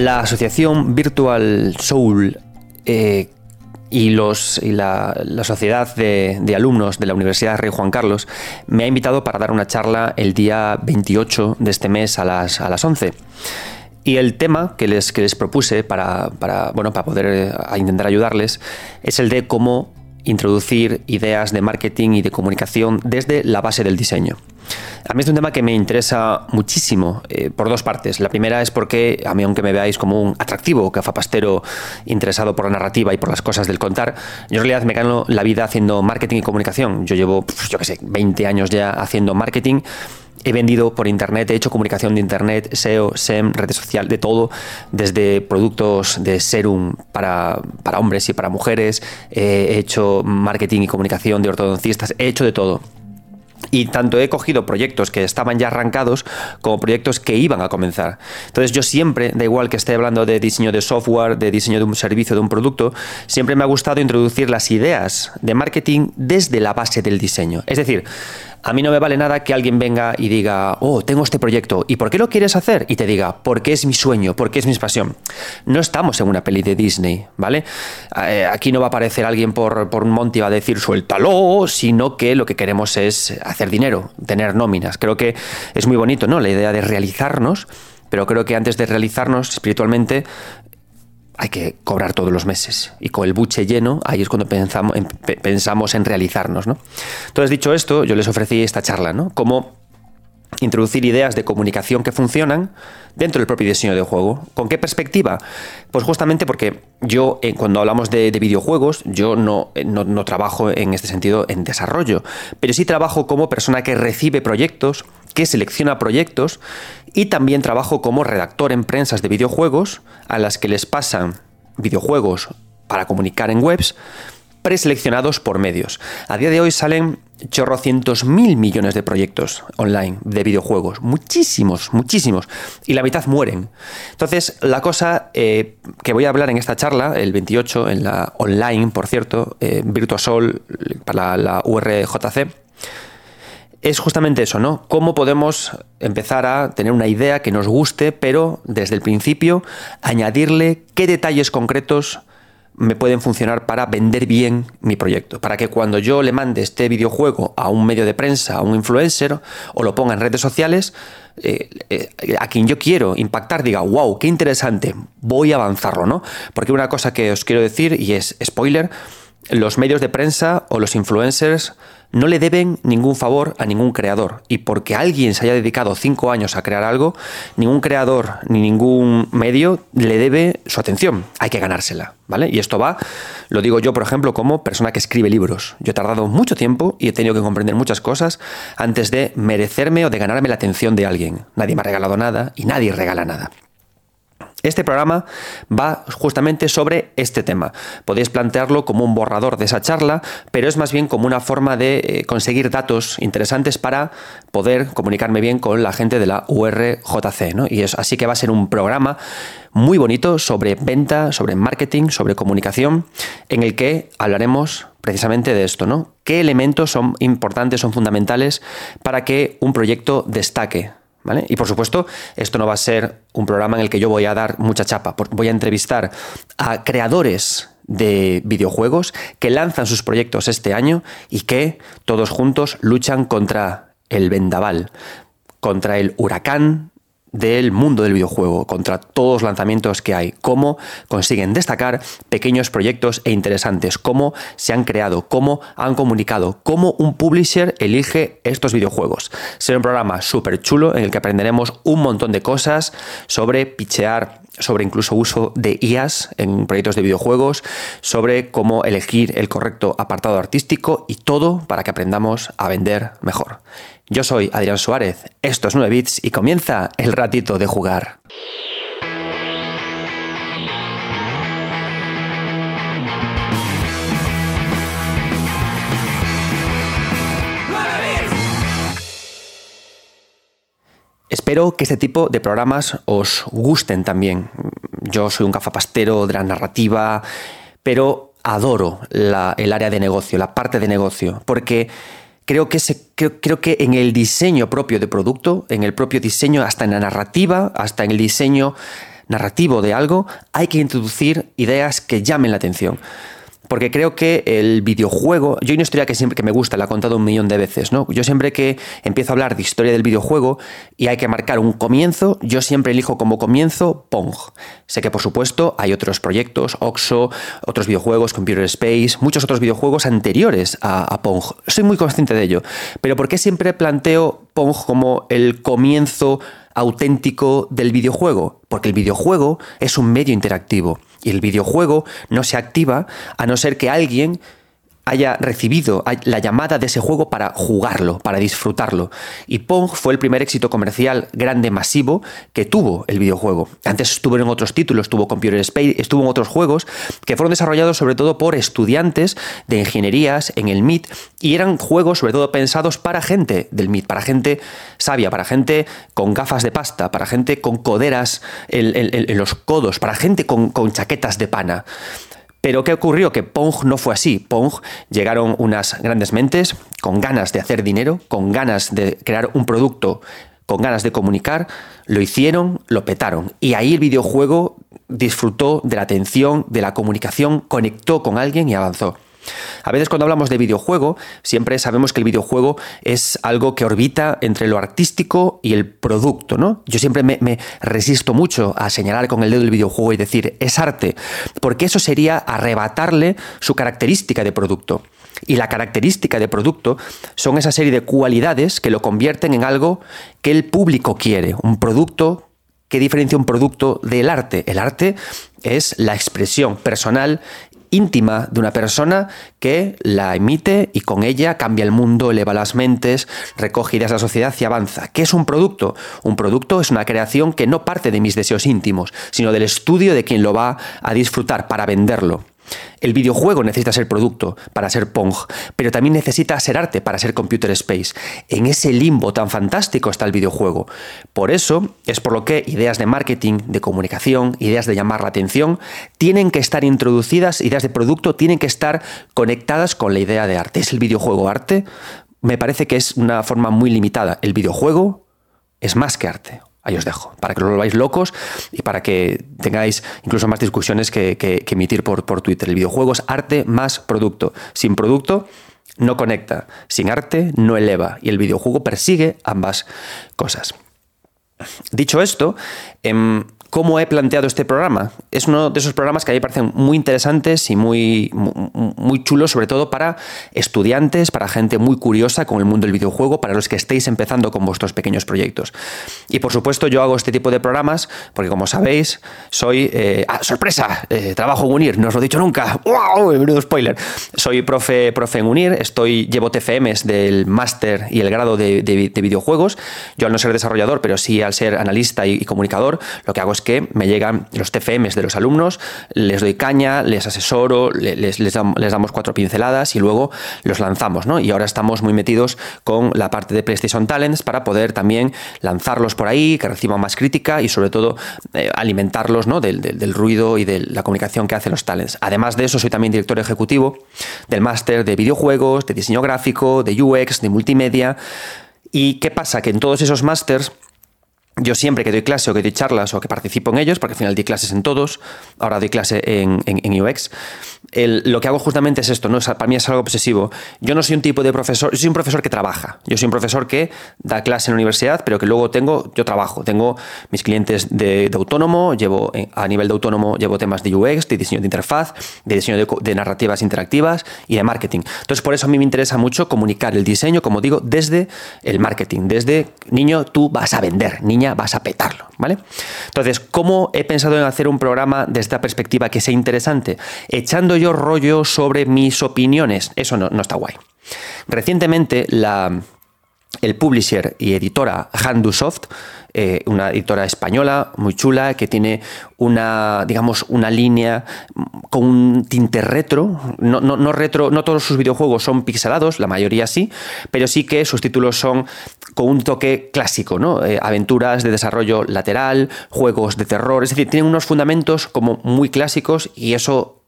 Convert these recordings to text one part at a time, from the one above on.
La asociación Virtual Soul eh, y, la, sociedad de, alumnos de la Universidad Rey Juan Carlos me ha invitado para dar una charla el día 28 de este mes a las, a las 11. Y el tema que les, propuse para, para poder eh, intentar ayudarles es el de cómo introducir ideas de marketing y de comunicación desde la base del diseño. A mí es un tema que me interesa muchísimo eh, por dos partes. La primera es porque a mí, aunque me veáis como un atractivo cafapastero interesado por la narrativa y por las cosas del contar, yo en realidad me gano la vida haciendo marketing y comunicación. Yo llevo, yo qué sé, 20 años ya haciendo marketing He vendido por internet, he hecho comunicación de internet, SEO, SEM, redes sociales, de todo, desde productos de serum para, para hombres y para mujeres, he hecho marketing y comunicación de ortodoncistas, he hecho de todo. Y tanto he cogido proyectos que estaban ya arrancados como proyectos que iban a comenzar. Entonces yo siempre, da igual que esté hablando de diseño de software, de diseño de un servicio, de un producto, siempre me ha gustado introducir las ideas de marketing desde la base del diseño. Es decir, a mí no me vale nada que alguien venga y diga, oh, tengo este proyecto, ¿y por qué lo quieres hacer? Y te diga, porque es mi sueño, porque es mi pasión. No estamos en una peli de Disney, ¿vale? Eh, aquí no va a aparecer alguien por, por un monte y va a decir, suéltalo, sino que lo que queremos es hacer dinero, tener nóminas. Creo que es muy bonito, ¿no? La idea de realizarnos, pero creo que antes de realizarnos espiritualmente hay que cobrar todos los meses. Y con el buche lleno, ahí es cuando pensamos en, pensamos en realizarnos. ¿no? Entonces, dicho esto, yo les ofrecí esta charla, ¿no? Cómo introducir ideas de comunicación que funcionan dentro del propio diseño de juego. ¿Con qué perspectiva? Pues justamente porque yo, eh, cuando hablamos de, videojuegos, yo eh, no, no, trabajo en este sentido en desarrollo, pero sí trabajo como persona que recibe proyectos, que selecciona proyectos y también trabajo como redactor en prensas de videojuegos a las que les pasan videojuegos para comunicar en webs preseleccionados por medios. A día de hoy salen chorrocientos mil millones de proyectos online de videojuegos. Muchísimos, muchísimos. Y la mitad mueren. Entonces, la cosa eh, que voy a hablar en esta charla, el 28, en la online, por cierto, eh, para la URJC, es justamente eso, ¿no? ¿Cómo podemos empezar a tener una idea que nos guste, pero desde el principio añadirle qué detalles concretos me pueden funcionar para vender bien mi proyecto. Para que cuando yo le mande este videojuego a un medio de prensa, a un influencer, o lo ponga en redes sociales, eh, eh, a quien yo quiero impactar diga, wow, qué interesante, voy a avanzarlo, ¿no? Porque una cosa que os quiero decir, y es spoiler, los medios de prensa o los influencers no le deben ningún favor a ningún creador. Y porque alguien se haya dedicado cinco años a crear algo, ningún creador ni ningún medio le debe su atención. Hay que ganársela, ¿vale? Y esto va, lo digo yo, por ejemplo, como persona que escribe libros. Yo he tardado mucho tiempo y he tenido que comprender muchas cosas antes de merecerme o de ganarme la atención de alguien. Nadie me ha regalado nada y nadie regala nada. Este programa va justamente sobre este tema. Podéis plantearlo como un borrador de esa charla, pero es más bien como una forma de eh, conseguir datos interesantes para poder comunicarme bien con la gente de la URJC. ¿no? Y es, así que va a ser un programa muy bonito sobre venta, sobre marketing, sobre comunicación, en el que hablaremos precisamente de esto, ¿no? ¿Qué elementos son importantes, son fundamentales para que un proyecto destaque? Y por supuesto, esto no va a ser un programa en el que yo voy a dar mucha chapa. Voy a entrevistar a creadores de videojuegos que lanzan sus proyectos este año y que todos juntos luchan contra el vendaval, contra el huracán del mundo del videojuego, contra todos los lanzamientos que hay, cómo consiguen destacar pequeños proyectos e interesantes, cómo se han creado, cómo han comunicado, cómo un publisher elige estos videojuegos. Será un programa súper chulo en el que aprenderemos un montón de cosas sobre pichear sobre incluso uso de IAS en proyectos de videojuegos, sobre cómo elegir el correcto apartado artístico y todo para que aprendamos a vender mejor. Yo soy Adrián Suárez, esto es 9 bits y comienza el ratito de jugar. Espero que este tipo de programas os gusten también. Yo soy un cafapastero de la narrativa, pero adoro el área de negocio, la parte de negocio, porque creo que, creo, que en el diseño propio de producto, en el propio diseño, hasta en la narrativa, hasta en el diseño narrativo de algo, hay que introducir ideas que llamen la atención porque creo que el videojuego, yo hay una historia que siempre que me gusta, la he contado un millón de veces, ¿no? Yo siempre que empiezo a hablar de historia del videojuego y hay que marcar un comienzo, yo siempre elijo como comienzo Pong. Sé que por supuesto hay otros proyectos, Oxo, otros videojuegos, Computer Space, muchos otros videojuegos anteriores a, a Pong. Soy muy consciente de ello, pero ¿por qué siempre planteo Pong como el comienzo auténtico del videojuego? Porque el videojuego es un medio interactivo. Y el videojuego no se activa a no ser que alguien haya recibido la llamada de ese juego para jugarlo, para disfrutarlo. Y Pong fue el primer éxito comercial grande, masivo, que tuvo el videojuego. Antes estuvo en otros títulos, estuvo Computer Space, estuvo en otros juegos que fueron desarrollados sobre todo por estudiantes de ingenierías en el MIT y eran juegos sobre todo pensados para gente del MIT, para gente sabia, para gente con gafas de pasta, para gente con coderas en, los codos, para gente con chaquetas de pana. Pero ¿qué ocurrió? Que Pong no fue así. Pong llegaron unas grandes mentes con ganas de hacer dinero, con ganas de crear un producto, con ganas de comunicar, lo hicieron, lo petaron. Y ahí el videojuego disfrutó de la atención, de la comunicación, conectó con alguien y avanzó. A veces cuando hablamos de videojuego, siempre sabemos que el videojuego es algo que orbita entre lo artístico y el producto, ¿no? Yo siempre me, resisto mucho a señalar con el dedo el videojuego y decir es arte, porque eso sería arrebatarle su característica de producto. Y la característica de producto son esa serie de cualidades que lo convierten en algo que el público quiere, un producto ¿Qué diferencia un producto del arte? El arte es la expresión personal íntima de una persona que la emite y con ella cambia el mundo, eleva las mentes, recoge ideas de la sociedad y avanza. ¿Qué es un producto? Un producto es una creación que no parte de mis deseos íntimos, sino del estudio de quien lo va a disfrutar para venderlo. El videojuego necesita ser producto para ser Pong, pero también necesita ser arte para ser Computer Space. En ese limbo tan fantástico está el videojuego. Por eso es por lo que ideas de marketing, de comunicación, ideas de llamar la atención, tienen que estar introducidas, ideas de producto tienen que estar conectadas con la idea de arte. ¿Es el videojuego arte? Me parece que es una forma muy limitada. El videojuego es más que arte. Ahí os dejo, para que no lo veáis locos y para que tengáis incluso más discusiones que, emitir por, por Twitter. El videojuego es arte más producto. Sin producto no conecta, sin arte no eleva y el videojuego persigue ambas cosas. Dicho esto, em, ¿Cómo he planteado este programa? Es uno de esos programas que a mí me parecen muy interesantes y muy, muy, chulos, sobre todo para estudiantes, para gente muy curiosa con el mundo del videojuego, para los que estéis empezando con vuestros pequeños proyectos. Y por supuesto, yo hago este tipo de programas porque, como sabéis, soy. Eh, ¡Ah, sorpresa! Eh, trabajo en UNIR, no os lo he dicho nunca. ¡Wow! Menudo spoiler. Soy profe, profe en UNIR, estoy, llevo TFMs del máster y el grado de, videojuegos. Yo, al no ser desarrollador, pero sí al ser analista y comunicador, lo que hago es que me llegan los TFMs de los alumnos, les doy caña, les asesoro, les, les, damos cuatro pinceladas y luego los lanzamos. ¿no? Y ahora estamos muy metidos con la parte de PlayStation Talents para poder también lanzarlos por ahí, que reciban más crítica y sobre todo eh, alimentarlos ¿no? del, del, ruido y de la comunicación que hacen los talents. Además de eso, soy también director ejecutivo del máster de videojuegos, de diseño gráfico, de UX, de multimedia. ¿Y qué pasa? Que en todos esos másters yo siempre que doy clase o que doy charlas o que participo en ellos, porque al final di clases en todos, ahora doy clase en, en, UX, lo que hago justamente es esto, ¿no? para mí es algo obsesivo. Yo no soy un tipo de profesor, yo soy un profesor que trabaja, yo soy un profesor que da clase en la universidad, pero que luego tengo, yo trabajo, tengo mis clientes de, autónomo, llevo a nivel de autónomo, llevo temas de UX, de diseño de interfaz, de diseño de, de narrativas interactivas y de marketing. Entonces, por eso a mí me interesa mucho comunicar el diseño, como digo, desde el marketing, desde niño, tú vas a vender, niña, vas a petarlo, ¿vale? Entonces, ¿cómo he pensado en hacer un programa desde esta perspectiva que sea interesante? Echando rollo sobre mis opiniones, eso no, no está guay. Recientemente, la, el publisher y editora Handusoft eh, una editora española muy chula que tiene una, digamos, una línea con un tinte retro. No, no, retro, no todos sus videojuegos son pixelados, la mayoría sí, pero sí que sus títulos son con un toque clásico, ¿no? Eh, aventuras de desarrollo lateral, juegos de terror, es decir, tienen unos fundamentos como muy clásicos y eso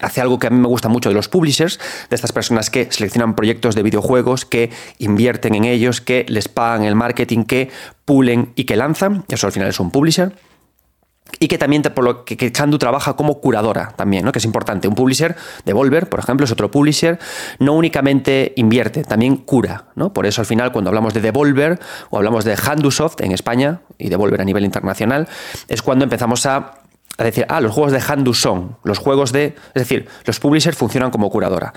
hace algo que a mí me gusta mucho de los publishers, de estas personas que seleccionan proyectos de videojuegos, que invierten en ellos, que les pagan el marketing, que pulen y que lanzan. Eso al final es un publisher. y que también por lo que, que trabaja como curadora también, ¿no? que es importante. Un publisher, Devolver, por ejemplo, es otro publisher, no únicamente invierte, también cura. ¿no? Por eso al final cuando hablamos de Devolver o hablamos de Handusoft en España y Devolver a nivel internacional, es cuando empezamos a a decir, ah, los juegos de Handu son, los juegos de. Es decir, los publishers funcionan como curadora.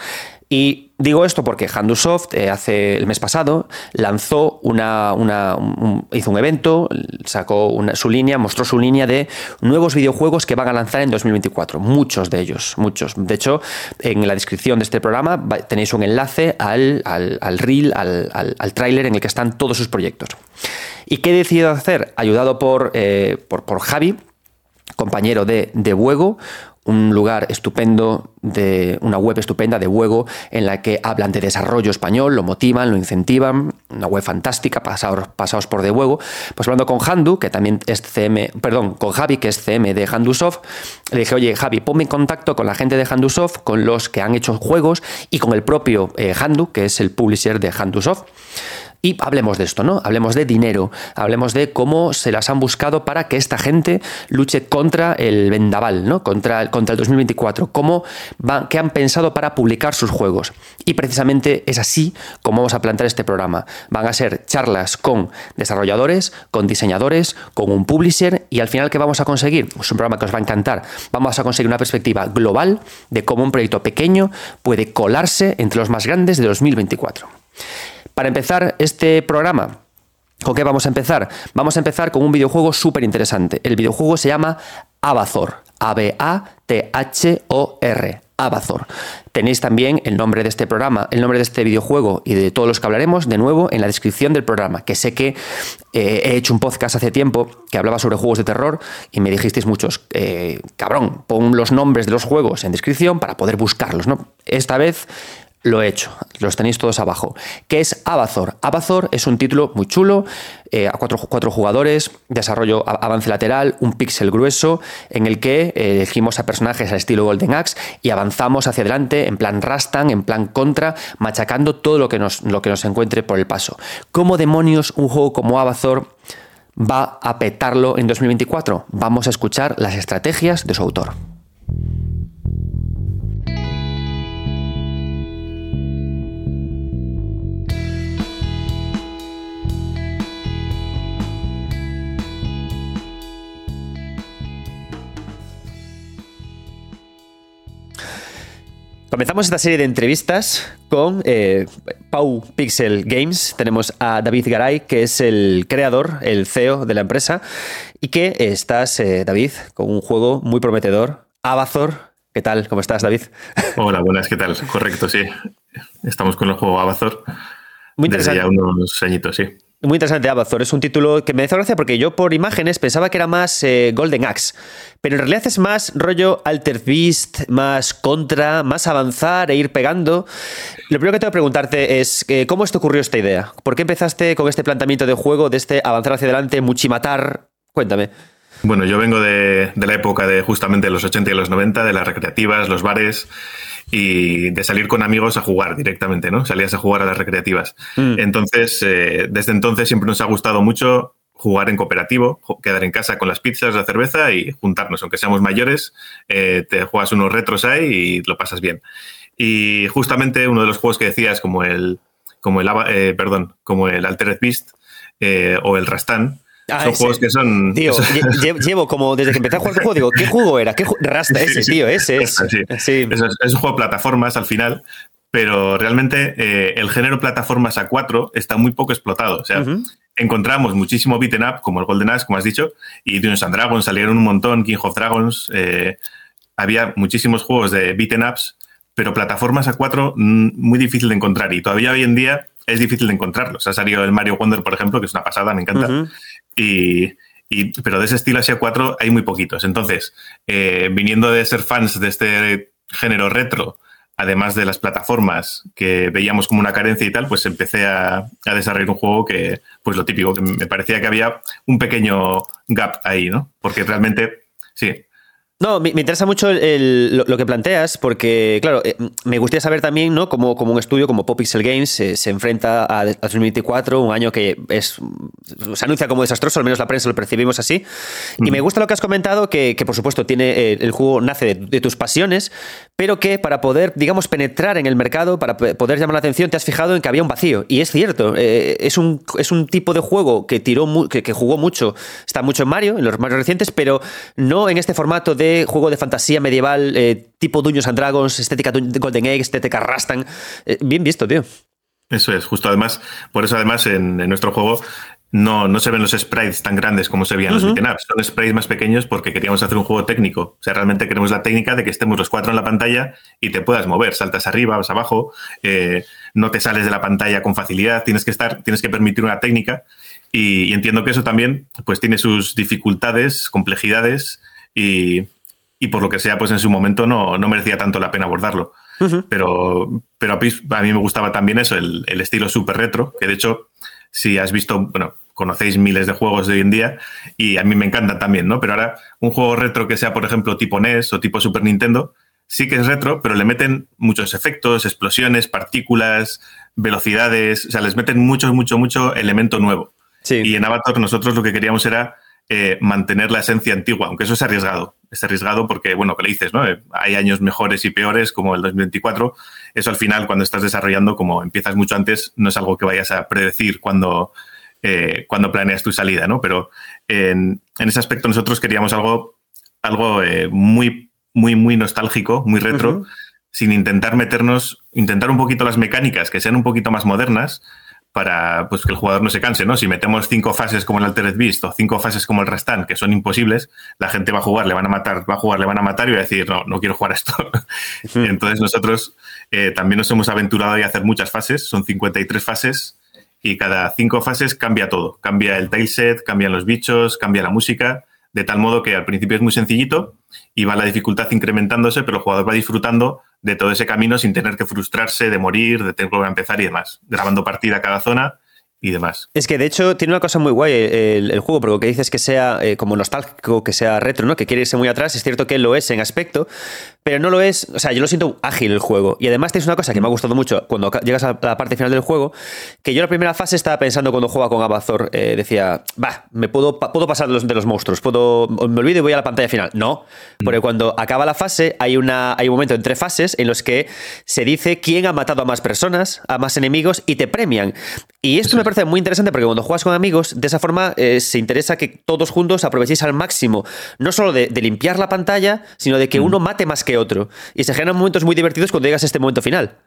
Y digo esto porque Handusoft eh, hace el mes pasado lanzó una, hizo un evento, sacó su línea, mostró su línea de nuevos videojuegos que van a lanzar en 2024. Muchos de ellos, muchos. De hecho, en la descripción de este programa tenéis un enlace al, al, reel, al, al, tráiler en el que están todos sus proyectos. ¿Y qué he decidido hacer? Ayudado por, eh, por, por Javi, compañero de, de Buego, un lugar estupendo, de una web estupenda de Buego, en la que hablan de desarrollo español, lo motivan, lo incentivan, una web fantástica, pasados, pasados por de Buego. Pues hablando con Handu, que también es CM, perdón, con Javi, que es CM de Handusoft, le dije, oye, Javi, ponme en contacto con la gente de Handusoft, con los que han hecho juegos y con el propio eh, Handu, que es el publisher de Handusoft. Y hablemos de esto, ¿no? Hablemos de dinero, hablemos de cómo se las han buscado para que esta gente luche contra el vendaval, ¿no? Contra, contra el 2024, cómo van, qué han pensado para publicar sus juegos. Y precisamente es así como vamos a plantear este programa. Van a ser charlas con desarrolladores, con diseñadores, con un publisher y al final, ¿qué vamos a conseguir? Es un programa que os va a encantar. Vamos a conseguir una perspectiva global de cómo un proyecto pequeño puede colarse entre los más grandes de 2024. Para empezar este programa, ¿con qué vamos a empezar? Vamos a empezar con un videojuego súper interesante. El videojuego se llama Abazor. A-B-A-T-H-O-R. Abazor. Tenéis también el nombre de este programa, el nombre de este videojuego y de todos los que hablaremos de nuevo en la descripción del programa, que sé que eh, he hecho un podcast hace tiempo que hablaba sobre juegos de terror y me dijisteis muchos, eh, cabrón, pon los nombres de los juegos en descripción para poder buscarlos. ¿no? Esta vez lo he hecho, los tenéis todos abajo, que es Abazor. Abazor es un título muy chulo, eh, a cuatro, jugadores, desarrollo avance lateral, un píxel grueso, en el que eh, elegimos a personajes al estilo Golden Axe y avanzamos hacia adelante en plan Rastan, en plan contra, machacando todo lo que nos, lo que nos encuentre por el paso. ¿Cómo demonios un juego como Abazor va a petarlo en 2024? Vamos a escuchar las estrategias de su autor. Comenzamos esta serie de entrevistas con eh, Pau Pixel Games. Tenemos a David Garay, que es el creador, el CEO de la empresa, y que estás, eh, David, con un juego muy prometedor, Abazor. ¿Qué tal? ¿Cómo estás, David? Hola, buenas, ¿qué tal? Correcto, sí. Estamos con el juego Abazor. Muy interesante. Desde ya unos añitos, sí. Muy interesante, Abazor. Es un título que me hizo gracia porque yo por imágenes pensaba que era más eh, Golden Axe, pero en realidad es más rollo Alter Beast, más contra, más avanzar e ir pegando. Lo primero que tengo que preguntarte es, eh, ¿cómo te ocurrió esta idea? ¿Por qué empezaste con este planteamiento de juego, de este avanzar hacia adelante, muchimatar? Cuéntame. Bueno, yo vengo de, de la época de justamente los 80 y los 90, de las recreativas, los bares y de salir con amigos a jugar directamente, ¿no? Salías a jugar a las recreativas. Mm. Entonces, eh, desde entonces siempre nos ha gustado mucho jugar en cooperativo, quedar en casa con las pizzas, la cerveza y juntarnos, aunque seamos mayores, eh, te juegas unos retros ahí y lo pasas bien. Y justamente uno de los juegos que decías, como el, como el, eh, perdón, como el Altered Beast o el Rastan, Ah, son juegos que son. Tío, llevo como desde que empecé a jugar el juego, digo, ¿qué juego era? ¿Qué Rasta ese, tío? Ese es. Sí. Es, es, un juego de plataformas al final, pero realmente eh, el género plataformas a 4 está muy poco explotado. O sea, encontramos muchísimo beaten up, como el Golden Axe, como has dicho, y Dungeons and Dragons salieron un montón, King of Dragons. Eh, había muchísimos juegos de beaten ups, pero plataformas a 4 mm, muy difícil de encontrar. Y todavía hoy en día es difícil de encontrarlos. Ha salido el Mario Wonder, por ejemplo, que es una pasada, me encanta. Y, pero de ese estilo Asia 4 hay muy poquitos. Entonces, eh, viniendo de ser fans de este género retro, además de las plataformas que veíamos como una carencia y tal, pues empecé a, desarrollar un juego que, pues lo típico, que me parecía que había un pequeño gap ahí, ¿no? Porque realmente, sí, No, me, interesa mucho lo, que planteas, porque, claro, eh, me gustaría saber también, ¿no? Cómo, como un estudio como Popixel Games se enfrenta a, 2024, un año que es se anuncia como desastroso, al menos la prensa lo percibimos así. Y me gusta lo que has comentado, que, por supuesto tiene eh, el juego nace de, tus pasiones, pero que para poder, digamos, penetrar en el mercado, para poder llamar la atención, te has fijado en que había un vacío. Y es cierto, eh, es, un, es un tipo de juego que tiró, que, que jugó mucho, está mucho en Mario, en los más recientes, pero no en este formato de juego de fantasía medieval, eh, tipo Dungeons and Dragons, estética Golden Egg, estética Rastan. Eh, bien visto, tío. Eso es, justo además, por eso además en, nuestro juego no, no se ven los sprites tan grandes como se veían los beat'em Son sprites más pequeños porque queríamos hacer un juego técnico. O sea, realmente queremos la técnica de que estemos los cuatro en la pantalla y te puedas mover. Saltas arriba, vas abajo, eh, no te sales de la pantalla con facilidad. Tienes que estar, tienes que permitir una técnica. Y, y entiendo que eso también, pues, tiene sus dificultades, complejidades y, y por lo que sea, pues en su momento no, no merecía tanto la pena abordarlo. Pero, pero a mí me gustaba también eso, el, estilo súper retro, que de hecho, si has visto, bueno, conocéis miles de juegos de hoy en día y a mí me encantan también, ¿no? Pero ahora un juego retro que sea, por ejemplo, tipo NES o tipo Super Nintendo, sí que es retro, pero le meten muchos efectos, explosiones, partículas, velocidades, o sea, les meten mucho, mucho, mucho elemento nuevo. Y en Avatar nosotros lo que queríamos era eh, mantener la esencia antigua, aunque eso es arriesgado. Es arriesgado porque, bueno, que le dices, ¿no? Eh, hay años mejores y peores, como el 2024. Eso al final, cuando estás desarrollando, como empiezas mucho antes, no es algo que vayas a predecir cuando, eh, cuando planeas tu salida, ¿no? Pero en, ese aspecto nosotros queríamos algo, algo muy, muy, muy nostálgico, muy retro, sin intentar meternos, intentar un poquito las mecánicas que sean un poquito más modernas, para pues, que el jugador no se canse, ¿no? Si metemos cinco fases como el Altered Beast o cinco fases como el Restant, que son imposibles, la gente va a jugar, le van a matar, va a jugar, le van a matar y va a decir, no, no quiero jugar esto. Entonces nosotros eh, también nos hemos aventurado a hacer muchas fases, son 53 fases y cada cinco fases cambia todo. Cambia el tileset, cambian los bichos, cambia la música, de tal modo que al principio es muy sencillito y va la dificultad incrementándose, pero el jugador va disfrutando de todo ese camino sin tener que frustrarse, de morir, de tener que volver a empezar y demás, grabando partida a cada zona y demás. Es que de hecho tiene una cosa muy guay el, juego, porque lo que dices que sea eh, como nostálgico, que sea retro, ¿no? Que quiere irse muy atrás, es cierto que lo es en aspecto, pero no lo es, o sea, yo lo siento ágil el juego. Y además tienes una cosa que me ha gustado mucho cuando llegas a la parte final del juego, que yo en la primera fase estaba pensando cuando juega con Abazor, eh, decía, va, me puedo, puedo pasar de los, de los monstruos, puedo, me olvido y voy a la pantalla final. No, porque cuando acaba la fase hay, una, hay un momento entre fases en los que se dice quién ha matado a más personas, a más enemigos y te premian. Y esto me parece muy interesante porque cuando juegas con amigos, de esa forma eh, se interesa que todos juntos aprovechéis al máximo, no solo de, limpiar la pantalla, sino de que uno mate más que otro. Y se generan momentos muy divertidos cuando llegas a este momento final.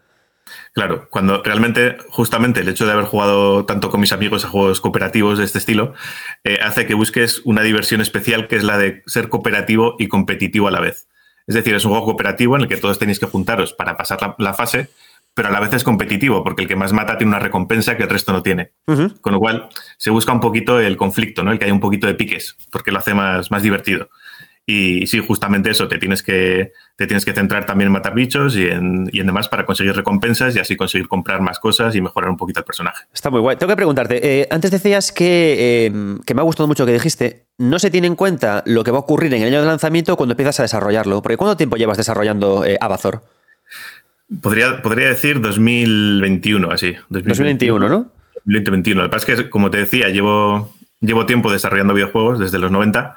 Claro, cuando realmente, justamente el hecho de haber jugado tanto con mis amigos a juegos cooperativos de este estilo, eh, hace que busques una diversión especial que es la de ser cooperativo y competitivo a la vez. Es decir, es un juego cooperativo en el que todos tenéis que juntaros para pasar la fase, pero a la vez es competitivo, porque el que más mata tiene una recompensa que el resto no tiene. Con lo cual se busca un poquito el conflicto, ¿no? El que haya un poquito de piques, porque lo hace más, más divertido. Y, sí, justamente eso, te tienes que, te tienes que centrar también en matar bichos y en, y en demás para conseguir recompensas y así conseguir comprar más cosas y mejorar un poquito el personaje. Está muy guay. Tengo que preguntarte, eh, antes decías que, eh, que me ha gustado mucho lo que dijiste, no se tiene en cuenta lo que va a ocurrir en el año de lanzamiento cuando empiezas a desarrollarlo. Porque ¿cuánto tiempo llevas desarrollando eh, Podría, podría decir 2021, así. 2021, ¿no? 2021. Lo que pasa es que, como te decía, llevo, llevo tiempo desarrollando videojuegos desde los 90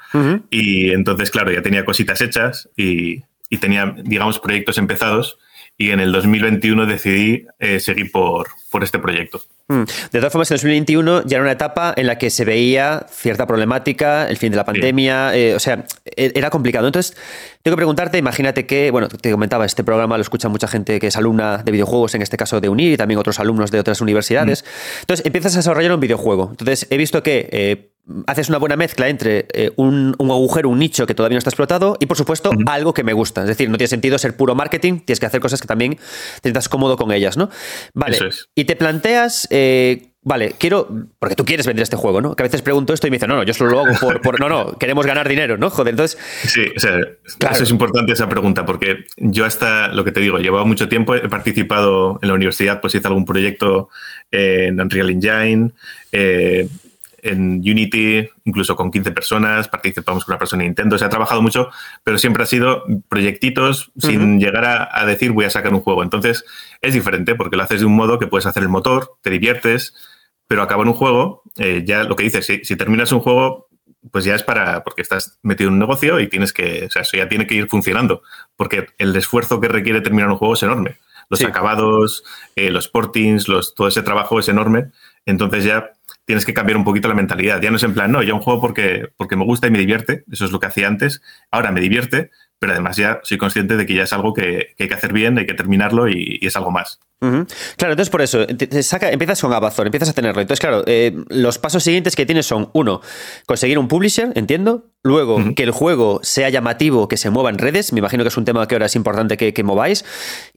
y entonces, claro, ya tenía cositas hechas y, y, tenía, digamos, proyectos empezados y en el 2021 decidí eh, seguir por, por este proyecto. Mm. De todas formas, en el 2021 ya era una etapa en la que se veía cierta problemática, el fin de la pandemia, eh, o sea, e-, era complicado. Entonces, tengo que preguntarte, imagínate que, bueno, te comentaba, este programa lo escucha mucha gente que es alumna de videojuegos, en este caso de UNIR, y también otros alumnos de otras universidades. Mm. Entonces, empiezas a desarrollar un videojuego. Entonces, he visto que eh, haces una buena mezcla entre eh, un, agujero, un nicho que todavía no está explotado y, por supuesto, algo que me gusta. Es decir, no tiene sentido ser puro marketing, tienes que hacer cosas que también te sientas cómodo con ellas, ¿no? Vale. Y te planteas. Eh, vale, quiero. Porque tú quieres vender este juego, ¿no? Que a veces pregunto esto y me dicen, no, no, yo solo lo hago por. no, no, queremos ganar dinero, ¿no? Joder, entonces. Sí, o sea, eso es importante esa pregunta, porque yo hasta lo que te digo, llevaba mucho tiempo, he participado en la universidad, pues hice algún proyecto en Unreal Engine. Eh, en Unity, incluso con 15 personas, participamos con una persona de Nintendo, se ha trabajado mucho, pero siempre ha sido proyectitos sin llegar a, decir voy a sacar un juego. Entonces es diferente porque lo haces de un modo que puedes hacer el motor, te diviertes, pero acaba en un juego, eh, ya lo que dices, si, si terminas un juego, pues ya es para, porque estás metido en un negocio y tienes que, o sea, eso ya tiene que ir funcionando, porque el esfuerzo que requiere terminar un juego es enorme. Los acabados, eh, los portings, los, todo ese trabajo es enorme. Entonces ya tienes que cambiar un poquito la mentalidad. Ya no es en plan, no, ya un juego porque, porque me gusta y me divierte. Eso es lo que hacía antes. Ahora me divierte, pero además ya soy consciente de que ya es algo que, hay que hacer bien, hay que terminarlo y, es algo más. Claro, entonces por eso, saca, empiezas con Amazon, empiezas a tenerlo. Entonces, claro, eh, los pasos siguientes que tienes son, uno, conseguir un publisher, entiendo. Luego, que el juego sea llamativo, que se mueva en redes. Me imagino que es un tema que ahora es importante que, mováis.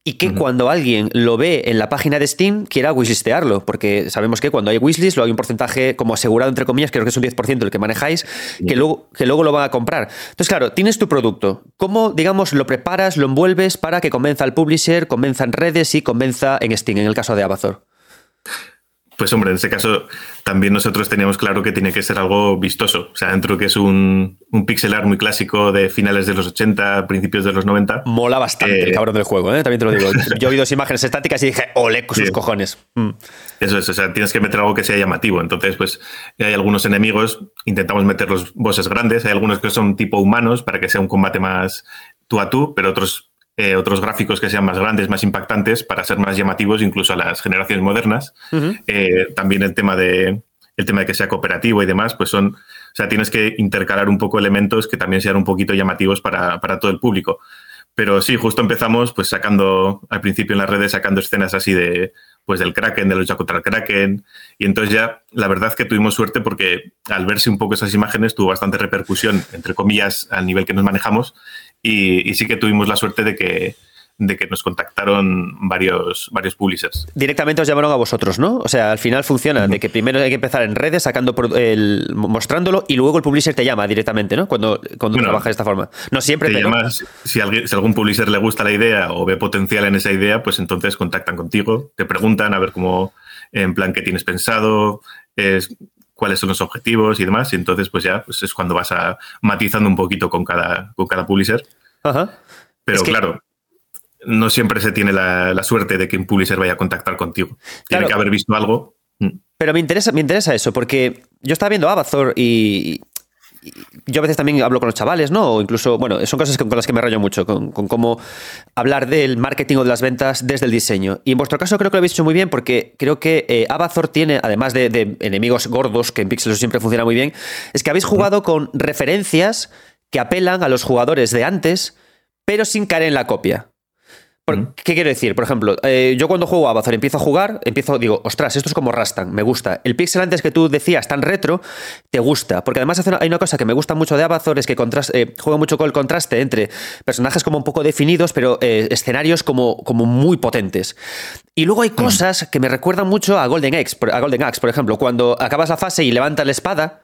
Y que cuando alguien lo ve en la página de Steam, quiera wishlistearlo. Porque sabemos que cuando hay wishlist, luego hay un porcentaje como asegurado, entre comillas, creo que es un 10% el que manejáis, que, luego, que luego lo van a comprar. Entonces, claro, tienes tu producto. ¿Cómo, digamos, lo preparas, lo envuelves para que convenza al publisher, convenza en redes y convenza en Steam, en el caso de Abazor? Pues hombre, en ese caso también nosotros teníamos claro que tiene que ser algo vistoso. O sea, dentro que es un, un pixel art muy clásico de finales de los 80, principios de los 90. Mola bastante el eh, cabrón del juego, ¿eh? también te lo digo. Yo vi dos imágenes estáticas y dije, ole, con sus cojones. Mm. Eso es, o sea, tienes que meter algo que sea llamativo. Entonces, pues hay algunos enemigos, intentamos meter los bosses grandes, hay algunos que son tipo humanos para que sea un combate más tú a tú, pero otros eh, otros gráficos que sean más grandes, más impactantes, para ser más llamativos incluso a las generaciones modernas. Eh, también el tema de el tema de que sea cooperativo y demás, pues son, o sea, tienes que intercalar un poco elementos que también sean un poquito llamativos para, todo el público. Pero sí, justo empezamos pues sacando, al principio en las redes, sacando escenas así de, pues del Kraken, de lucha contra el Kraken. Y entonces ya, la verdad que tuvimos suerte porque al verse un poco esas imágenes tuvo bastante repercusión, entre comillas, al nivel que nos manejamos. Y, sí que tuvimos la suerte de que, de que nos contactaron varios, varios publishers. Directamente os llamaron a vosotros, ¿no? O sea, al final funciona de que primero hay que empezar en redes, sacando el, mostrándolo y luego el publisher te llama directamente, ¿no? Cuando, cuando trabajas de esta forma. No siempre, te llamas, si, alguien, si algún publisher le gusta la idea o ve potencial en esa idea, pues entonces contactan contigo, te preguntan a ver cómo, en plan, qué tienes pensado, es, cuáles son los objetivos y demás. Y entonces, pues ya pues es cuando vas a matizando un poquito con cada, con cada publisher. Pero claro, no siempre se tiene la, suerte de que un publisher vaya a contactar contigo. Tiene que haber visto algo. Mm. Pero me interesa, me interesa eso, porque yo estaba viendo Abazor y, yo a veces también hablo con los chavales, ¿no? O incluso, bueno, son cosas con, las que me rayo mucho, con, cómo hablar del marketing o de las ventas desde el diseño. Y en vuestro caso creo que lo habéis hecho muy bien porque creo que eh, Abazor tiene, además de, enemigos gordos, que en Pixels siempre funciona muy bien, es que habéis jugado con referencias que apelan a los jugadores de antes, pero sin caer en la copia. ¿Qué quiero decir? Por ejemplo, eh, yo cuando juego a Avatar empiezo a jugar, empiezo, digo, ostras, esto es como Rastan, me gusta. El pixel antes que tú decías tan retro, te gusta. Porque además hay una cosa que me gusta mucho de Avatar, es que eh, juega mucho con el contraste entre personajes como un poco definidos, pero eh, escenarios como, como muy potentes. Y luego hay cosas que me recuerdan mucho a Golden Axe, a Golden Axe, por ejemplo, cuando acabas la fase y levantas la espada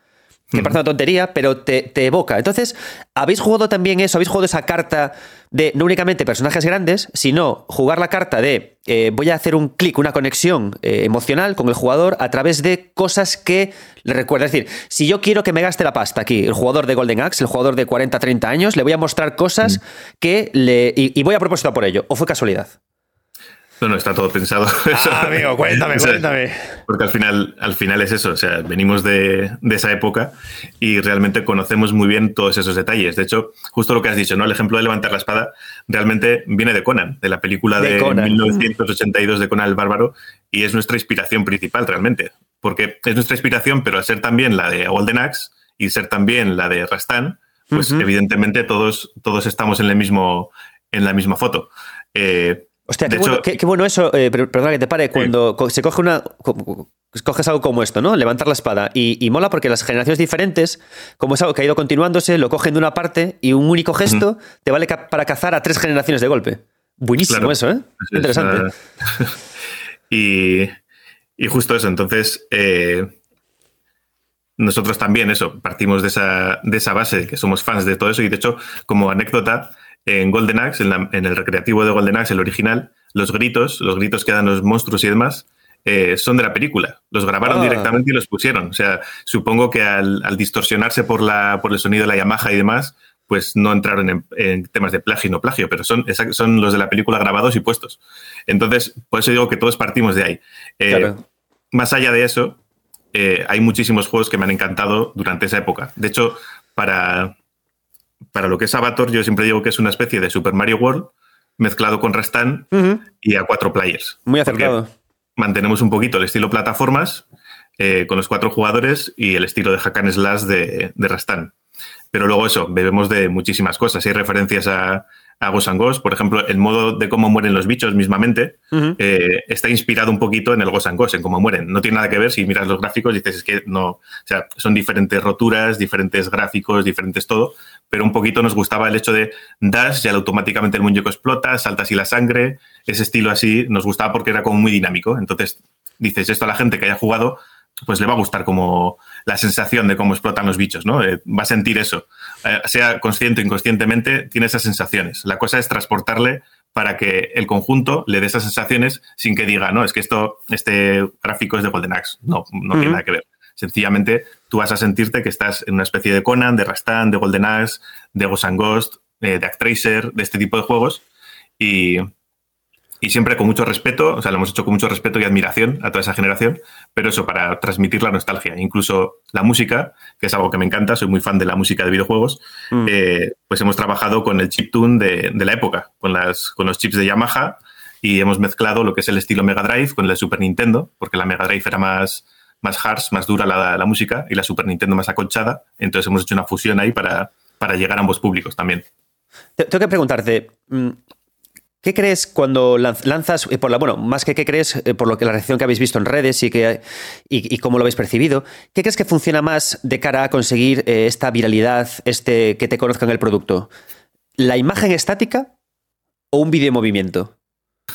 que parece una tontería, pero te, evoca. Entonces, ¿habéis jugado también eso? ¿Habéis jugado esa carta de no únicamente personajes grandes, sino jugar la carta de eh, voy a hacer un clic, una conexión eh, emocional con el jugador a través de cosas que le recuerda? Es decir, si yo quiero que me gaste la pasta aquí, el jugador de Golden Axe, el jugador de 40, 30 años, le voy a mostrar cosas que le. Y, y voy a propósito por ello. ¿O fue casualidad? No, no, está todo pensado. Ah, amigo, cuéntame, cuéntame. Porque al final, al final es eso, o sea, venimos de, esa época y realmente conocemos muy bien todos esos detalles. De hecho, justo lo que has dicho, ¿no? El ejemplo de levantar la espada realmente viene de Conan, de la película de, 1982 de Conan el Bárbaro, y es nuestra inspiración principal realmente. Porque es nuestra inspiración, pero al ser también la de Golden Axe y ser también la de Rastan, pues evidentemente todos, todos estamos en, el mismo, en la misma foto. Eh, Hostia, qué, bueno, eso, eh, perdona que te pare, cuando se coge una. Coges algo como esto, ¿no? Levantar la espada. Y, mola porque las generaciones diferentes, como es algo que ha ido continuándose, lo cogen de una parte y un único gesto te vale para cazar a tres generaciones de golpe. Buenísimo eso, ¿eh? Interesante. y, justo eso, entonces. Eh, nosotros también, eso, partimos de esa, de esa base, de que somos fans de todo eso. Y de hecho, como anécdota, en Golden Axe, en, el recreativo de Golden Axe, el original, los gritos, los gritos que dan los monstruos y demás, eh, son de la película. Los grabaron Ah. directamente y los pusieron. O sea, supongo que al, al distorsionarse por, la, por el sonido de la Yamaha y demás, pues no entraron en, en temas de plagio y no plagio, pero son, son los de la película grabados y puestos. Entonces, por eso digo que todos partimos de ahí. Eh, Claro. Más allá de eso, eh, hay muchísimos juegos que me han encantado durante esa época. De hecho, para, para lo que es Avatar, yo siempre digo que es una especie de Super Mario World mezclado con Rastan y a cuatro players. Muy acertado. Mantenemos un poquito el estilo plataformas eh, con los cuatro jugadores y el estilo de hack and slash de, de Rastan. Pero luego eso, bebemos de muchísimas cosas. Hay referencias a, a Ghosts and Ghosts. Por ejemplo, el modo de cómo mueren los bichos mismamente eh, está inspirado un poquito en el Ghosts and Ghosts, en cómo mueren. No tiene nada que ver si miras los gráficos y dices, es que no. O sea, son diferentes roturas, diferentes gráficos, diferentes todo. Pero un poquito nos gustaba el hecho de dash y automáticamente el muñeco explota, salta así la sangre. Ese estilo así nos gustaba porque era como muy dinámico. Entonces, dices esto a la gente que haya jugado, pues le va a gustar como la sensación de cómo explotan los bichos, ¿no? Eh, va a sentir eso. Eh, sea consciente o inconscientemente, tiene esas sensaciones. La cosa es transportarle para que el conjunto le dé esas sensaciones sin que diga, no, es que esto, este gráfico es de Golden Axe. No, no tiene nada que ver. Sencillamente, tú vas a sentirte que estás en una especie de Conan, de Rastan, de Golden Axe, de Ghost and Ghost, eh, de Actracer, de este tipo de juegos. Y, y siempre con mucho respeto, o sea, lo hemos hecho con mucho respeto y admiración a toda esa generación, pero eso para transmitir la nostalgia. Incluso la música, que es algo que me encanta, soy muy fan de la música de videojuegos, Mm. eh, pues hemos trabajado con el chiptune de, de la época, con, las, con los chips de Yamaha y hemos mezclado lo que es el estilo Mega Drive con el de Super Nintendo, porque la Mega Drive era más, más harsh, más dura la, la música y la Super Nintendo más acolchada. Entonces hemos hecho una fusión ahí para, para llegar a ambos públicos también. Te- Tengo que preguntarte, mm, ¿qué crees cuando lanz- lanzas, eh, por la, bueno, más que qué crees, eh, por lo que la reacción que habéis visto en redes y, que, y, y cómo lo habéis percibido, ¿qué crees que funciona más de cara a conseguir eh, esta viralidad, este que te conozcan el producto? ¿La imagen estática o un vídeo en movimiento?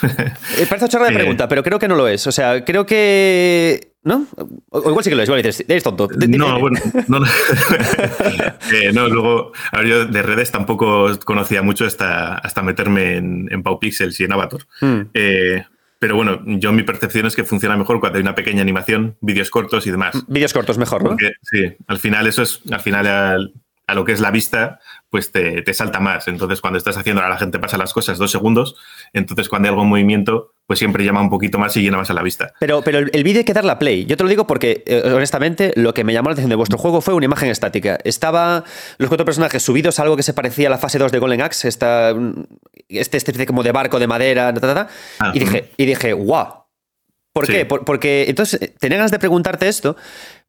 Parece chorra de pregunta, pero creo que no lo es. O sea, creo que. ¿No? O igual sí que lo es. Igual dices, eres tonto. No, bueno, no, no. Eh, no, luego, a ver, yo de redes tampoco conocía mucho hasta, hasta meterme en, en Pau Pixels y en Avatar. Mm. Eh, pero bueno, yo mi percepción es que funciona mejor cuando hay una pequeña animación, vídeos cortos y demás. Vídeos cortos mejor, ¿no? Porque sí, al final eso es, al final al- a lo que es la vista, pues te, te salta más. Entonces, cuando estás haciendo a la gente pasa las cosas dos segundos, entonces cuando hay algo en movimiento, pues siempre llama un poquito más y llena más a la vista. Pero, pero el, el vídeo hay que darle a play. Yo te lo digo porque, eh, honestamente, lo que me llamó la atención de vuestro juego fue una imagen estática. Estaba los cuatro personajes subidos a algo que se parecía a la fase 2 de Golden Axe, esta, mm, este especie como de barco de madera, ta, ta, ta, Ah, y dije, y dije, guau. ¿Por Sí. qué? Por- porque entonces eh, tenía ganas de preguntarte esto,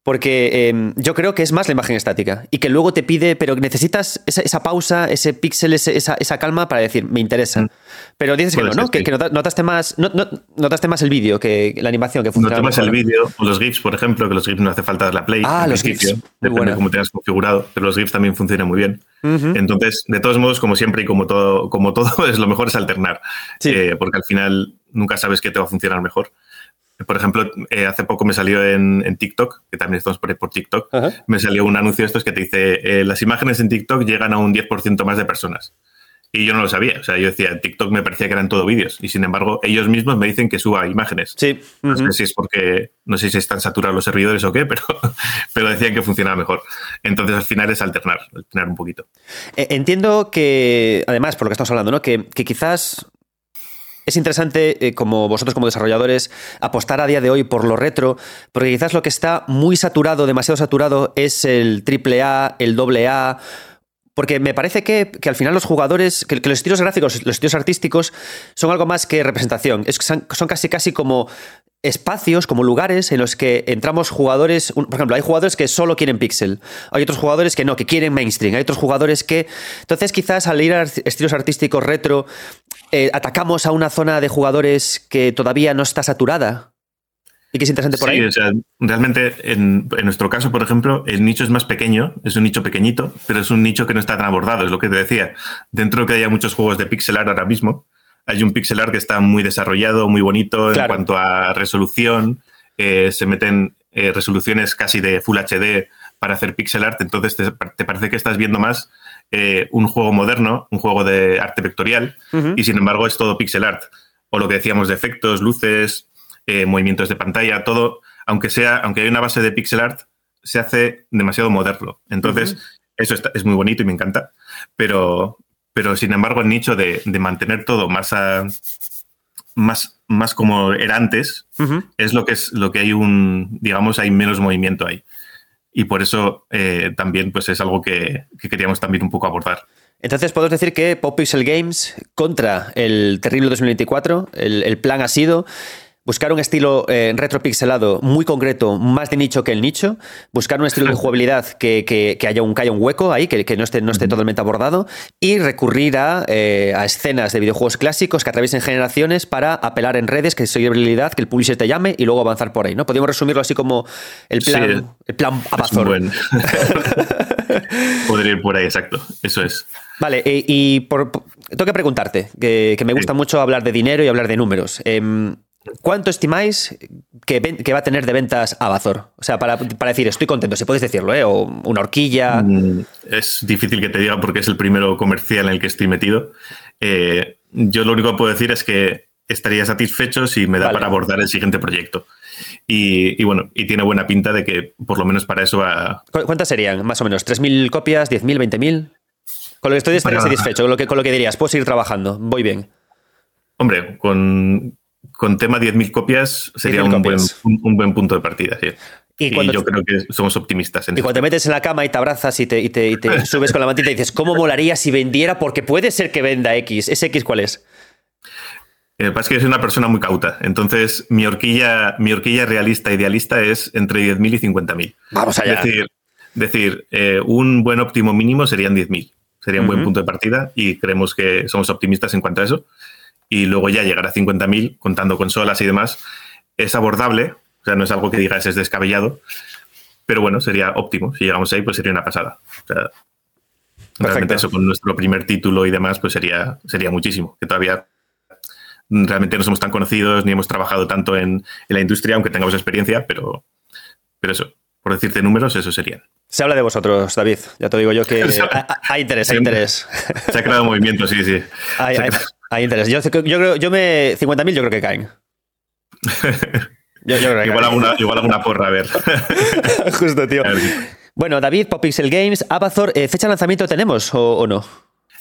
porque eh, yo creo que es más la imagen estática y que luego te pide, pero necesitas esa, esa pausa, ese píxel, ese- esa, esa calma para decir, me interesa. Mm. Pero dices que no, ¿no? Que, que nota- notaste más, no- no- notaste más el vídeo que la animación que No funciona. tomas mejor. el vídeo o los GIFs, por ejemplo, que los GIFs no hace falta la play. Ah, los GIFs. Depende de cómo tengas configurado, pero los GIFs también funcionan muy bien. Entonces, de todos modos, como siempre y como todo, como todo es lo mejor es alternar, Sí. Eh, porque al final nunca sabes qué te va a funcionar mejor. Por ejemplo, eh, hace poco me salió en, en TikTok, que también estamos por ahí por TikTok, Ajá. me salió un anuncio de estos que te dice, eh, las imágenes en TikTok llegan a un 10% más de personas. Y yo no lo sabía. O sea, yo decía, TikTok me parecía que eran todo vídeos. Y sin embargo, ellos mismos me dicen que suba imágenes. Sí. No ujú. sé si es porque, no sé si están saturados los servidores o qué, pero, pero decían que funcionaba mejor. Entonces, al final es alternar, alternar un poquito. Eh, Entiendo que, además, por lo que estamos hablando, ¿no? que, que quizás es interesante, eh, como vosotros como desarrolladores, apostar a día de hoy por lo retro, porque quizás lo que está muy saturado, demasiado saturado, es el AAA, el AA. Porque me parece que, que al final los jugadores, que, los estilos gráficos, los estilos artísticos, son algo más que representación. Es, son, casi casi como espacios, como lugares en los que entramos jugadores. por ejemplo, hay jugadores que solo quieren pixel. Hay otros jugadores que no, que quieren mainstream. Hay otros jugadores que. Entonces, quizás al ir a estilos artísticos retro, eh, atacamos a una zona de jugadores que todavía no está saturada. Y que es interesante por sí, ahí. o sea, realmente en, en nuestro caso, por ejemplo, el nicho es más pequeño, es un nicho pequeñito, pero es un nicho que no está tan abordado, es lo que te decía. Dentro que haya muchos juegos de pixel art ahora mismo, hay un pixel art que está muy desarrollado, muy bonito en cuanto a resolución, eh, se meten eh, resoluciones casi de Full HD para hacer pixel art, entonces te, te parece que estás viendo más eh, un juego moderno, un juego de arte vectorial, y sin embargo es todo pixel art. O lo que decíamos de efectos, luces, eh, movimientos de pantalla, todo, aunque sea, aunque hay una base de pixel art, se hace demasiado moderno. Entonces, eso es muy bonito y me encanta, pero, pero sin embargo el nicho de, mantener todo más, más, más como era antes es lo que es lo que hay un, digamos, hay menos movimiento ahí. Y por eso eh, también pues es algo que, queríamos también un poco abordar. Entonces, podemos decir que Pop Pixel Games contra el terrible 2024, el, el plan ha sido Buscar un estilo eh, retropixelado muy concreto, más de nicho que el nicho. Buscar un estilo de jugabilidad que, haya, un, un hueco ahí, que, no, esté, no esté totalmente abordado. Y recurrir eh, a, escenas de videojuegos clásicos que atraviesen generaciones para apelar en redes, que soy habilidad, que el publisher te llame y luego avanzar por ahí. ¿no? Podríamos resumirlo así como el plan, el plan Podría ir por ahí, exacto. Eso es. Vale, eh, y por, tengo que preguntarte, que, me gusta mucho hablar de dinero y hablar de números. Em, ¿Cuánto estimáis que, va a tener de ventas Abazor? O sea, para, decir, estoy contento, si podéis decirlo, ¿eh? O una horquilla. Mm, es difícil que te diga porque es el primero comercial en el que estoy metido. Eh, yo lo único que puedo decir es que estaría satisfecho si me da para abordar el siguiente proyecto. Y, bueno, y tiene buena pinta de que por lo menos para eso va. ¿Cuántas serían, más o menos? ¿3.000 copias? ¿10.000? ¿20.000? Con lo que estoy estaría satisfecho, con lo, que, con lo que dirías, puedo seguir trabajando, voy bien. Hombre, con, con tema 10.000 copias sería un buen, un, buen, punto de partida. Y, yo creo que somos optimistas. En y cuando te metes en la cama y te abrazas y te, y te, subes con la mantita y dices, ¿cómo molaría si vendiera? Porque puede ser que venda X. ¿Ese X cuál es? Eh, pasa que soy una persona muy cauta. Entonces, mi horquilla, mi horquilla realista, idealista es entre 10.000 y 50.000. Vamos allá. Es decir, decir eh, un buen óptimo mínimo serían 10.000. Sería un buen punto de partida y creemos que somos optimistas en cuanto a eso y luego ya llegar a 50.000 contando consolas y demás, es abordable, o sea, no es algo que digas es descabellado, pero bueno, sería óptimo. Si llegamos ahí, pues sería una pasada. O sea, realmente eso con nuestro primer título y demás, pues sería, sería muchísimo, que todavía realmente no somos tan conocidos ni hemos trabajado tanto en, la industria, aunque tengamos experiencia, pero, pero eso, por decirte números, eso serían. Se habla de vosotros, David. Ya te digo yo que hay interés, hay interés. Se ha creado movimiento, sí, sí. Hay interés. Yo, yo, yo me. 50.000 yo creo que caen. igual, alguna, porra, a ver. Justo, tío. Bueno, David, Popixel Games, Abazor, eh, ¿fecha de lanzamiento tenemos o, no?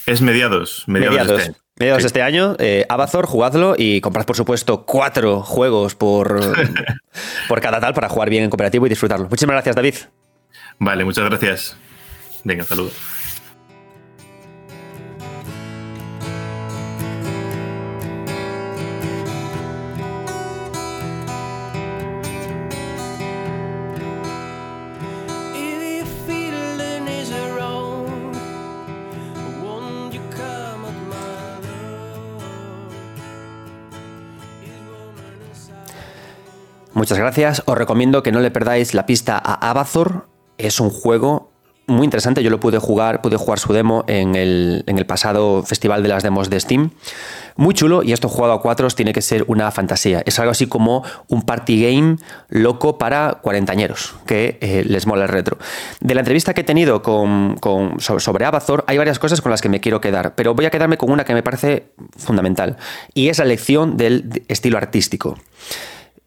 Es mediados, mediados, de este año. Mediados de este año. Eh, Abazor, jugadlo y comprad, por supuesto, cuatro juegos por, por cada tal para jugar bien en cooperativo y disfrutarlo. Muchísimas gracias, David. Vale, muchas gracias. Venga, saludos. Muchas gracias. Os recomiendo que no le perdáis la pista a Abazor. Es un juego muy interesante. Yo lo pude jugar, pude jugar su demo en el, pasado festival de las demos de Steam. Muy chulo y esto jugado a cuatro tiene que ser una fantasía. Es algo así como un party game loco para cuarentañeros, que eh, les mola el retro. De la entrevista que he tenido con, sobre Abazor hay varias cosas con las que me quiero quedar, pero voy a quedarme con una que me parece fundamental y es la lección del estilo artístico.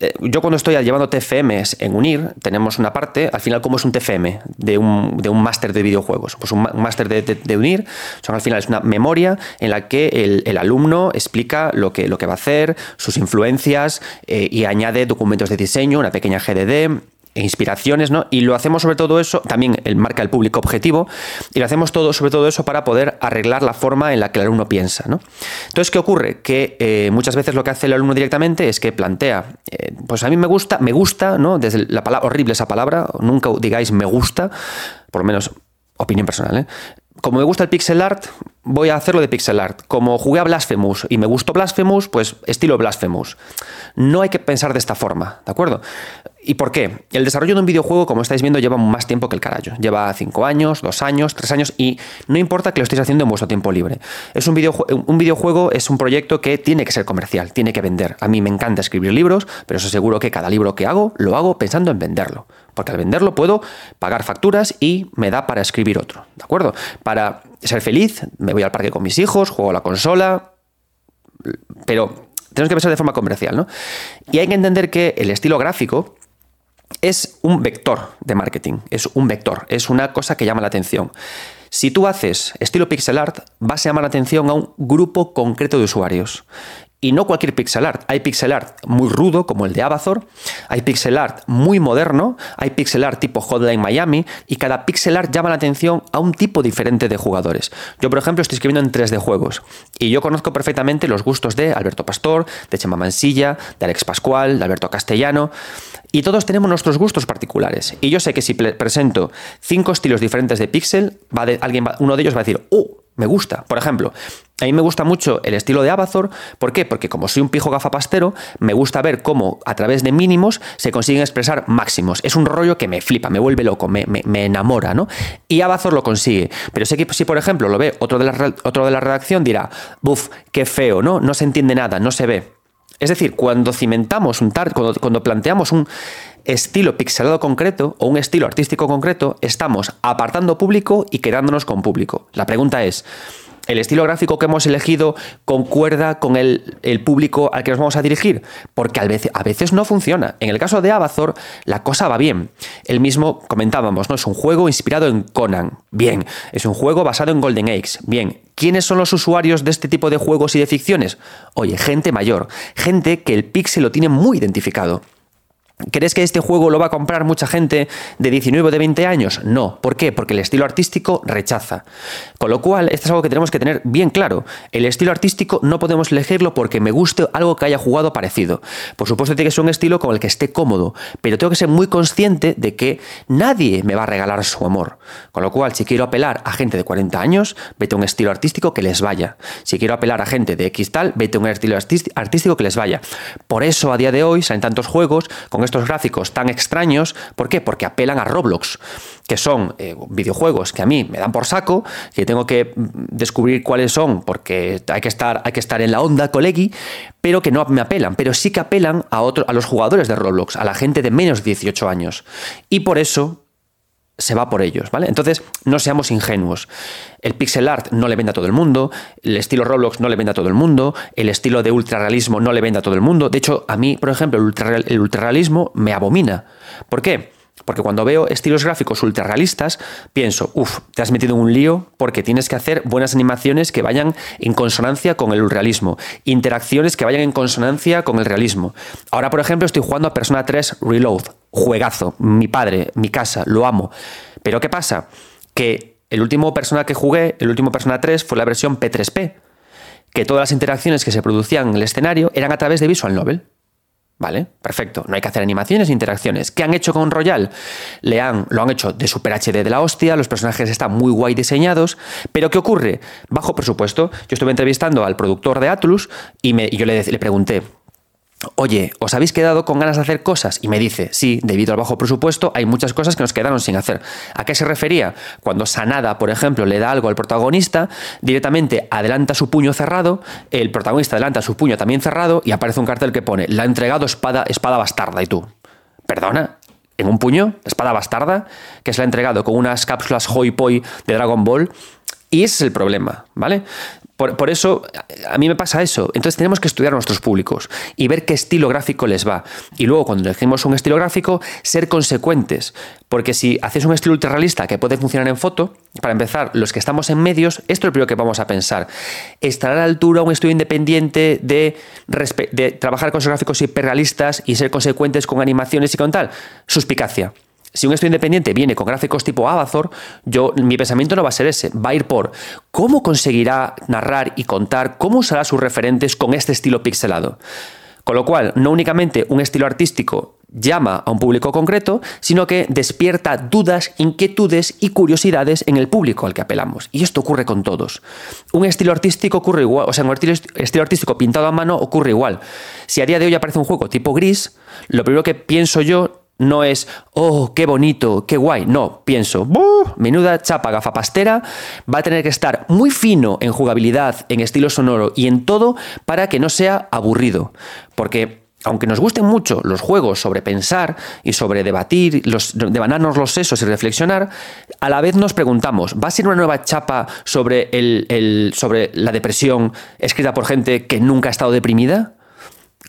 Eh, yo cuando estoy llevando TFMs en UNIR, tenemos una parte, al final, como es un TFM de un, de un máster de videojuegos? Pues un, máster de, UNIR, son, al final es una memoria en la que el, alumno explica lo que, lo que va a hacer, sus influencias eh, y añade documentos de diseño, una pequeña GDD, e inspiraciones, ¿no? Y lo hacemos sobre todo eso, también el marca el público objetivo, y lo hacemos todo sobre todo eso para poder arreglar la forma en la que el alumno piensa, ¿no? Entonces, ¿qué ocurre? Que eh, muchas veces lo que hace el alumno directamente es que plantea, eh, pues a mí me gusta, me gusta, ¿no? Desde la palabra, horrible esa palabra, nunca digáis me gusta, por lo menos opinión personal, ¿eh? como me gusta el pixel art, voy a hacerlo de pixel art. Como jugué a Blasphemous y me gustó Blasphemous, pues estilo Blasphemous. No hay que pensar de esta forma, ¿de acuerdo? ¿Y por qué? El desarrollo de un videojuego, como estáis viendo, lleva más tiempo que el carajo. Lleva 5 años, 2 años, 3 años y no importa que lo estéis haciendo en vuestro tiempo libre. Es un, videojuego, un videojuego es un proyecto que tiene que ser comercial, tiene que vender. A mí me encanta escribir libros, pero os aseguro que cada libro que hago lo hago pensando en venderlo. Porque al venderlo puedo pagar facturas y me da para escribir otro. ¿De acuerdo? Para ser feliz, me voy al parque con mis hijos, juego a la consola, pero tenemos que pensar de forma comercial, ¿no? Y hay que entender que el estilo gráfico es un vector de marketing, es un vector, es una cosa que llama la atención. Si tú haces estilo pixel art, vas a llamar la atención a un grupo concreto de usuarios. Y no cualquier pixel art. Hay pixel art muy rudo, como el de Avatar. Hay pixel art muy moderno. Hay pixel art tipo Hotline Miami. Y cada pixel art llama la atención a un tipo diferente de jugadores. Yo, por ejemplo, estoy escribiendo en 3D juegos. Y yo conozco perfectamente los gustos de Alberto Pastor, de Chema Mansilla, de Alex Pascual, de Alberto Castellano. Y todos tenemos nuestros gustos particulares. Y yo sé que si presento cinco estilos diferentes de pixel, va de, alguien uno de ellos va a decir, ¡oh! Me gusta. Por ejemplo, a mí me gusta mucho el estilo de Avatar. ¿Por qué? Porque como soy un pijo gafapastero, me gusta ver cómo a través de mínimos se consiguen expresar máximos. Es un rollo que me flipa, me vuelve loco, me, enamora, ¿no? Y Avatar lo consigue. Pero sé que si, por ejemplo, lo ve otro de la, otro de la redacción, dirá, buf, qué feo, ¿no? No se entiende nada, no se ve. Es decir, cuando cimentamos un tar, cuando, planteamos un estilo pixelado concreto o un estilo artístico concreto, estamos apartando público y quedándonos con público. La pregunta es, ¿el estilo gráfico que hemos elegido concuerda con el, público al que nos vamos a dirigir? Porque a veces, no funciona. En el caso de Avatar, la cosa va bien. El mismo comentábamos, ¿no? Es un juego inspirado en Conan. Bien. Es un juego basado en Golden Eggs. Bien. ¿Quiénes son los usuarios de este tipo de juegos y de ficciones? Oye, gente mayor, gente que el pixel lo tiene muy identificado. ¿Crees que este juego lo va a comprar mucha gente de 19 o de 20 años? No. ¿Por qué? Porque el estilo artístico rechaza. Con lo cual, esto es algo que tenemos que tener bien claro. El estilo artístico no podemos elegirlo porque me guste algo que haya jugado parecido. Por supuesto, tiene que ser un estilo con el que esté cómodo, pero tengo que ser muy consciente de que nadie me va a regalar su amor. Con lo cual, si quiero apelar a gente de 40 años, vete a un estilo artístico que les vaya. Si quiero apelar a gente de X tal, vete a un estilo artístico que les vaya. Por eso, a día de hoy, salen tantos juegos con estos gráficos tan extraños. ¿Por qué? Porque apelan a Roblox, que son eh, videojuegos que a mí me dan por saco, que tengo que mm, descubrir cuáles son porque hay que estar, hay que estar en la onda, colegi, pero que no me apelan, pero sí que apelan a, a los jugadores de Roblox, a la gente de menos de 18 años. Y por eso se va por ellos, ¿vale? Entonces, no seamos ingenuos. El pixel art no le vende a todo el mundo, el estilo Roblox no le vende a todo el mundo, el estilo de ultrarrealismo no le vende a todo el mundo. De hecho, a mí, por ejemplo, el, ultrarrealismo me abomina. ¿Por qué? Porque cuando veo estilos gráficos ultra realistas, pienso, uff, te has metido en un lío porque tienes que hacer buenas animaciones que vayan en consonancia con el realismo, interacciones que vayan en consonancia con el realismo. Ahora, por ejemplo, estoy jugando a Persona 3 Reload, juegazo, mi padre, mi casa, lo amo. Pero ¿qué pasa? Que el último Persona que jugué, el último Persona 3, fue la versión P3P, que todas las interacciones que se producían en el escenario eran a través de Visual Novel. Vale, perfecto. No hay que hacer animaciones e interacciones. ¿Qué han hecho con Royal? Le han, lo han hecho de Super HD de la hostia, los personajes están muy guay diseñados, pero ¿qué ocurre? Bajo presupuesto. Yo estuve entrevistando al productor de Atlus y, me, y yo le, le pregunté, Oye, ¿os habéis quedado con ganas de hacer cosas? Y me dice, sí, debido al bajo presupuesto hay muchas cosas que nos quedaron sin hacer. ¿A qué se refería? Cuando Sanada, por ejemplo, le da algo al protagonista, directamente adelanta su puño cerrado, el protagonista adelanta su puño también cerrado y aparece un cartel que pone, la ha entregado espada, espada bastarda. Y tú, ¿perdona? ¿En un puño? ¿Espada bastarda? Que se la ha entregado con unas cápsulas Hoi Poi de Dragon Ball. Y ese es el problema, ¿vale? Por, eso a mí me pasa eso. Entonces tenemos que estudiar a nuestros públicos y ver qué estilo gráfico les va. Y luego cuando elegimos un estilo gráfico, ser consecuentes. Porque si haces un estilo ultrarrealista que puede funcionar en foto, para empezar, los que estamos en medios, esto es lo primero que vamos a pensar. ¿Estará a la altura un estudio independiente de, de trabajar con esos gráficos hiperrealistas y ser consecuentes con animaciones y con tal? Suspicacia si un estudio independiente viene con gráficos tipo Avatar, yo, mi pensamiento no va a ser ese, va a ir por cómo conseguirá narrar y contar, cómo usará sus referentes con este estilo pixelado. Con lo cual, no únicamente un estilo artístico llama a un público concreto, sino que despierta dudas, inquietudes y curiosidades en el público al que apelamos. Y esto ocurre con todos. Un estilo artístico ocurre igual, o sea, un estilo artístico pintado a mano ocurre igual. Si a día de hoy aparece un juego tipo gris, lo primero que pienso yo no es, oh, qué bonito, qué guay. No, pienso, menuda chapa gafapastera, va a tener que estar muy fino en jugabilidad, en estilo sonoro y en todo para que no sea aburrido. Porque aunque nos gusten mucho los juegos sobre pensar y sobre debatir, los, devanarnos los sesos y reflexionar, a la vez nos preguntamos, ¿va a ser una nueva chapa sobre, el, sobre la depresión escrita por gente que nunca ha estado deprimida?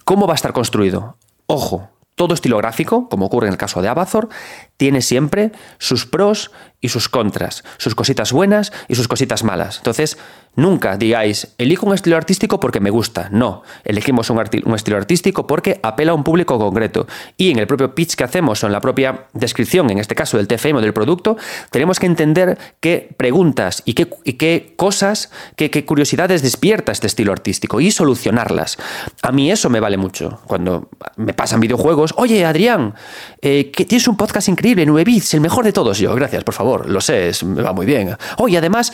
¿Cómo va a estar construido? Ojo, todo estilo gráfico, como ocurre en el caso de Abathor, tiene siempre sus pros y sus contras, sus cositas buenas y sus cositas malas. Entonces, nunca digáis, elijo un estilo artístico porque me gusta. No, elegimos un, estilo artístico porque apela a un público concreto. Y en el propio pitch que hacemos o en la propia descripción, en este caso del TFM o del producto, tenemos que entender qué preguntas y qué, qué cosas, qué, qué, curiosidades despierta este estilo artístico y solucionarlas. A mí eso me vale mucho. Cuando me pasan videojuegos, oye, Adrián, eh, tienes un podcast increíble, 9 bits, el mejor de todos. Yo, gracias, por favor lo sé, me va muy bien. Oye, además,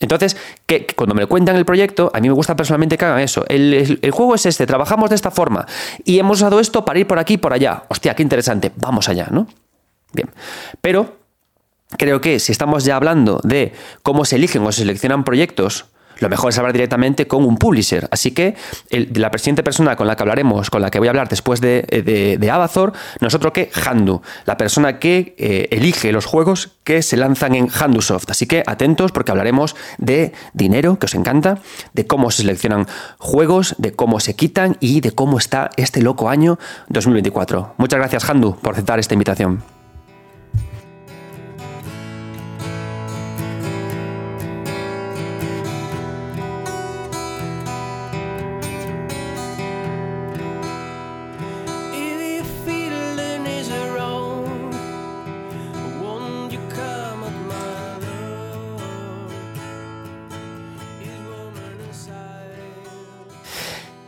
entonces, que, cuando me cuentan el proyecto, a mí me gusta personalmente que hagan eso. El, juego es este, trabajamos de esta forma y hemos usado esto para ir por aquí y por allá. Hostia, qué interesante, vamos allá, ¿no? Bien, pero creo que si estamos ya hablando de cómo se eligen o se seleccionan proyectos lo mejor es hablar directamente con un publisher. Así que la siguiente persona con la que hablaremos, con la que voy a hablar después de, de, de Abazor, no es otro que Handu, la persona que eh, elige los juegos que se lanzan en Handusoft. Así que atentos porque hablaremos de dinero, que os encanta, de cómo se seleccionan juegos, de cómo se quitan y de cómo está este loco año 2024. Muchas gracias, Handu, por aceptar esta invitación.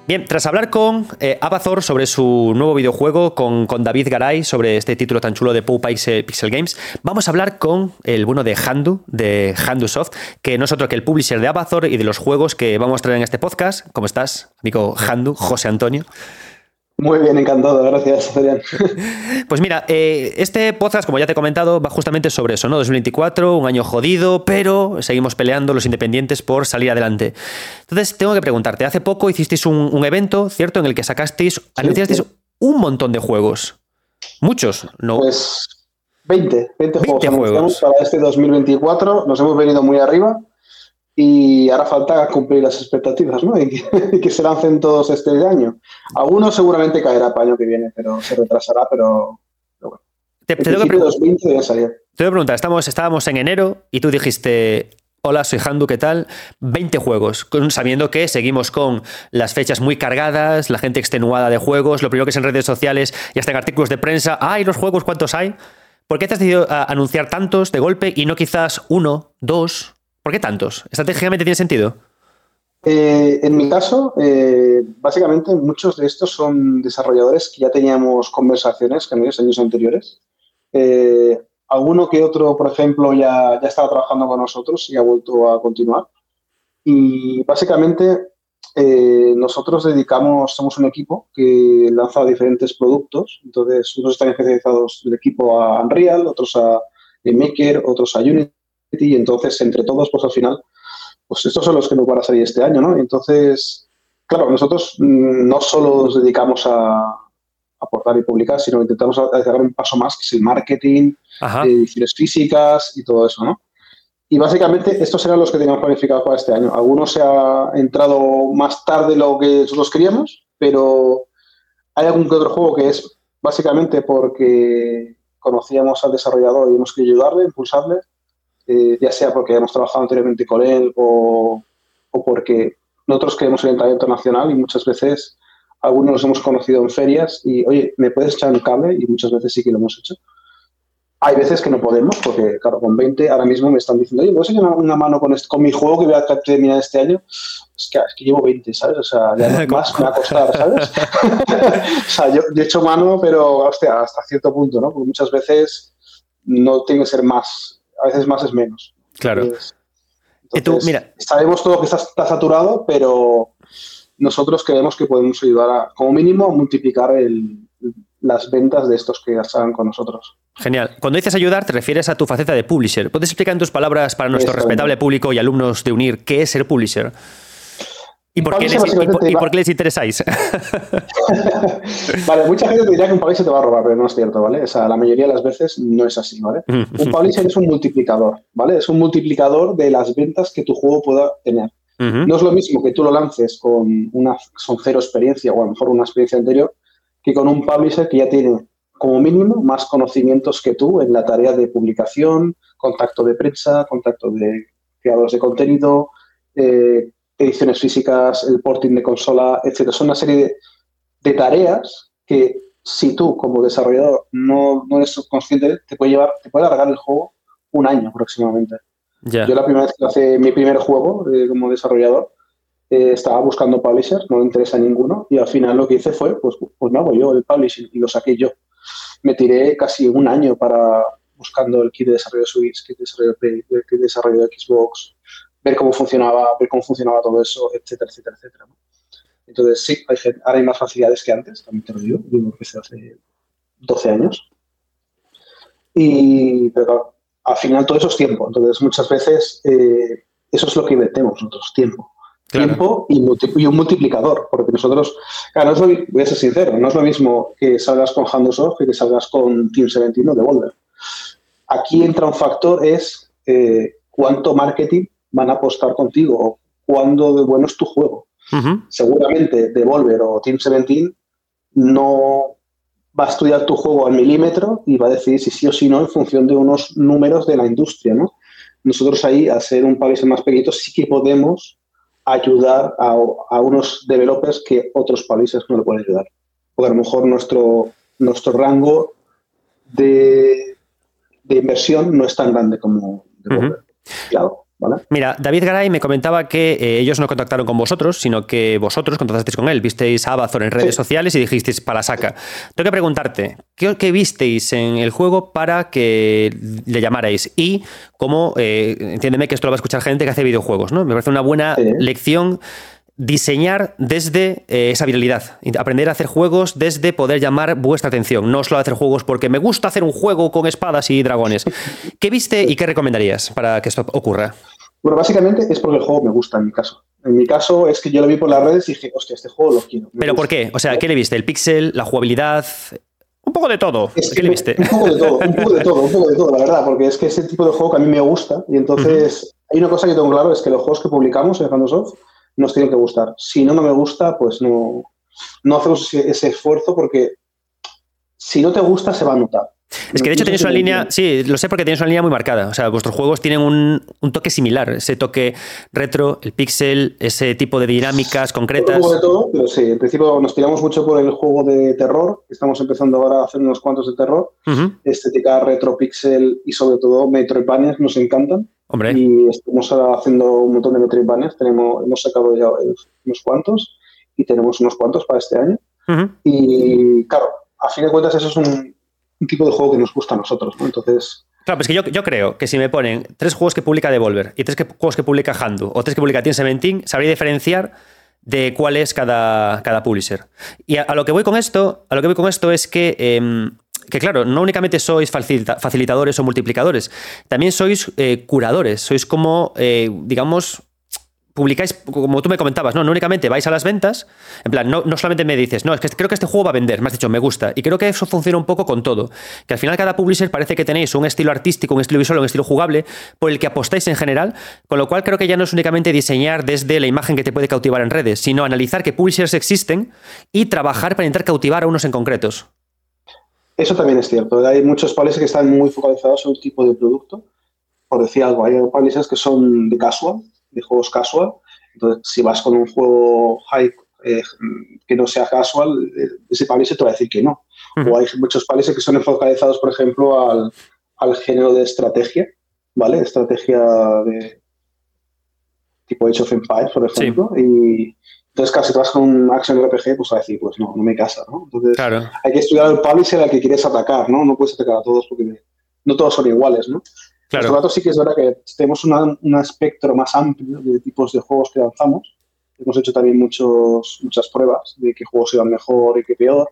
Bien, tras hablar con eh, Abazor sobre su nuevo videojuego, con, con, David Garay sobre este título tan chulo de Pau Pixel, Games, vamos a hablar con el bueno de Handu, de Handu Soft, que no es otro que el publisher de Abazor y de los juegos que vamos a traer en este podcast. ¿Cómo estás, amigo Handu, José Antonio? Muy bien, encantado, gracias, Adrián. Pues mira, eh, este podcast, como ya te he comentado, va justamente sobre eso, ¿no? 2024, un año jodido, pero seguimos peleando los independientes por salir adelante. Entonces, tengo que preguntarte, hace poco hicisteis un, evento, ¿cierto?, en el que sacasteis, anunciasteis un montón de juegos. Muchos, ¿no? Pues 20, 20, 20 juegos, para este 2024, nos hemos venido muy arriba y ahora falta cumplir las expectativas, ¿no? Y que, se lancen todos este año. Algunos seguramente caerá para el año que viene, pero se retrasará, pero, bueno. Te, tengo que preguntar, estamos, estábamos en enero y tú dijiste, hola, soy Handu, ¿qué tal? 20 juegos, sabiendo que seguimos con las fechas muy cargadas, la gente extenuada de juegos, lo primero que es en redes sociales y hasta en artículos de prensa, ¡ay, los juegos cuántos hay! ¿Por qué te has decidido anunciar tantos de golpe y no quizás uno, dos, ¿Por qué tantos? ¿Estratégicamente tiene sentido? Eh, en mi caso, eh, básicamente muchos de estos son desarrolladores que ya teníamos conversaciones con ellos años anteriores. Eh, alguno que otro, por ejemplo, ya, ya estaba trabajando con nosotros y ha vuelto a continuar. Y básicamente nosotros dedicamos, somos un equipo que lanza diferentes productos. Entonces, unos están especializados del equipo a Unreal, otros a Maker, otros a Unity y entonces entre todos, pues al final, pues estos son los que nos van a salir este año, ¿no? Entonces, claro, nosotros mm, no solo nos dedicamos a aportar y publicar, sino intentamos dar un paso más, que es el marketing, eh, ediciones físicas y todo eso, ¿no? Y básicamente estos eran los que teníamos planificados para este año. Algunos se ha entrado más tarde de lo que nosotros queríamos, pero hay algún que otro juego que es básicamente porque conocíamos al desarrollador y hemos querido ayudarle, impulsarle, eh, ya sea porque hemos trabajado anteriormente con él o, porque nosotros queremos el talento nacional y muchas veces algunos nos hemos conocido en ferias y, oye, ¿me puedes echar un cable? Y muchas veces sí que lo hemos hecho. Hay veces que no podemos, porque, claro, con 20 ahora mismo me están diciendo, oye, ¿me puedes echar una, mano con, este, con mi juego que voy a terminar este año? Es que, es que llevo 20, ¿sabes? O sea, ya más me va a costar, ¿sabes? o sea, yo, he hecho mano, pero, hostia, hasta cierto punto, ¿no? Porque muchas veces no tiene que ser más a veces más es menos. Claro. mira. Sabemos todo que está, saturado, pero nosotros creemos que podemos ayudar a, como mínimo, a multiplicar las ventas de estos que están con nosotros. Genial. Cuando dices ayudar, te refieres a tu faceta de publisher. ¿Puedes explicar en tus palabras para nuestro respetable público y alumnos de UNIR qué es ser publisher? ¿Y por, qué les, interesáis? vale, mucha gente te dirá que un publisher te va a robar, pero no es cierto, ¿vale? O sea, la mayoría de las veces no es así, ¿vale? un publisher es un multiplicador, ¿vale? Es un multiplicador de las ventas que tu juego pueda tener. No es lo mismo que tú lo lances con una son cero experiencia o a lo mejor una experiencia anterior que con un publisher que ya tiene como mínimo más conocimientos que tú en la tarea de publicación, contacto de prensa, contacto de creadores de contenido, eh, ediciones físicas, el porting de consola, etc. Son una serie de, tareas que si tú como desarrollador no, no, eres consciente, te puede llevar, te puede alargar el juego un año aproximadamente. Yo la primera vez que hice mi primer juego eh, como desarrollador, eh, estaba buscando publishers, no me interesa ninguno, y al final lo que hice fue, pues, pues no hago yo el publishing y lo saqué yo. Me tiré casi un año para buscando el kit de desarrollo de Switch, kit de desarrollo de, kit de, desarrollo de Xbox, ver cómo funcionaba, ver cómo funcionaba todo eso, etcétera, etcétera, etcétera. Entonces, sí, hay, ahora hay más facilidades que antes, también te lo digo, yo empecé hace 12 años. Y, pero al final todo eso es tiempo. Entonces, muchas veces eh, eso es lo que invertimos nosotros, tiempo. Tiempo y, un multiplicador, porque nosotros, claro, no es voy a ser sincero, no es lo mismo que salgas con Handosoft que que salgas con Team 17 de Boulder. Aquí entra un factor, es eh, cuánto marketing van a apostar contigo cuándo de bueno es tu juego. Seguramente Devolver o Team 17 no va a estudiar tu juego al milímetro y va a decidir si sí o si no en función de unos números de la industria, ¿no? Nosotros ahí, al ser un país más pequeño, sí que podemos ayudar a, unos developers que otros países no le pueden ayudar. Porque a lo mejor nuestro, nuestro rango de, inversión no es tan grande como Devolver. Claro. Mira, David Garay me comentaba que eh, ellos no contactaron con vosotros, sino que vosotros contactasteis con él. Visteis a Amazon en redes sociales y dijisteis para saca. Tengo que preguntarte, ¿qué, visteis en el juego para que le llamarais? Y cómo, eh, entiéndeme que esto lo va a escuchar gente que hace videojuegos, ¿no? Me parece una buena lección diseñar desde eh, esa viralidad, aprender a hacer juegos desde poder llamar vuestra atención, no solo hacer juegos porque me gusta hacer un juego con espadas y dragones. ¿Qué viste y qué recomendarías para que esto ocurra? Bueno, básicamente es porque el juego me gusta en mi caso. En mi caso es que yo lo vi por las redes y dije, hostia, este juego lo quiero. ¿Pero por qué? O sea, ¿qué le viste? ¿El pixel? ¿La jugabilidad? Un poco de todo. ¿Qué le viste? Un poco de todo, un poco de todo, un poco de todo, la verdad, porque es que ese tipo de juego que a mí me gusta y entonces hay una cosa que tengo claro, es que los juegos que publicamos en Handosoft nos tienen que gustar. Si no, no me gusta, pues no, no hacemos ese esfuerzo porque si no te gusta se va a notar. Es que de hecho tenéis una línea, sí, lo sé porque tenéis una línea muy marcada. O sea, vuestros juegos tienen un, toque similar, ese toque retro, el pixel, ese tipo de dinámicas concretas. Un poco de todo, pero sí, en principio nos tiramos mucho por el juego de terror. Estamos empezando ahora a hacer unos cuantos de terror. Estética retro, pixel y sobre todo Metroidvania nos encantan. Hombre. Y estamos ahora haciendo un montón de Metroidvania. Tenemos, hemos sacado ya unos cuantos y tenemos unos cuantos para este año. Y claro, a fin de cuentas eso es un un tipo de juego que nos gusta a nosotros, ¿no? Entonces... Claro, pues que yo, yo, creo que si me ponen tres juegos que publica Devolver y tres juegos que publica Handu o tres que publica Team 17, sabría diferenciar de cuál es cada, cada publisher. Y a, lo que voy con esto, a lo que voy con esto es que, em, que claro, no únicamente sois facilitadores o multiplicadores, también sois eh, curadores, sois como, eh, digamos, publicáis, como tú me comentabas, ¿no? no únicamente vais a las ventas, en plan, no, no, solamente me dices, no, es que creo que este juego va a vender, me has dicho, me gusta. Y creo que eso funciona un poco con todo. Que al final cada publisher parece que tenéis un estilo artístico, un estilo visual, un estilo jugable, por el que apostáis en general, con lo cual creo que ya no es únicamente diseñar desde la imagen que te puede cautivar en redes, sino analizar qué publishers existen y trabajar para intentar cautivar a unos en concretos. Eso también es cierto. Hay muchos publishers que están muy focalizados en un tipo de producto. Por decir algo, hay publishers que son de casual, de juegos casual. Entonces, si vas con un juego high eh, que no sea casual, eh, ese publisher te va a decir que no. O hay muchos publishers que son focalizados, por ejemplo, al, al, género de estrategia, ¿vale? Estrategia de tipo Age of Empires, por ejemplo. Y entonces, casi si vas con un Action RPG, pues va a decir, pues no, no me casa, ¿no? Entonces, hay que estudiar el publisher al que quieres atacar, ¿no? No puedes atacar a todos porque no todos son iguales, ¿no? Claro. sí que es verdad que tenemos un espectro más amplio de tipos de juegos que lanzamos. Hemos hecho también muchos, muchas pruebas de qué juegos iban mejor y qué peor.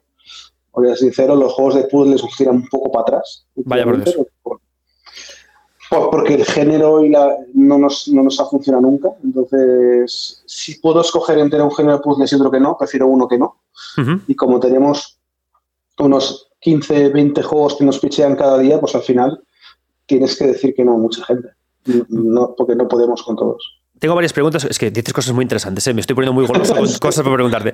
Voy a ser sincero, los juegos de puzzles nos tiran un poco para atrás. Vaya por porque el género y la, no, nos, no nos ha funcionado nunca. Entonces, si puedo escoger entre un género de puzzles y otro que no, prefiero uno que no. Y como tenemos unos 15, 20 juegos que nos pichean cada día, pues al final tienes que decir que no a mucha gente, no, porque no podemos con todos. tengo varias preguntas. Es que dices cosas muy interesantes, ¿eh? me estoy poniendo muy goloso con cosas para preguntarte.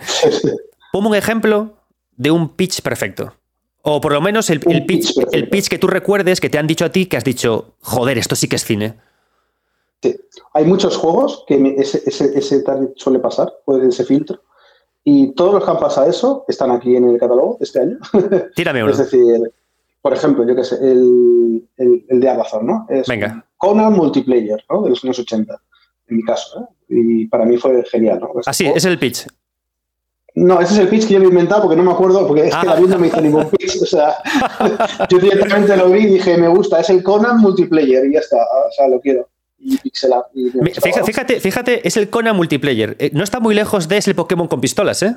Ponme un ejemplo de un pitch perfecto. O por lo menos el, pitch, el pitch que tú recuerdes que te han dicho a ti que has dicho, joder, esto sí que es cine. Sí. Hay muchos juegos que ese, ese, suele pasar, puede ese filtro. Y todos los que han pasado eso están aquí en el catálogo este año. Tírame uno. es decir, por ejemplo, yo qué sé, el, de Amazon, ¿no? Es Venga. Conan Multiplayer, ¿no? De los años 80, en mi caso. ¿eh? Y para mí fue genial, ¿no? ah, sí, es el pitch. No, ese es el pitch que yo me he inventado porque no me acuerdo, porque es que la vida no me hizo ningún pitch. O sea, yo directamente lo vi y dije, me gusta, es el Conan multiplayer y ya está, o sea, lo quiero. Y pixel fíjate, fíjate, es el Conan multiplayer. Eh, no está muy lejos de ese Pokémon con pistolas, ¿eh?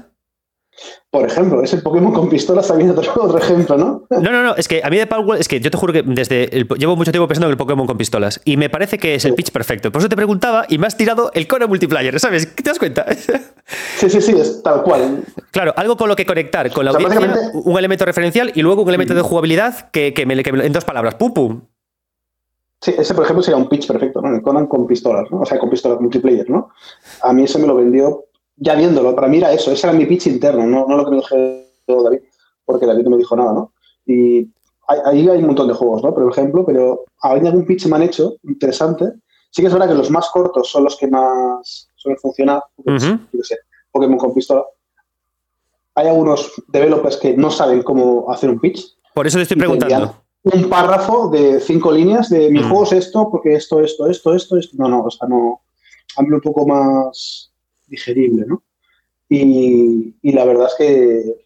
Por ejemplo, ese Pokémon con pistolas también otro, otro ejemplo, ¿no? No, no, no, es que a mí de Power es que yo te juro que desde llevo mucho tiempo pensando en el Pokémon con pistolas y me parece que es el pitch perfecto. Por eso te preguntaba y me has tirado el Conan multiplayer, ¿sabes? ¿Qué te das cuenta? Sí, sí, sí, es tal cual. Claro, algo con lo que conectar con la audiencia, un elemento referencial y luego un elemento de jugabilidad que, que, me, en dos palabras, pum pum. Sí, ese por ejemplo sería un pitch perfecto, ¿no? El Conan con pistolas, ¿no? O sea, con pistolas multiplayer, ¿no? A mí eso me lo vendió ya viéndolo, para mí era eso, ese era mi pitch interno, no, no lo que me dijo David, porque David no me dijo nada, ¿no? Y ahí hay un montón de juegos, ¿no? Por ejemplo, pero hay algún pitch me han hecho interesante. Sí que es verdad que los más cortos son los que más suelen funcionar, porque, yo sé, Pokémon con pistola. Hay algunos developers que no saben cómo hacer un pitch. Por eso te estoy preguntando. Un párrafo de cinco líneas de mi mm. juego es esto, porque esto, esto, esto, esto, esto. No, no, o sea, no. Hablo un poco más digerible, ¿no? Y, la verdad es que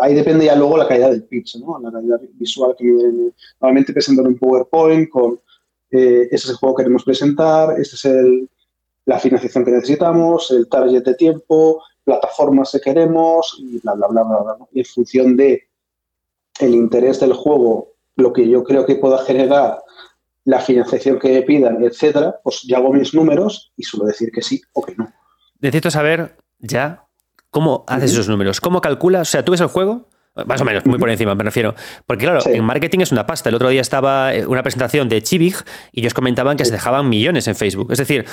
ahí depende ya luego la calidad del pitch, ¿no? La calidad visual que normalmente presentan un PowerPoint con eh, este es el juego que queremos presentar, esta es el, la financiación que necesitamos, el target de tiempo, plataformas que queremos y bla, bla, bla, bla, bla. Y en función de el interés del juego, lo que yo creo que pueda generar la financiación que pidan, etcétera, pues ya hago mis números y suelo decir que sí o que no. Necesito saber ya cómo haces esos números, cómo calculas, o sea, tú ves el juego, más o menos, muy por encima, me refiero. Porque claro, en marketing es una pasta. El otro día estaba eh, una presentación de Chivig y ellos comentaban que se dejaban millones en Facebook. Es decir,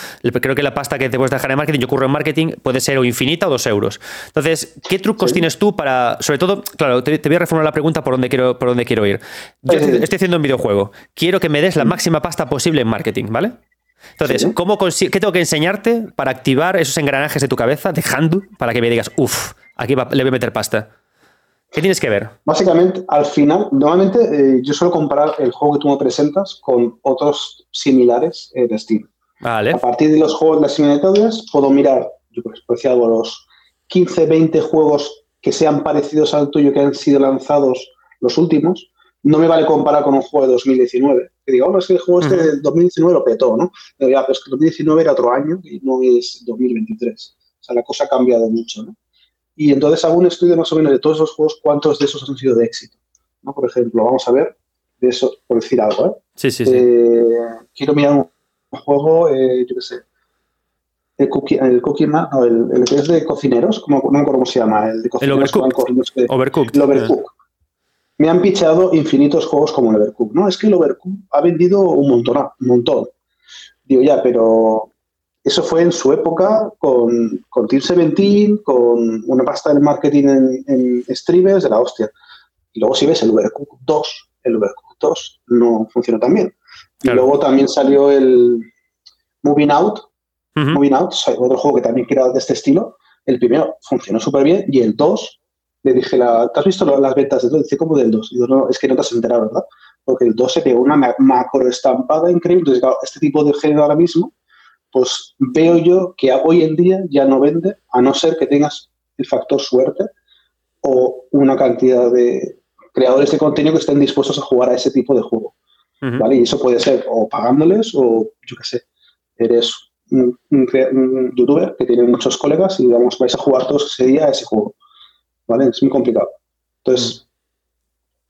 creo que la pasta que te puedes dejar en marketing, yo ocurro en marketing, puede ser o infinita o dos euros. Entonces, ¿qué trucos tienes tú para, sobre todo, claro, te, voy a reformular la pregunta por dónde quiero, por dónde quiero ir. Yo estoy, haciendo un videojuego. Quiero que me des la máxima pasta posible en marketing, ¿vale? Entonces, ¿cómo ¿qué tengo que enseñarte para activar esos engranajes de tu cabeza de Handu para que me digas, uff, aquí le voy a meter pasta? ¿Qué tienes que ver? Básicamente, al final, normalmente eh, yo suelo comparar el juego que tú me presentas con otros similares eh, de Steam. Vale. A partir de los juegos de las similitudes, puedo mirar, yo por algo, los 15, 20 juegos que sean parecidos al tuyo que han sido lanzados los últimos. No me vale comparar con un juego de 2019 que diga, oh, es que el juego este de 2019 lo petó, ¿no? Pero ya, pero es que 2019 era otro año y no es 2023. O sea, la cosa ha cambiado mucho, ¿no? Y entonces hago un estudio más o menos de todos esos juegos, cuántos de esos han sido de éxito. ¿no? Por ejemplo, vamos a ver, de eso, por decir algo, ¿eh? Sí, sí, sí. Eh, quiero mirar un, juego, eh, yo qué sé, el Cookie, el cookie no, el, el, que es de cocineros, como, no me acuerdo cómo se llama, el de cocineros. El Overcooked. Overcooked. El Overcooked me han pichado infinitos juegos como el Overcooked. No, es que el Overcooked ha vendido un montón, un montón. Digo, ya, pero eso fue en su época con, con Team 17, con una pasta del marketing en, en streamers de la hostia. Y luego si ves el Overcooked 2, el Overcooked 2 no funciona tan bien. Y luego también salió el Moving Out, Moving Out, otro juego que también era de este estilo. El primero funcionó súper bien y el 2 le dije, la, ¿te has visto las ventas del 2? Dice, ¿cómo del 2? Y yo, no, es que no te has enterado, ¿verdad? Porque el 2 se pegó una macro estampada increíble. Entonces, claro, este tipo de género ahora mismo, pues veo yo que hoy en día ya no vende, a no ser que tengas el factor suerte o una cantidad de creadores de contenido que estén dispuestos a jugar a ese tipo de juego. ¿vale? Y eso puede ser o pagándoles o, yo qué sé, eres un, un, youtuber que tiene muchos colegas y vamos, vais a jugar todos ese día a ese juego. ¿Vale? Es muy complicado. Entonces,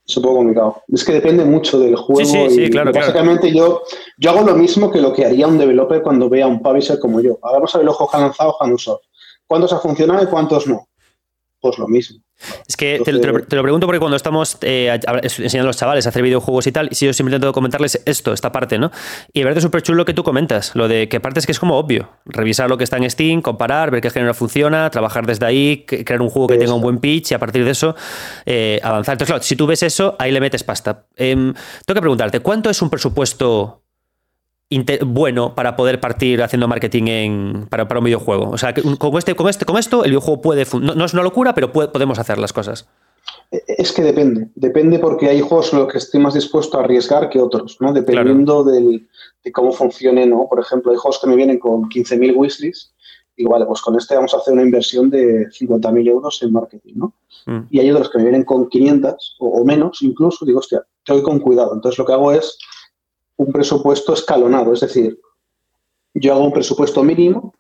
es un poco complicado. Es que depende mucho del juego. Sí, sí, claro, básicamente Yo, yo hago lo mismo que lo que haría un developer cuando vea a un publisher como yo. Ahora vamos a ver los juegos que ha lanzado Hanusoft. ¿Cuántos ha funcionado y cuántos no? Pues lo mismo. Es que te, lo pregunto porque cuando estamos eh, enseñando a los chavales a hacer videojuegos y tal, y si yo siempre intento comentarles esto, esta parte, ¿no? Y verdad es súper chulo lo que tú comentas, lo de que parte es que es como obvio, revisar lo que está en Steam, comparar, ver qué género funciona, trabajar desde ahí, crear un juego que tenga un buen pitch y a partir de eso eh, avanzar. Entonces, claro, si tú ves eso, ahí le metes pasta. Em, tengo que preguntarte, ¿cuánto es un presupuesto bueno para poder partir haciendo marketing en, para, un videojuego. O sea, con, este, con, este, con esto el videojuego puede... No, es una locura, pero podemos hacer las cosas. E, es que depende. Depende porque hay juegos en los que estoy más dispuesto a arriesgar que otros, ¿no? Dependiendo de cómo funcione, ¿no? Por ejemplo, hay juegos que me vienen con 15.000 wishlists y vale, pues con este vamos a hacer una inversión de 50.000 euros en marketing, ¿no? Mm. Y hay otros que me vienen con 500 o, o menos incluso, digo, hostia, tengo que con cuidado. Entonces lo que hago es un presupuesto escalonado, es decir, yo hago un presupuesto mínimo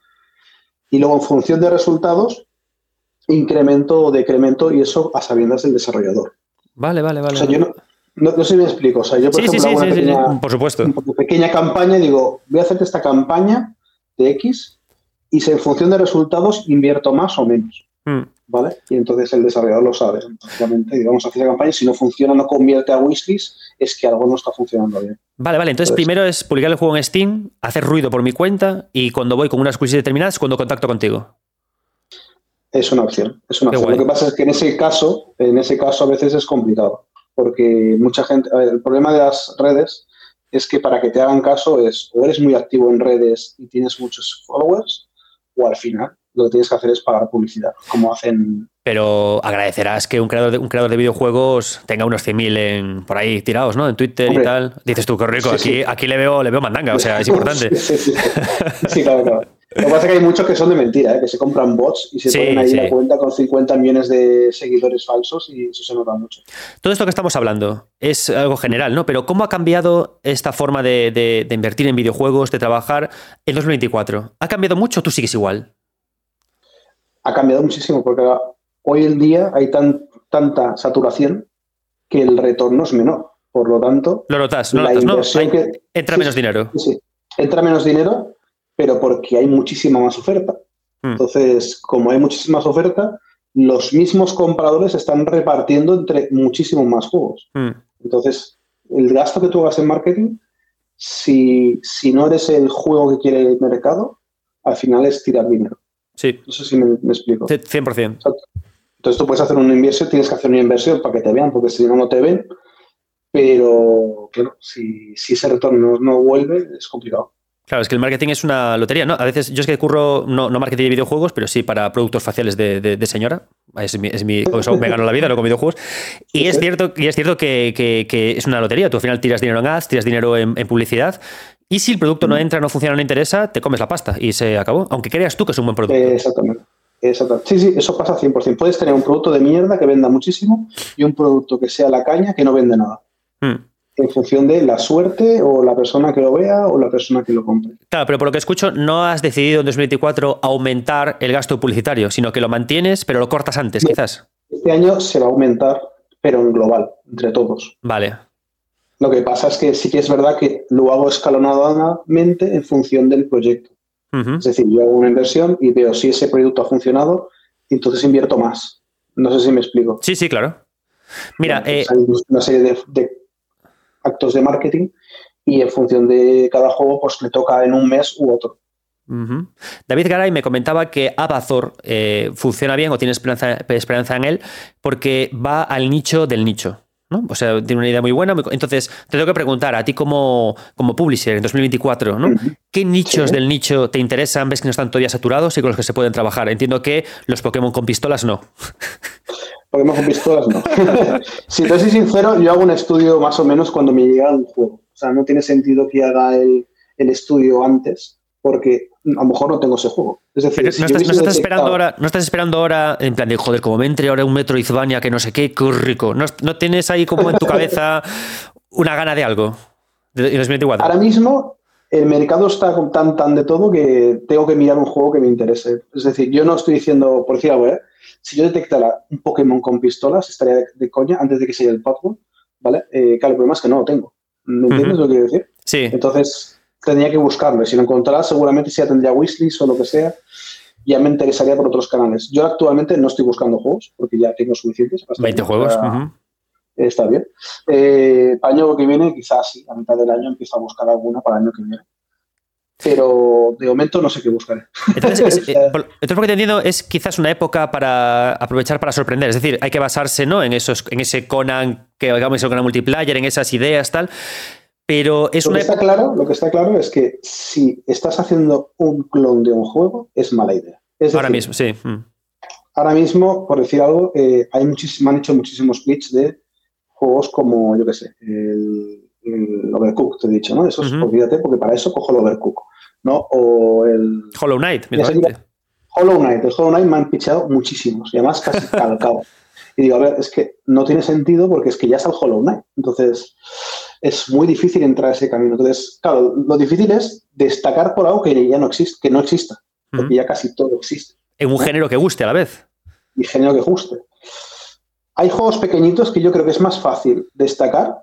y luego en función de resultados incremento o decremento y eso a sabiendas del desarrollador. Vale, vale, vale. O sea, yo no, sé si me explico. O sea, yo, por ejemplo, hago una pequeña, por supuesto. Una pequeña campaña y digo, voy a hacerte esta campaña de X y si en función de resultados invierto más o menos. Hmm. ¿Vale? Y entonces el desarrollador lo sabe. Básicamente, vamos a hacer la campaña, si no funciona, no convierte a wishlist, es que algo no está funcionando bien. Vale, vale. Entonces, primero es publicar el juego en Steam, hacer ruido por mi cuenta y cuando voy con unas wishlist determinadas, cuando contacto contigo. Es una opción. Es una opción. Lo que pasa es que en ese caso, en ese caso a veces es complicado. Porque mucha gente. el problema de las redes es que para que te hagan caso es o eres muy activo en redes y tienes muchos followers, o al final lo que tienes que hacer es pagar publicidad, como hacen. Pero agradecerás que un creador de, un creador de videojuegos tenga unos 100.000 por ahí tirados, ¿no? En Twitter y tal. Dices tú, qué rico, aquí, aquí le veo, le veo mandanga, o sea, es importante. sí, claro, claro. Lo que pasa es que hay muchos que son de mentira, ¿eh? que se compran bots y se ponen ahí la cuenta con 50 millones de seguidores falsos y eso se nota mucho. Todo esto que estamos hablando es algo general, ¿no? Pero ¿cómo ha cambiado esta forma de, de invertir en videojuegos, de trabajar en 2024? ¿Ha cambiado mucho o tú sigues igual? Ha cambiado muchísimo porque hoy en día hay tan, tanta saturación que el retorno es menor. Por lo tanto, lo notas, ¿no? entra menos dinero. Sí, entra menos dinero, pero porque hay muchísima más oferta. Hmm. Entonces, como hay muchísima más oferta, los mismos compradores están repartiendo entre muchísimos más juegos. Hmm. Entonces, el gasto que tú hagas en marketing, si, si no eres el juego que quiere el mercado, al final es tirar dinero. Sí. No sé si me, explico. 100%. Entonces tú puedes hacer una inversión, tienes que hacer una inversión para que te vean, porque si no, no te ven. Pero, claro, si, ese retorno no, vuelve, es complicado. Claro, es que el marketing es una lotería, ¿no? A veces yo es que curro, no, no marketing de videojuegos, pero sí para productos faciales de, señora. Es mi, es mi me gano la vida, no con videojuegos. Y es cierto, y es cierto que, es una lotería. Tú al final tiras dinero en ads, tiras dinero en, en publicidad y si el producto no mm. entra, no funciona, no interesa, te comes la pasta y se acabó. Aunque creas tú que es un buen producto. exactamente. Exactamente. Sí, sí, eso pasa 100%. Puedes tener un producto de mierda que venda muchísimo y un producto que sea la caña que no vende nada. Mm. En función de la suerte o la persona que lo vea o la persona que lo compre. Claro, pero por lo que escucho, no has decidido en 2024 aumentar el gasto publicitario, sino que lo mantienes, pero lo cortas antes, quizás. Este año se va a aumentar, pero en global, entre todos. Vale. Lo que pasa es que sí que es verdad que lo hago escalonadamente en función del proyecto. Es decir, yo hago una inversión y veo si ese producto ha funcionado y entonces invierto más. No sé si me explico. Sí, sí, claro. Mira, eh, hay una serie de, actos de marketing y en función de cada juego, pues le toca en un mes u otro. David Garay me comentaba que Abazor eh, funciona bien o tiene esperanza en él porque va al nicho del nicho. O sea, tiene una idea muy buena. Entonces, te tengo que preguntar a ti como, como publisher en 2024, ¿no? ¿Qué nichos del nicho te interesan? ¿Ves que no están todavía saturados y con los que se pueden trabajar? Entiendo que los Pokémon con pistolas no. Pokémon con pistolas no. si te soy sincero, yo hago un estudio más o menos cuando me llega un juego. O sea, no tiene sentido que haga el, el estudio antes porque a lo mejor no tengo ese juego. Es decir, no, estás, esperando ahora, no estás esperando ahora en plan de, joder, como me entre ahora un metro Metroidvania que no sé qué, qué rico. ¿No, ¿No, tienes ahí como en tu cabeza una gana de algo? De 2024. Ahora mismo el mercado está tan, tan de todo que tengo que mirar un juego que me interese. Es decir, yo no estoy diciendo, por decir algo, ¿eh? si yo detectara un Pokémon con pistolas, estaría de, coña antes de que sea el Pokémon, ¿vale? Eh, claro, el problema es que no lo tengo. ¿Me entiendes lo que quiero decir? Sí. Entonces, tendría que buscarlo. si lo encontrara, seguramente ya tendría wishlist o lo que sea. ya me interesaría por otros canales. Yo actualmente no estoy buscando juegos porque ya tengo suficientes. 20 juegos. Está bien. Eh, para el año que viene, quizás sí, a mitad del año empiezo a buscar alguna para el año que viene pero de momento no sé qué buscaré. Entonces, eh, entonces, te entiendo, es quizás una época para aprovechar para sorprender. Es decir, hay que basarse ¿no? en, esos, en ese Conan, que digamos, ese Conan multiplayer, en esas ideas, tal. Pero es lo una que está claro, Lo que está claro es que si estás haciendo un clon de un juego, es mala idea. ahora mismo, sí. Mm. Ahora mismo, por decir algo, eh, hay muchísimo, han hecho muchísimos clips de juegos como, yo qué sé, el el Overcook, te he dicho, ¿no? Eso es, olvídate, porque para eso cojo el Overcook, ¿no? O el... Hollow Knight, Hollow Knight, el Hollow Knight me han pichado muchísimos, y además casi calcado. y digo, a ver, es que no tiene sentido porque es que ya es el Hollow Knight. Entonces, es muy difícil entrar a ese camino. Entonces, claro, lo difícil es destacar por algo que ya no existe, que no exista, porque ya casi todo existe. En un género que guste a la vez. Y género que guste. Hay juegos pequeñitos que yo creo que es más fácil destacar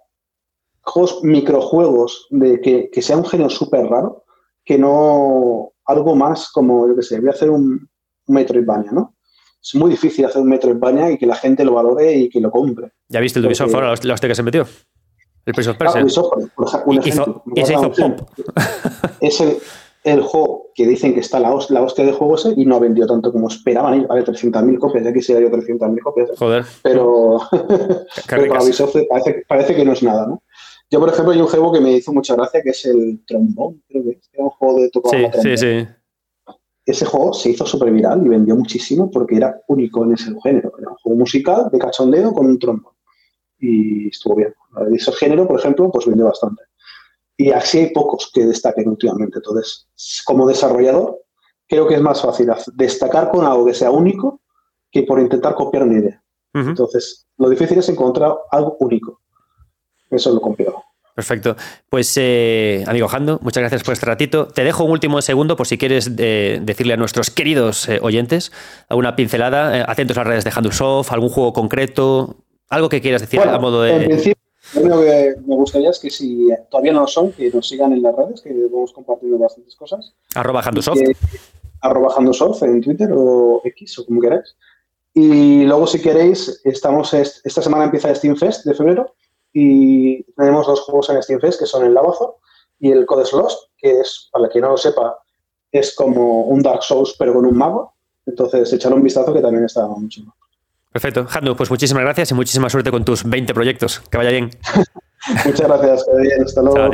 juegos, microjuegos, de que, que sea un género súper raro, que no algo más como, yo qué sé, voy a hacer un, Metroidvania, ¿no? Es muy difícil hacer un Metroidvania y que la gente lo valore y que lo compre. ¿Ya viste el Ubisoft ahora, la hostia que se metió? El Prince of Persia. Ah, Ubisoft, por ejemplo, un hizo, y se hizo pop. Es el, el, juego que dicen que está la, la hostia de juego ese y no ha vendido tanto como esperaban. Vale, 300.000 copias, ya quisiera yo 300.000 copias. Joder. Pero, pero para Ubisoft parece, parece que no es nada, ¿no? Yo, por ejemplo, hay un juego que me hizo mucha gracia, que es el trombón, creo que es un juego de tocar sí, Sí, sí. Ese juego se hizo súper viral y vendió muchísimo porque era único en ese género. Era un juego musical de cachondeo con un trombón. Y estuvo bien. De ese género, por ejemplo, pues vendió bastante. Y así hay pocos que destaquen últimamente. Entonces, como desarrollador, creo que es más fácil destacar con algo que sea único que por intentar copiar una idea. Entonces, lo difícil es encontrar algo único. Eso es lo complicado. Perfecto. Pues, eh, amigo Jando, muchas gracias por este ratito. Te dejo un último segundo por si quieres eh, decirle a nuestros queridos eh, oyentes alguna pincelada, atentos a las redes de Handusoft, algún juego concreto, algo que quieras decir a modo de. En principio, lo que me gustaría es que si todavía no lo son, que nos sigan en las redes, que vamos compartiendo bastantes cosas. Arroba Handusoft. arroba Handusoft en Twitter o X o como queráis. Y luego, si queréis, estamos esta semana empieza Steam Fest de febrero y tenemos dos juegos en Steam Fest que son el Lavazo y el Codes Lost, que es, para quien no lo sepa, es como un Dark Souls pero con un mago. Entonces, echar un vistazo que también está mucho. Perfecto. Handu, pues muchísimas gracias y muchísima suerte con tus 20 proyectos. Que vaya bien. Muchas gracias. Bien. Hasta luego.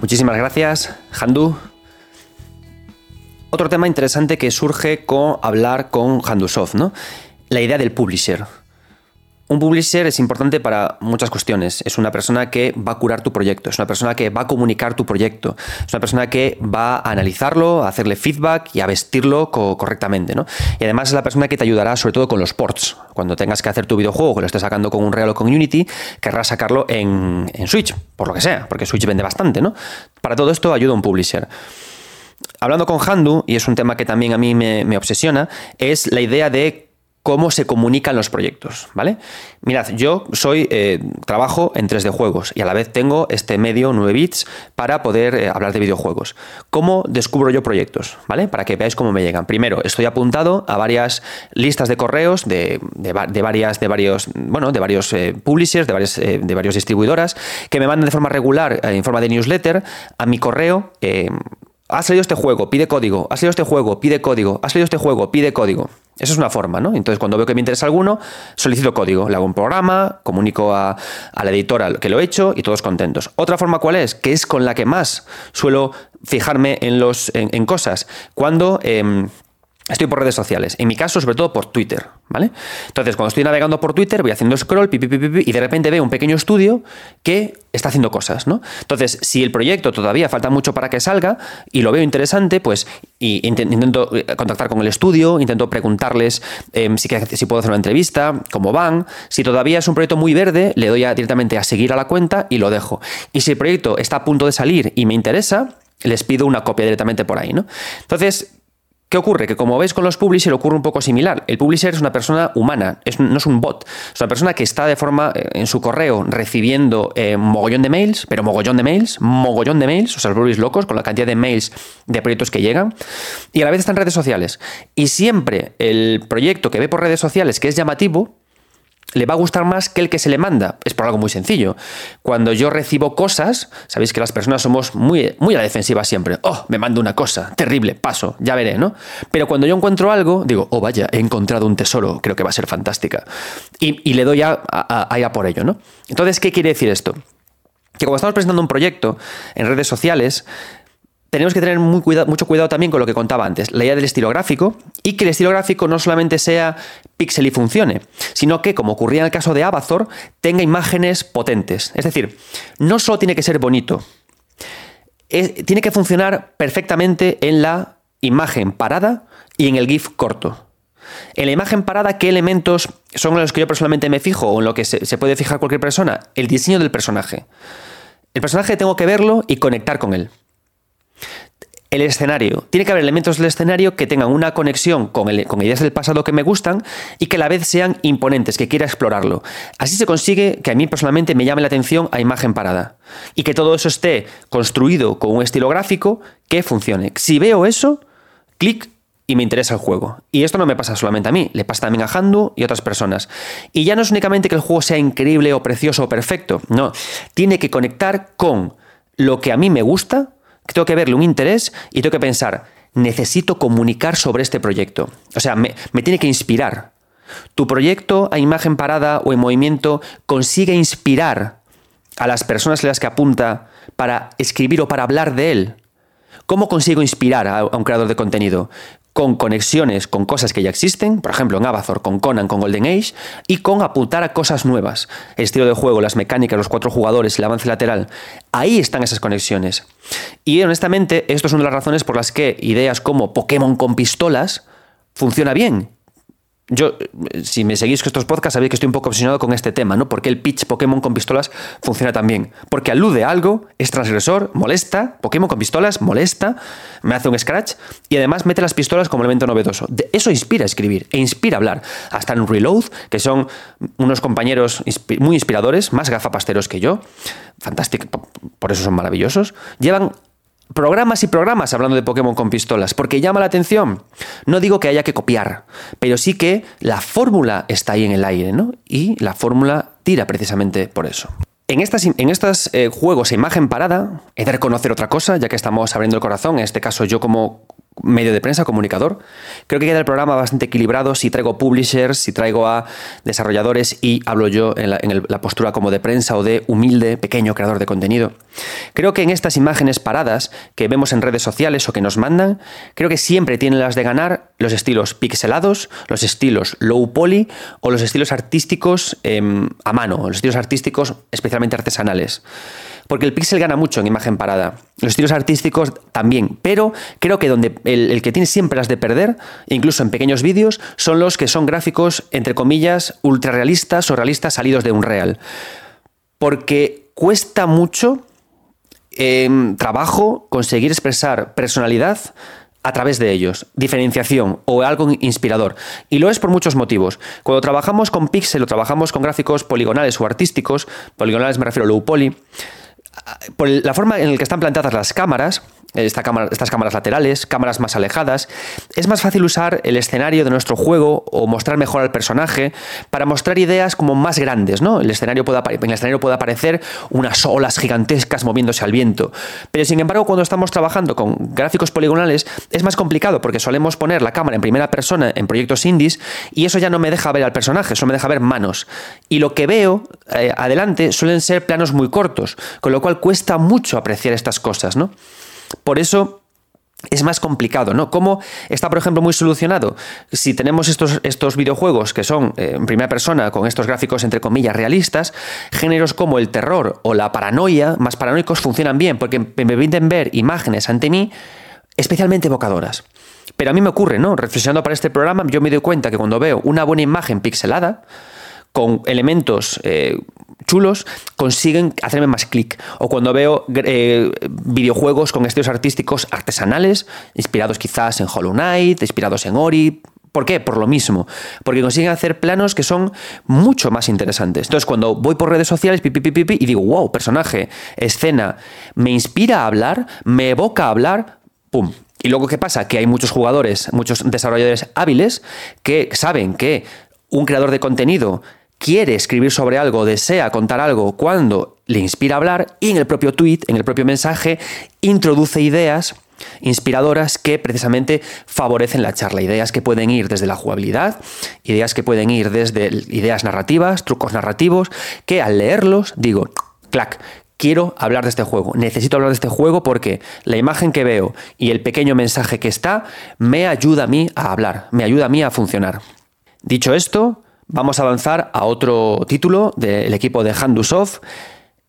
Muchísimas gracias, Handu. Otro tema interesante que surge con hablar con Handusoft, ¿no? La idea del publisher. Un publisher es importante para muchas cuestiones. Es una persona que va a curar tu proyecto, es una persona que va a comunicar tu proyecto, es una persona que va a analizarlo, a hacerle feedback y a vestirlo correctamente. ¿no? Y además es la persona que te ayudará sobre todo con los ports. Cuando tengas que hacer tu videojuego, que lo estés sacando con un Real o con Unity, querrás sacarlo en, Switch, por lo que sea, porque Switch vende bastante. ¿no? Para todo esto ayuda un publisher hablando con Handu, y es un tema que también a mí me, me, obsesiona, es la idea de cómo se comunican los proyectos, ¿vale? Mirad, yo soy, eh, trabajo en 3D juegos y a la vez tengo este medio 9 bits para poder eh, hablar de videojuegos. ¿Cómo descubro yo proyectos, ¿vale? Para que veáis cómo me llegan. Primero, estoy apuntado a varias listas de correos de, varias, de varios, bueno, de varios eh, publishers, de varias, de varios distribuidoras que me mandan de forma regular, en forma de newsletter, a mi correo has salido este juego, pide código, has salido este juego, pide código, has salido este juego, pide código. Esa es una forma, ¿no? Entonces, cuando veo que me interesa alguno, solicito código, le hago un programa, comunico a, la editora que lo he hecho y todos contentos. Otra forma, ¿cuál es? Que es con la que más suelo fijarme en, los, en, cosas. Cuando... Em, Estoy por redes sociales. En mi caso, sobre todo por Twitter, ¿vale? Entonces, cuando estoy navegando por Twitter, voy haciendo scroll, pi, y de repente veo un pequeño estudio que está haciendo cosas, ¿no? Entonces, si el proyecto todavía falta mucho para que salga y lo veo interesante, pues intento eh, contactar con el estudio, intento preguntarles em, si, si, puedo hacer una entrevista, cómo van. Si todavía es un proyecto muy verde, le doy directamente a seguir a la cuenta y lo dejo. Y si el proyecto está a punto de salir y me interesa, les pido una copia directamente por ahí, ¿no? Entonces, ¿Qué ocurre? Que como veis con los publishers ocurre un poco similar. El publisher es una persona humana, no es un bot. Es una persona que está de forma eh, en su correo recibiendo eh, mogollón de mails, pero mogollón de mails, mogollón de mails, o sea, los locos con la cantidad de mails de proyectos que llegan. Y a la vez está en redes sociales. Y siempre el proyecto que ve por redes sociales que es llamativo, le va a gustar más que el que se le manda. Es por algo muy sencillo. Cuando yo recibo cosas, sabéis que las personas somos muy, muy a la defensiva siempre. Oh, me mando una cosa, terrible, paso, ya veré, ¿no? Pero cuando yo encuentro algo, digo, oh, vaya, he encontrado un tesoro, creo que va a ser fantástica. Y, le doy a, a, por ello, ¿no? Entonces, ¿qué quiere decir esto? Que cuando estamos presentando un proyecto en redes sociales, tenemos que tener muy mucho cuidado también con lo que contaba antes, la idea del estilo gráfico, y que el estilo gráfico no solamente sea pixel y funcione, sino que, como ocurría en el caso de Abazor, tenga imágenes potentes. Es decir, no solo tiene que ser bonito, tiene que funcionar perfectamente en la imagen parada y en el GIF corto. En la imagen parada, ¿qué elementos son los que yo personalmente me fijo o en lo que se puede fijar cualquier persona? El diseño del personaje. El personaje tengo que verlo y conectar con él. El escenario. Tiene que haber elementos del escenario que tengan una conexión con, ideas del pasado que me gustan y que a la vez sean imponentes, que quiera explorarlo. Así se consigue que a mí personalmente me llame la atención a imagen parada. Y que todo eso esté construido con un estilo gráfico que funcione. Si veo eso, clic y me interesa el juego. Y esto no me pasa solamente a mí, le pasa también a Handu y otras personas. Y ya no es únicamente que el juego sea increíble o precioso o perfecto, no, tiene que conectar con lo que a mí me gusta tengo que verle un interés y tengo que pensar, necesito comunicar sobre este proyecto. O sea, me, tiene que inspirar. Tu proyecto a imagen parada o en movimiento consigue inspirar a las personas a las que apunta para escribir o para hablar de él. ¿Cómo consigo inspirar a, un creador de contenido? Con conexiones con cosas que ya existen, por ejemplo en Abazor, con Conan, con Golden Age, y con apuntar a cosas nuevas. El estilo de juego, las mecánicas, los cuatro jugadores, el avance lateral. Ahí están esas conexiones. Y honestamente, esto es una de las razones por las que ideas como Pokémon con pistolas funciona bien yo, si me seguís con estos podcasts, sabéis que estoy un poco obsesionado con este tema, ¿no? Porque el pitch Pokémon con pistolas funciona tan bien. Porque alude a algo, es transgresor, molesta, Pokémon con pistolas, molesta, me hace un scratch y además mete las pistolas como elemento novedoso. eso inspira a escribir e inspira a hablar. Hasta en Reload, que son unos compañeros muy inspiradores, más gafapasteros que yo, fantástico, por eso son maravillosos, llevan programas y programas hablando de Pokémon con pistolas, porque llama la atención. No digo que haya que copiar, pero sí que la fórmula está ahí en el aire, ¿no? Y la fórmula tira precisamente por eso. En estos en estas, eh, juegos a imagen parada, he de reconocer otra cosa, ya que estamos abriendo el corazón, en este caso yo como medio de prensa, comunicador. Creo que queda el programa bastante equilibrado si traigo publishers, si traigo a desarrolladores y hablo yo en, la, postura como de prensa o de humilde, pequeño creador de contenido. Creo que en estas imágenes paradas que vemos en redes sociales o que nos mandan, creo que siempre tienen las de ganar los estilos pixelados, los estilos low poly o los estilos artísticos em, a mano, los estilos artísticos especialmente artesanales porque el pixel gana mucho en imagen parada. Los estilos artísticos también, pero creo que donde el, que tiene siempre las de perder, incluso en pequeños vídeos, son los que son gráficos, entre comillas, ultra realistas o realistas salidos de un real. Porque cuesta mucho em, trabajo conseguir expresar personalidad a través de ellos, diferenciación o algo inspirador. Y lo es por muchos motivos. Cuando trabajamos con pixel o trabajamos con gráficos poligonales o artísticos, poligonales me refiero a low poly, por la forma en la que están planteadas las cámaras, estas cámaras laterales, cámaras más alejadas, es más fácil usar el escenario de nuestro juego o mostrar mejor al personaje para mostrar ideas como más grandes, ¿no? El escenario puede, en el escenario puede aparecer unas olas gigantescas moviéndose al viento. Pero sin embargo, cuando estamos trabajando con gráficos poligonales, es más complicado porque solemos poner la cámara en primera persona en proyectos indies y eso ya no me deja ver al personaje, solo me deja ver manos. Y lo que veo eh, adelante suelen ser planos muy cortos, con lo cual cuesta mucho apreciar estas cosas, ¿no? Por eso es más complicado, ¿no? ¿Cómo está, por ejemplo, muy solucionado? Si tenemos estos, estos videojuegos que son eh, en primera persona, con estos gráficos entre comillas realistas, géneros como el terror o la paranoia, más paranoicos, funcionan bien porque me permiten ver imágenes ante mí especialmente evocadoras. Pero a mí me ocurre, ¿no? Reflexionando para este programa, yo me doy cuenta que cuando veo una buena imagen pixelada, con elementos eh, chulos consiguen hacerme más clic. O cuando veo eh, videojuegos con estilos artísticos artesanales, inspirados quizás en Hollow Knight, inspirados en Ori, ¿Por qué? Por lo mismo. Porque consiguen hacer planos que son mucho más interesantes. Entonces, cuando voy por redes sociales pi, y digo, wow, personaje, escena, me inspira a hablar, me evoca a hablar, ¡pum! Y luego, ¿qué pasa? Que hay muchos jugadores, muchos desarrolladores hábiles que saben que un creador de contenido quiere escribir sobre algo, desea contar algo cuando le inspira a hablar y en el propio tweet, en el propio mensaje, introduce ideas inspiradoras que precisamente favorecen la charla. Ideas que pueden ir desde la jugabilidad, ideas que pueden ir desde ideas narrativas, trucos narrativos, que al leerlos digo, clac, quiero hablar de este juego, necesito hablar de este juego porque la imagen que veo y el pequeño mensaje que está me ayuda a mí a hablar, me ayuda a mí a funcionar. Dicho esto, vamos a avanzar a otro título del equipo de Handusoft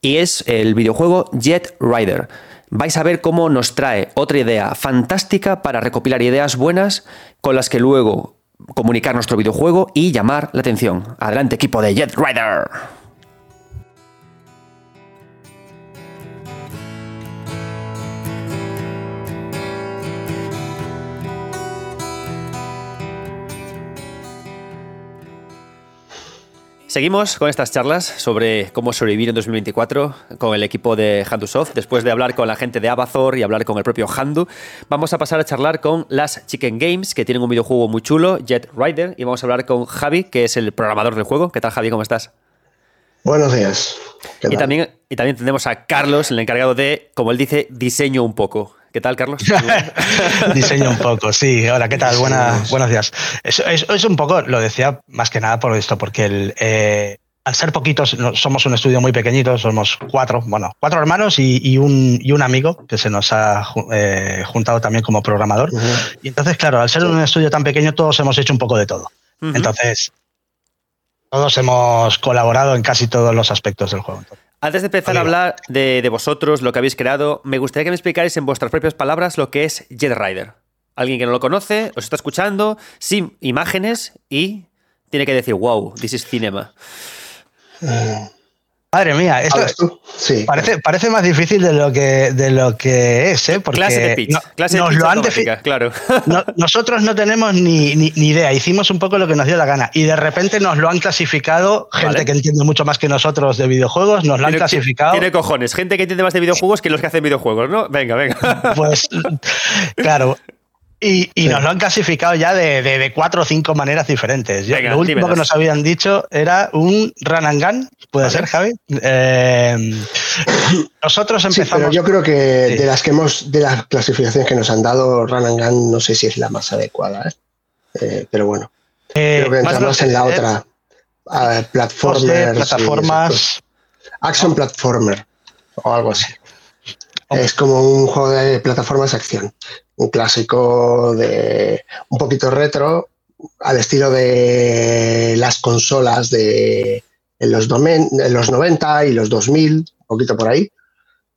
y es el videojuego Jet Rider vais a ver cómo nos trae otra idea fantástica para recopilar ideas buenas con las que luego comunicar nuestro videojuego y llamar la atención. Adelante equipo de Jet Rider. Seguimos con estas charlas sobre cómo sobrevivir en 2024 con el equipo de Handusoft. Después de hablar con la gente de Abazor y hablar con el propio Handu, vamos a pasar a charlar con las Chicken Games, que tienen un videojuego muy chulo, Jet Rider, y vamos a hablar con Javi, que es el programador del juego. ¿Qué tal, Javi? ¿Cómo estás? Buenos días. Y también, y también tenemos a Carlos, el encargado de, como él dice, diseño un poco. ¿Qué tal, Carlos? Diseño un poco, sí. Hola, ¿qué tal? buenos días. Es, es, un poco, lo decía más que nada por esto, porque el, eh, al ser poquitos, somos un estudio muy pequeñito, somos cuatro, bueno, cuatro hermanos y, un, y un, amigo que se nos ha eh, juntado también como programador. Y entonces, claro, al ser un estudio tan pequeño, todos hemos hecho un poco de todo. Entonces, todos hemos colaborado en casi todos los aspectos del juego. Antes de empezar a hablar de, vosotros, lo que habéis creado, me gustaría que me explicáis en vuestras propias palabras lo que es Jet Rider. Alguien que no lo conoce, os está escuchando, sin imágenes y tiene que decir, wow, this is cinema. Eh, Madre mía, esto sí. parece, parece más difícil de lo que, de lo que es, ¿eh? Porque clase de pitch, clase de pitch claro. nosotros no tenemos ni, ni, idea, hicimos un poco lo que nos dio la gana y de repente nos lo han clasificado, gente que entiende mucho más que nosotros de videojuegos, nos lo han clasificado. Tiene cojones, gente que entiende más de videojuegos que los que hacen videojuegos, ¿no? Venga, venga. Pues, claro, y, nos lo han clasificado ya de, cuatro o cinco maneras diferentes. lo último que nos habían dicho era un run and gun, puede ser, Javi. Eh, nosotros empezamos. pero yo creo que de las que hemos, de las clasificaciones que nos han dado, run and gun no sé si es la más adecuada, ¿eh? Eh, pero bueno. creo que entramos en la otra. plataformas. Action platformer o algo así. Es como un juego de plataformas acción un clásico de un poquito retro, al estilo de las consolas de en los, en los 90 y los 2000, un poquito por ahí,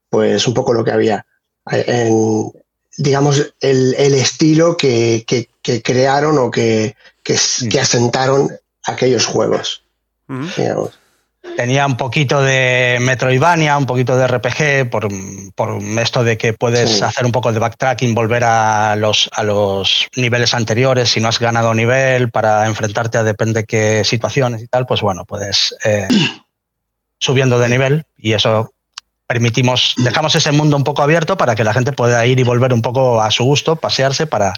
pues un poco lo que había. En, digamos, el, estilo que, crearon o que, que, mm. asentaron aquellos juegos. Tenía un poquito de Metroidvania, un poquito de RPG, por, esto de que puedes hacer un poco de backtracking, volver a los, a los niveles anteriores si no has ganado nivel para enfrentarte a depende qué situaciones y tal, pues bueno, puedes eh, subiendo de nivel y eso permitimos, dejamos ese mundo un poco abierto para que la gente pueda ir y volver un poco a su gusto, pasearse para,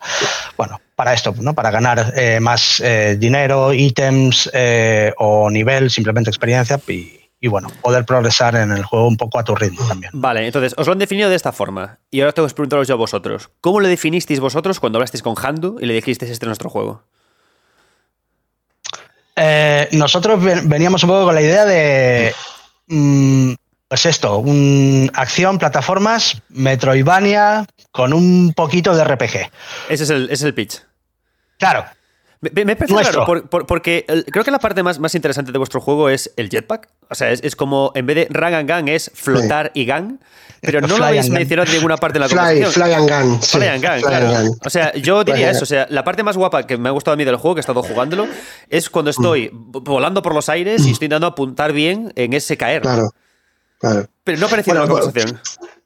bueno, para esto, ¿no? Para ganar eh, más eh, dinero, ítems eh, o nivel, simplemente experiencia y, bueno, poder progresar en el juego un poco a tu ritmo también. Vale, entonces os lo han definido de esta forma. Y ahora tengo que preguntaros yo a vosotros. ¿Cómo lo definisteis vosotros cuando hablasteis con Handu y le dijisteis este es nuestro juego? nosotros veníamos un poco con la idea de. Mm, pues esto, un acción, plataformas, Metroidvania con un poquito de RPG. Ese es el, es el pitch. Claro. Me, parece raro, porque creo que la parte más, más interesante de vuestro juego es el jetpack. O sea, es, como en vez de run and gun es flotar y gun. Pero no lo habéis mencionado en ninguna parte de la conversación. Fly and gun. Fly and gun, claro. O sea, yo diría eso. O sea, la parte más guapa que me ha gustado a mí del juego, que he estado jugándolo, es cuando estoy volando por los aires y estoy intentando apuntar bien en ese caer. Claro, claro. Pero no ha parecido la conversación.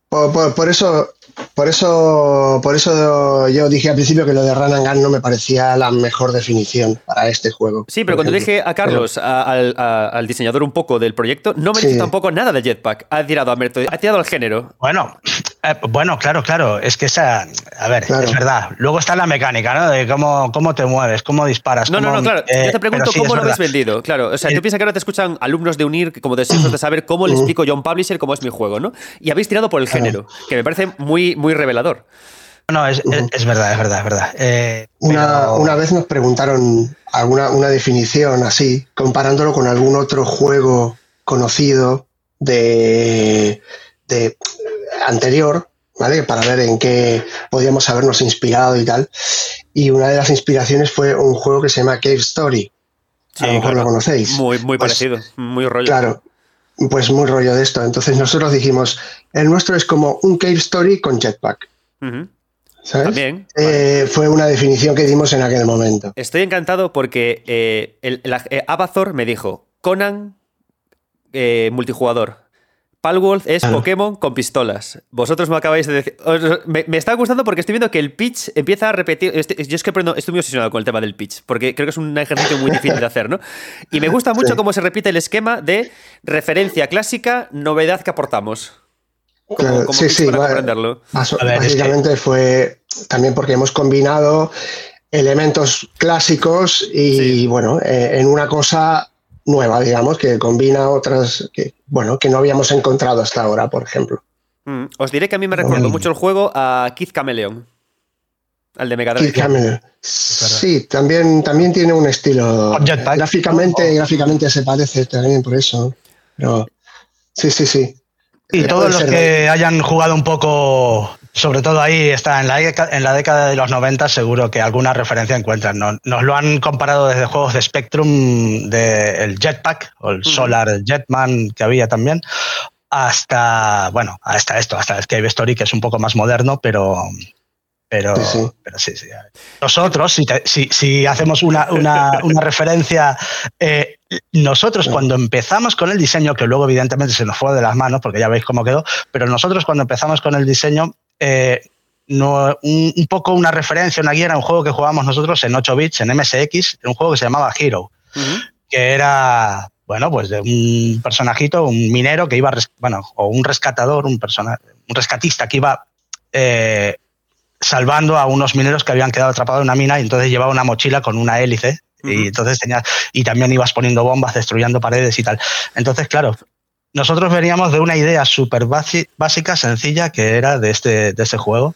por, eso por eso, por eso yo dije al principio que lo de Run and Gun no me parecía la mejor definición para este juego. Sí, pero cuando dije a Carlos, al, diseñador un poco del proyecto, no me dice tampoco nada de Jetpack. Ha tirado, a, ha tirado al género. Bueno, eh, bueno, claro, claro. Es que esa, a ver, es verdad. Luego está la mecánica, ¿no? De cómo, cómo te mueves, cómo disparas. No, no, no, claro. yo te pregunto cómo lo habéis vendido. Claro, o sea, tú piensas que ahora te escuchan alumnos de UNIR como deseosos de saber cómo le explico yo a un publisher cómo es mi juego, ¿no? Y habéis tirado por el género, que me parece muy, muy revelador. No, es, verdad, es verdad, es verdad. Eh, una, vez nos preguntaron alguna una definición así, comparándolo con algún otro juego conocido de, de anterior, ¿vale? Para ver en qué podíamos habernos inspirado y tal. Y una de las inspiraciones fue un juego que se llama Cave Story. a lo mejor lo conocéis. Muy, muy pues, parecido, muy rollo. Claro, pues muy rollo de esto. Entonces nosotros dijimos, el nuestro es como un Cave Story con jetpack. ¿Sabes? También. Eh, fue una definición que dimos en aquel momento. Estoy encantado porque eh, el, eh, me dijo, Conan multijugador. Palworld es Pokémon con pistolas. Vosotros me acabáis de decir. Me, está gustando porque estoy viendo que el pitch empieza a repetir. Este, yo es que estoy muy obsesionado con el tema del pitch, porque creo que es un ejercicio muy difícil de hacer, ¿no? Y me gusta mucho cómo se repite el esquema de referencia clásica, novedad que aportamos. sí, sí, básicamente fue también porque hemos combinado elementos clásicos y, bueno, eh, en una cosa nueva, digamos, que combina otras que, bueno, que no habíamos encontrado hasta ahora, por ejemplo. Mm, os diré que a mí me recuerda mucho el juego a Keith Chameleon. Al de Mega Drive. Sí, también, también tiene un estilo. Gráficamente, gráficamente se parece también por eso. Pero sí, sí, sí. Y todos los que hayan jugado un poco sobre todo ahí está, en la, en la década de los 90 seguro que alguna referencia encuentran. Nos, lo han comparado desde juegos de Spectrum, del Jetpack o el Solar Jetman que había también, hasta, bueno, hasta esto, hasta Escape Story, que es un poco más moderno, pero, pero sí, Pero sí, sí. Nosotros, si, si, hacemos una, una, una referencia, eh, nosotros cuando empezamos con el diseño, que luego evidentemente se nos fue de las manos, porque ya veis cómo quedó, pero nosotros cuando empezamos con el diseño, eh, no, un, poco una referencia, una guía, era un juego que jugábamos nosotros en 8 bits, en MSX, un juego que se llamaba Hero, que era, bueno, pues de un personajito, un minero que iba, bueno, o un rescatador, un personaje, un rescatista que iba eh, salvando a unos mineros que habían quedado atrapados en una mina y entonces llevaba una mochila con una hélice y entonces tenía y también ibas poniendo bombas, destruyendo paredes y tal. Entonces, claro, nosotros veníamos de una idea súper básica, sencilla, que era de este, de este juego.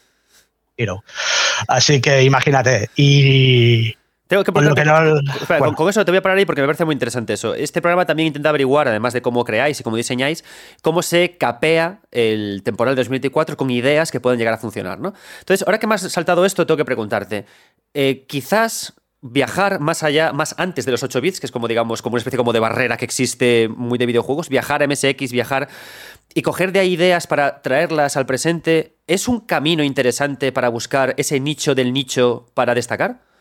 Así que imagínate. Y. Tengo que, con, con, eso te voy a parar ahí porque me parece muy interesante eso. Este programa también intenta averiguar, además de cómo creáis y cómo diseñáis, cómo se capea el temporal 2024 con ideas que pueden llegar a funcionar. ¿no? Entonces, ahora que me has saltado esto, tengo que preguntarte. Eh, quizás viajar más allá, más antes de los 8 bits, que es como, digamos, como una especie como de barrera que existe muy de videojuegos, viajar a MSX, viajar y coger de ahí ideas para traerlas al presente, ¿es un camino interesante para buscar ese nicho del nicho para destacar?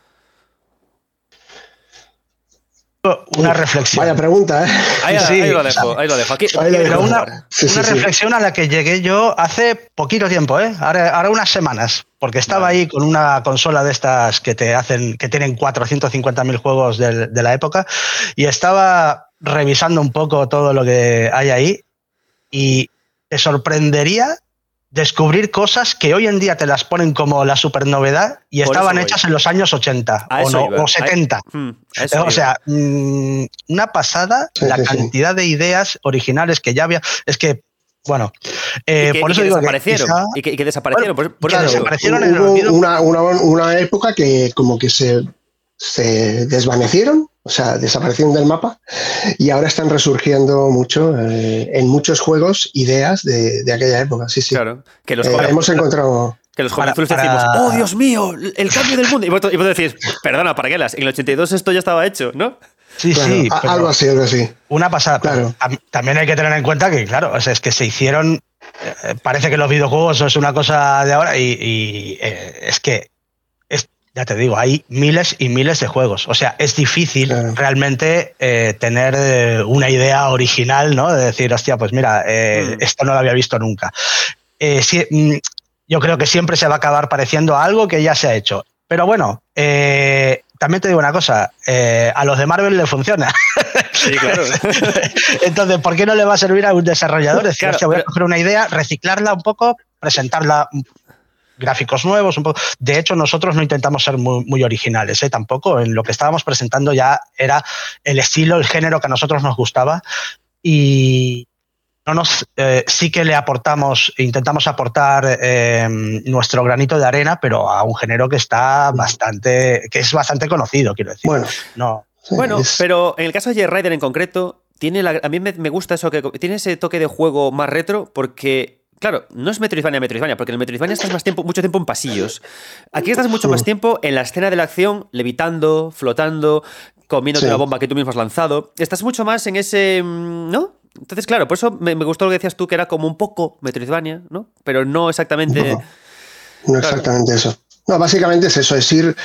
Una reflexión. Vaya pregunta, ¿eh? Ahí, lo dejo, ahí lo dejo. una, reflexión a la que llegué yo hace poquito tiempo, ¿eh? Ahora, unas semanas, porque estaba ahí con una consola de estas que te hacen, que tienen 450.000 juegos de, de la época, y estaba revisando un poco todo lo que hay ahí, y te sorprendería descubrir cosas que hoy en día te las ponen como la super novedad y estaban hechas en los años 80 o, 70. Hmm, o sea, mm, una pasada la cantidad de ideas originales que ya había. Es que bueno, eh, por eso desaparecieron, y, que, desaparecieron. desaparecieron en una, una, época que como que se, se desvanecieron o sea, desaparecieron del mapa y ahora están resurgiendo mucho eh, en muchos juegos ideas de, aquella época. Sí, sí. Claro, que los eh, hemos encontrado. Que los jóvenes decimos, ¡oh, Dios mío! ¡El cambio del mundo! Y vos, y vos decís, perdona, ¿para qué las? En el 82 esto ya estaba hecho, ¿no? Sí, sí. algo así, algo así. Una pasada. Claro. También hay que tener en cuenta que, claro, es que se hicieron. Eh, parece que los videojuegos es una cosa de ahora y, eh, es que. Ya te digo, hay miles y miles de juegos. O sea, es difícil realmente eh, tener una idea original, ¿no? De decir, hostia, pues mira, mm. esto no lo había visto nunca. Mm, yo creo que siempre se va a acabar pareciendo a algo que ya se ha hecho. Pero bueno, eh, también te digo una cosa, eh, a los de Marvel le funciona. Sí, claro. Entonces, ¿por qué no le va a servir a un desarrollador? Es decir, voy a coger una idea, reciclarla un poco, presentarla gráficos nuevos, un poco. De hecho, nosotros no intentamos ser muy, originales, ¿eh? tampoco. En lo que estábamos presentando ya era el estilo, el género que a nosotros nos gustaba. Y, no nos, eh, sí que le aportamos, intentamos aportar eh, nuestro granito de arena, pero a un género que está bastante, que es bastante conocido, quiero decir. Bueno, no. Bueno, pero en el caso de J Rider en concreto, tiene a mí me, gusta eso que tiene ese toque de juego más retro porque Claro, no es Metroidvania Metroidvania, porque en el Metroidvania estás más tiempo, mucho tiempo en pasillos. Aquí estás mucho más tiempo en la escena de la acción, levitando, flotando, comiendo una bomba que tú mismo has lanzado. Estás mucho más en ese, mm, ¿no? Entonces, claro, por eso me, gustó lo que decías tú, que era como un poco Metroidvania, ¿no? Pero no exactamente. No, exactamente eso. No, básicamente es eso, es ir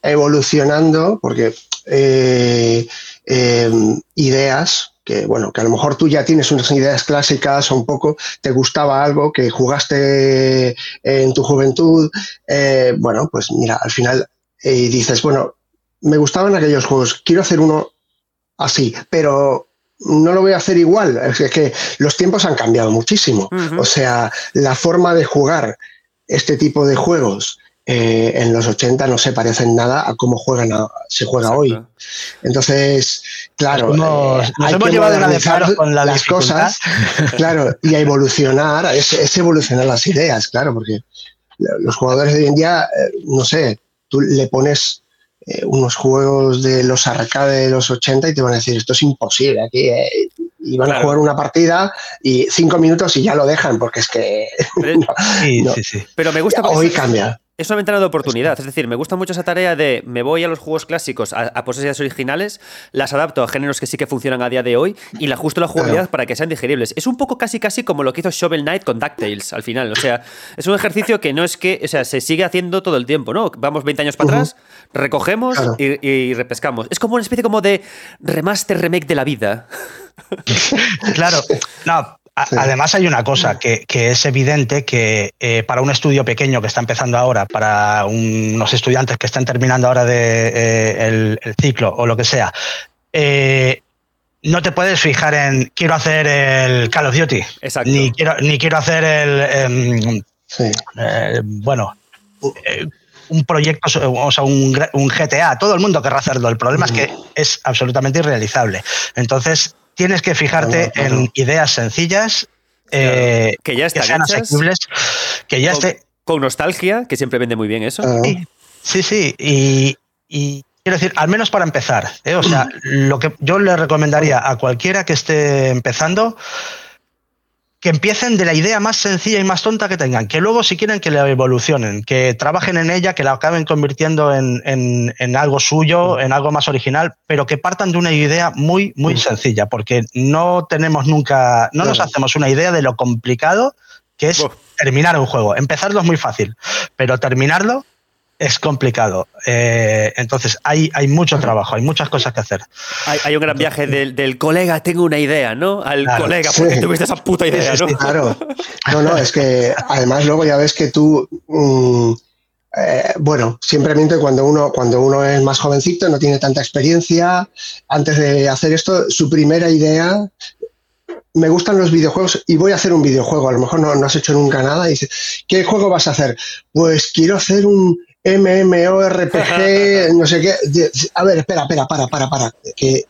evolucionando, porque eh, em, ideas que bueno, que a lo mejor tú ya tienes unas ideas clásicas o un poco te gustaba algo que jugaste en tu juventud, eh, bueno, pues mira, al final eh, dices, bueno, me gustaban aquellos juegos, quiero hacer uno así, pero no lo voy a hacer igual. Es que los tiempos han cambiado muchísimo. O sea, la forma de jugar este tipo de juegos eh, en los 80 no se parecen nada a cómo juegan se juega hoy. Entonces, claro, nos, eh, hemos llevado a con las cosas, claro, y a evolucionar, es, evolucionar las ideas, claro, porque los jugadores de hoy en día, eh, no sé, tú le pones eh, unos juegos de los arcade de los 80 y te van a decir, esto es imposible aquí. Eh". Y van a jugar una partida y cinco minutos y ya lo dejan, porque es que... sí, sí, Pero me gusta... Hoy cambia es una ventana de oportunidad. Es decir, me gusta mucho esa tarea de me voy a los juegos clásicos, a, a originales, las adapto a géneros que sí que funcionan a día de hoy y le ajusto la jugabilidad para que sean digeribles. Es un poco casi casi como lo que hizo Shovel Knight con DuckTales al final. O sea, es un ejercicio que no es que, o sea, se sigue haciendo todo el tiempo, ¿no? Vamos 20 años para atrás, recogemos y, y repescamos. Es como una especie como de remaster remake de la vida. claro, no, Además hay una cosa que, es evidente que eh, para un estudio pequeño que está empezando ahora, para unos estudiantes que están terminando ahora de, eh, el, ciclo o lo que sea, eh, no te puedes fijar en quiero hacer el Call of Duty, Exacto. ni quiero ni quiero hacer el em, bueno un proyecto, o sea, un, un, GTA. Todo el mundo querrá hacerlo. El problema es que mm. es absolutamente irrealizable. Entonces, tienes que fijarte en ideas sencillas eh, que ya están sean asequibles, que ya con, esté con nostalgia, que siempre vende muy bien eso. Sí, sí, y, quiero decir, al menos para empezar, ¿eh? o sea, lo que yo le recomendaría a cualquiera que esté empezando que empiecen de la idea más sencilla y más tonta que tengan, que luego si quieren que la evolucionen, que trabajen en ella, que la acaben convirtiendo en, algo suyo, en algo más original, pero que partan de una idea muy, muy sencilla, porque no tenemos nunca, no nos hacemos una idea de lo complicado que es terminar un juego. Empezarlo es muy fácil, pero terminarlo es complicado. Eh, entonces, hay, hay mucho trabajo, hay muchas cosas que hacer. Hay, un gran viaje del, colega, tengo una idea, ¿no? Al colega, porque tuviste esa puta idea, ¿no? claro. No, no, es que además luego ya ves que tú. Mm, eh, bueno, simplemente cuando uno, cuando uno es más jovencito, no tiene tanta experiencia, antes de hacer esto, su primera idea me gustan los videojuegos y voy a hacer un videojuego. A lo mejor no, no has hecho nunca nada y dices, ¿qué juego vas a hacer? Pues quiero hacer un, MMORPG, no sé qué. A ver, espera, espera, para, para, para. Que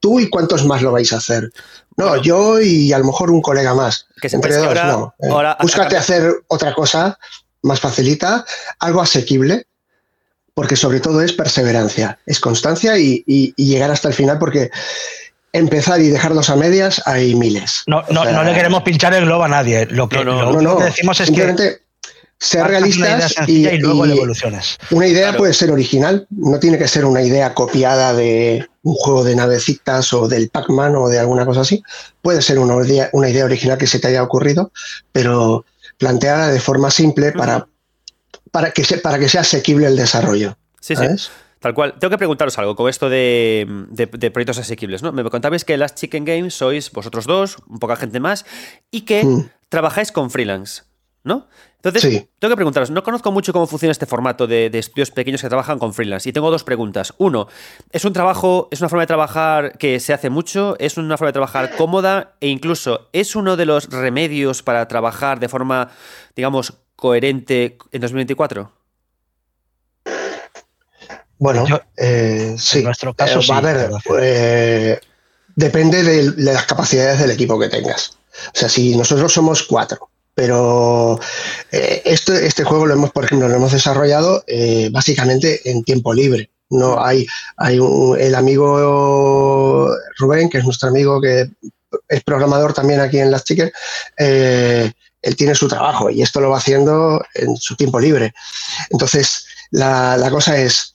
¿Tú y cuántos más lo vais a hacer? No, yo y a lo mejor un colega más. Que Entre dos, no. Eh, búscate hacer otra cosa más facilita, algo asequible, porque sobre todo es perseverancia, es constancia y, llegar hasta el final, porque empezar y dejarlos a medias hay miles. No, no, no le queremos pinchar el globo a nadie. Lo que, no, no, decimos es que ser realistas y, luego evoluciones. Una idea puede ser original, no tiene que ser una idea copiada de un juego de navecitas o del Pac-Man o de alguna cosa así. Puede ser una idea, una idea original que se te haya ocurrido, pero planteada de forma simple para, para, que, sea, para que sea asequible el desarrollo. Sí, sí. Tal cual. Tengo que preguntaros algo con esto de, proyectos asequibles, ¿no? Me contabais que Last Chicken Games sois vosotros dos, un poca gente más, y que mm. trabajáis con freelance, ¿no? Entonces, tengo que preguntaros, no conozco mucho cómo funciona este formato de, estudios pequeños que trabajan con freelance y tengo dos preguntas. Uno, ¿es un trabajo, es una forma de trabajar que se hace mucho? ¿Es una forma de trabajar cómoda? E incluso, ¿es uno de los remedios para trabajar de forma, digamos, coherente en 2024? Bueno, eh, sí. En nuestro caso, eh, a ver, eh, depende de, las capacidades del equipo que tengas. O sea, si nosotros somos cuatro, pero este, este juego lo hemos, por ejemplo, lo hemos desarrollado básicamente en tiempo libre. No hay, hay el amigo Rubén, que es nuestro amigo que es programador también aquí en Las Chicken, él tiene su trabajo y esto lo va haciendo en su tiempo libre. Entonces, la, la cosa es,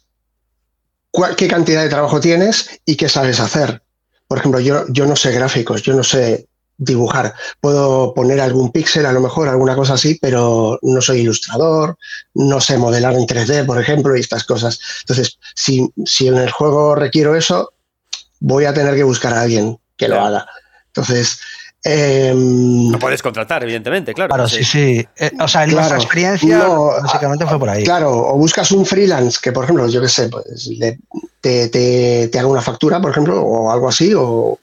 qué cantidad de trabajo tienes y qué sabes hacer. Por ejemplo, yo, yo no sé gráficos, yo no sé dibujar. Puedo poner algún píxel, a lo mejor, alguna cosa así, pero no soy ilustrador, no sé modelar en 3D, por ejemplo, y estas cosas. Entonces, si, si en el juego requiero eso, voy a tener que buscar a alguien que lo haga. Entonces, Em, lo puedes contratar, evidentemente, claro. Claro, sí, sí. Eh, o sea, en nuestra experiencia, básicamente fue por ahí. Claro, o buscas un freelance que, por ejemplo, yo qué sé, pues, te, te, haga una factura, por ejemplo, o algo así, o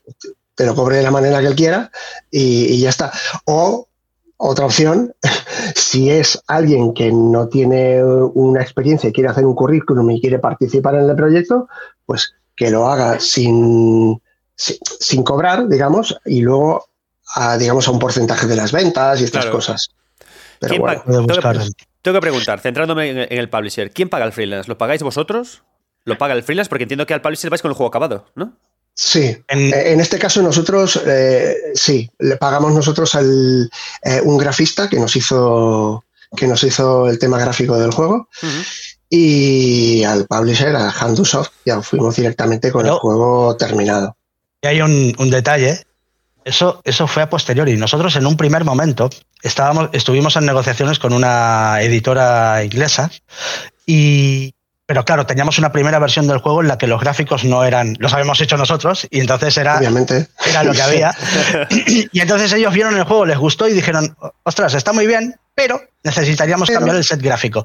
te lo cobre de la manera que él quiera y, ya está. O otra opción, si es alguien que no tiene una experiencia y quiere hacer un currículum y quiere participar en el proyecto, pues que lo haga sin, sin cobrar, digamos, y luego a, digamos, a un porcentaje de las ventas y estas cosas. tengo, que, preguntar, centrándome en, el publisher, ¿quién paga el freelance? ¿Lo pagáis vosotros? ¿Lo paga el freelance? Porque entiendo que al publisher vais con el juego acabado, ¿no? Sí, en, este caso nosotros eh, sí, le pagamos nosotros al eh, un grafista que nos hizo que nos hizo el tema gráfico del juego y al publisher, a Handusoft, ya fuimos directamente con el juego terminado. Y hay un, un detalle eso, eso fue a posteriori. Nosotros en un primer momento estábamos, estuvimos en negociaciones con una editora inglesa y pero claro, teníamos una primera versión del juego en la que los gráficos no eran, los habíamos hecho nosotros y entonces era, Obviamente. era lo que había. y entonces ellos vieron el juego, les gustó y dijeron, ostras, está muy bien, pero necesitaríamos cambiar el set gráfico.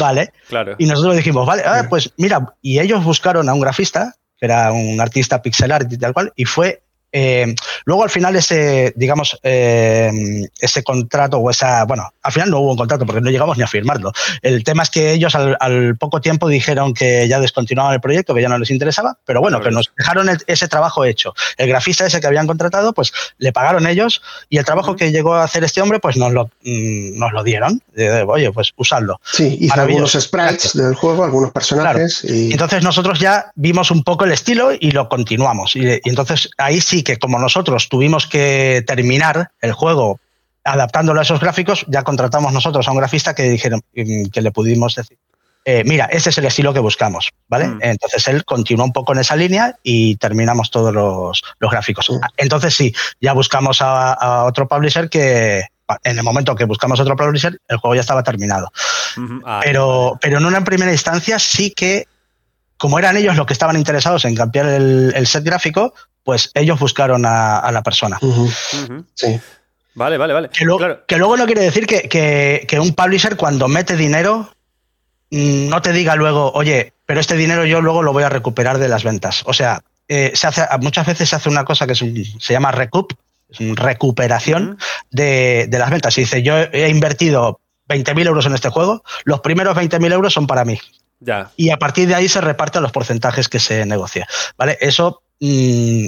Vale. Claro. Y nosotros dijimos, vale, ah, pues mira, y ellos buscaron a un grafista, que era un artista pixel art y tal cual, y fue eh, luego al final ese, digamos, eh, ese contrato o esa, bueno, al final no hubo un contrato porque no llegamos ni a firmarlo. El tema es que ellos al, poco tiempo dijeron que ya descontinuaban el proyecto, que ya no les interesaba, pero bueno, que nos dejaron ese trabajo hecho. El grafista ese que habían contratado, pues le pagaron ellos y el trabajo que llegó a hacer este hombre, pues nos lo, mm, nos lo dieron. Oye, pues usadlo. Sí, hizo algunos sprites del juego, algunos personajes. Y... Entonces nosotros ya vimos un poco el estilo y lo continuamos. y entonces ahí sí que como nosotros tuvimos que terminar el juego adaptándolo a esos gráficos, ya contratamos nosotros a un grafista que dijeron mm, que le pudimos decir. Eh, mira, ese es el estilo que buscamos, ¿vale? Mm. Entonces él continuó un poco en esa línea y terminamos todos los, gráficos. Mm. Entonces sí, ya buscamos a, otro publisher que, en el momento que buscamos otro publisher, el juego ya estaba terminado. pero, pero en una primera instancia sí que, como eran ellos los que estaban interesados en cambiar el set gráfico, pues ellos buscaron a, la persona. Sí. Vale, vale, vale. Que, luego no quiere decir que, un publisher cuando mete dinero mm, no te diga luego, oye, pero este dinero yo luego lo voy a recuperar de las ventas. O sea, eh, se hace, muchas veces se hace una cosa que se llama recoup, es recuperación de, las ventas. Y dice, yo he invertido 20.000 euros en este juego, los primeros 20.000 euros son para mí. Ya. Y a partir de ahí se reparten los porcentajes que se negocia. ¿Vale? Eso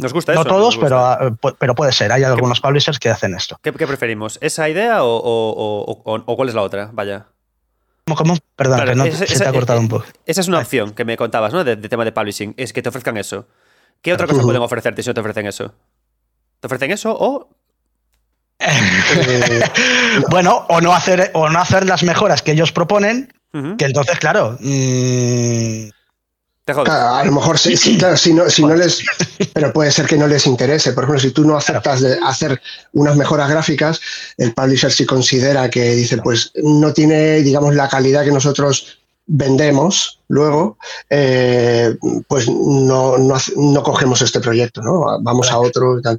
nos gusta no todos, pero, ah, pero puede ser. Hay algunos publishers que hacen esto. ¿Qué, preferimos? ¿Esa idea o, cuál es la otra? Vaya. ¿Cómo? Perdón, que no, se te ha cortado un poco. Esa es una opción que me contabas, ¿no? De, tema de publishing. Es que te ofrezcan eso. ¿Qué otra cosa pueden ofrecerte si no te ofrecen eso? ¿Te ofrecen eso o Eh, bueno, o no hacer o no hacer las mejoras que ellos proponen, que entonces, claro, a lo mejor sí, si no, si no les, pero puede ser que no les interese. Por ejemplo, si tú no aceptas de hacer unas mejoras gráficas, el publisher sí considera que dice, pues no tiene, digamos, la calidad que nosotros vendemos luego, eh, pues no, no, cogemos este proyecto, ¿no? Vamos a otro y tal.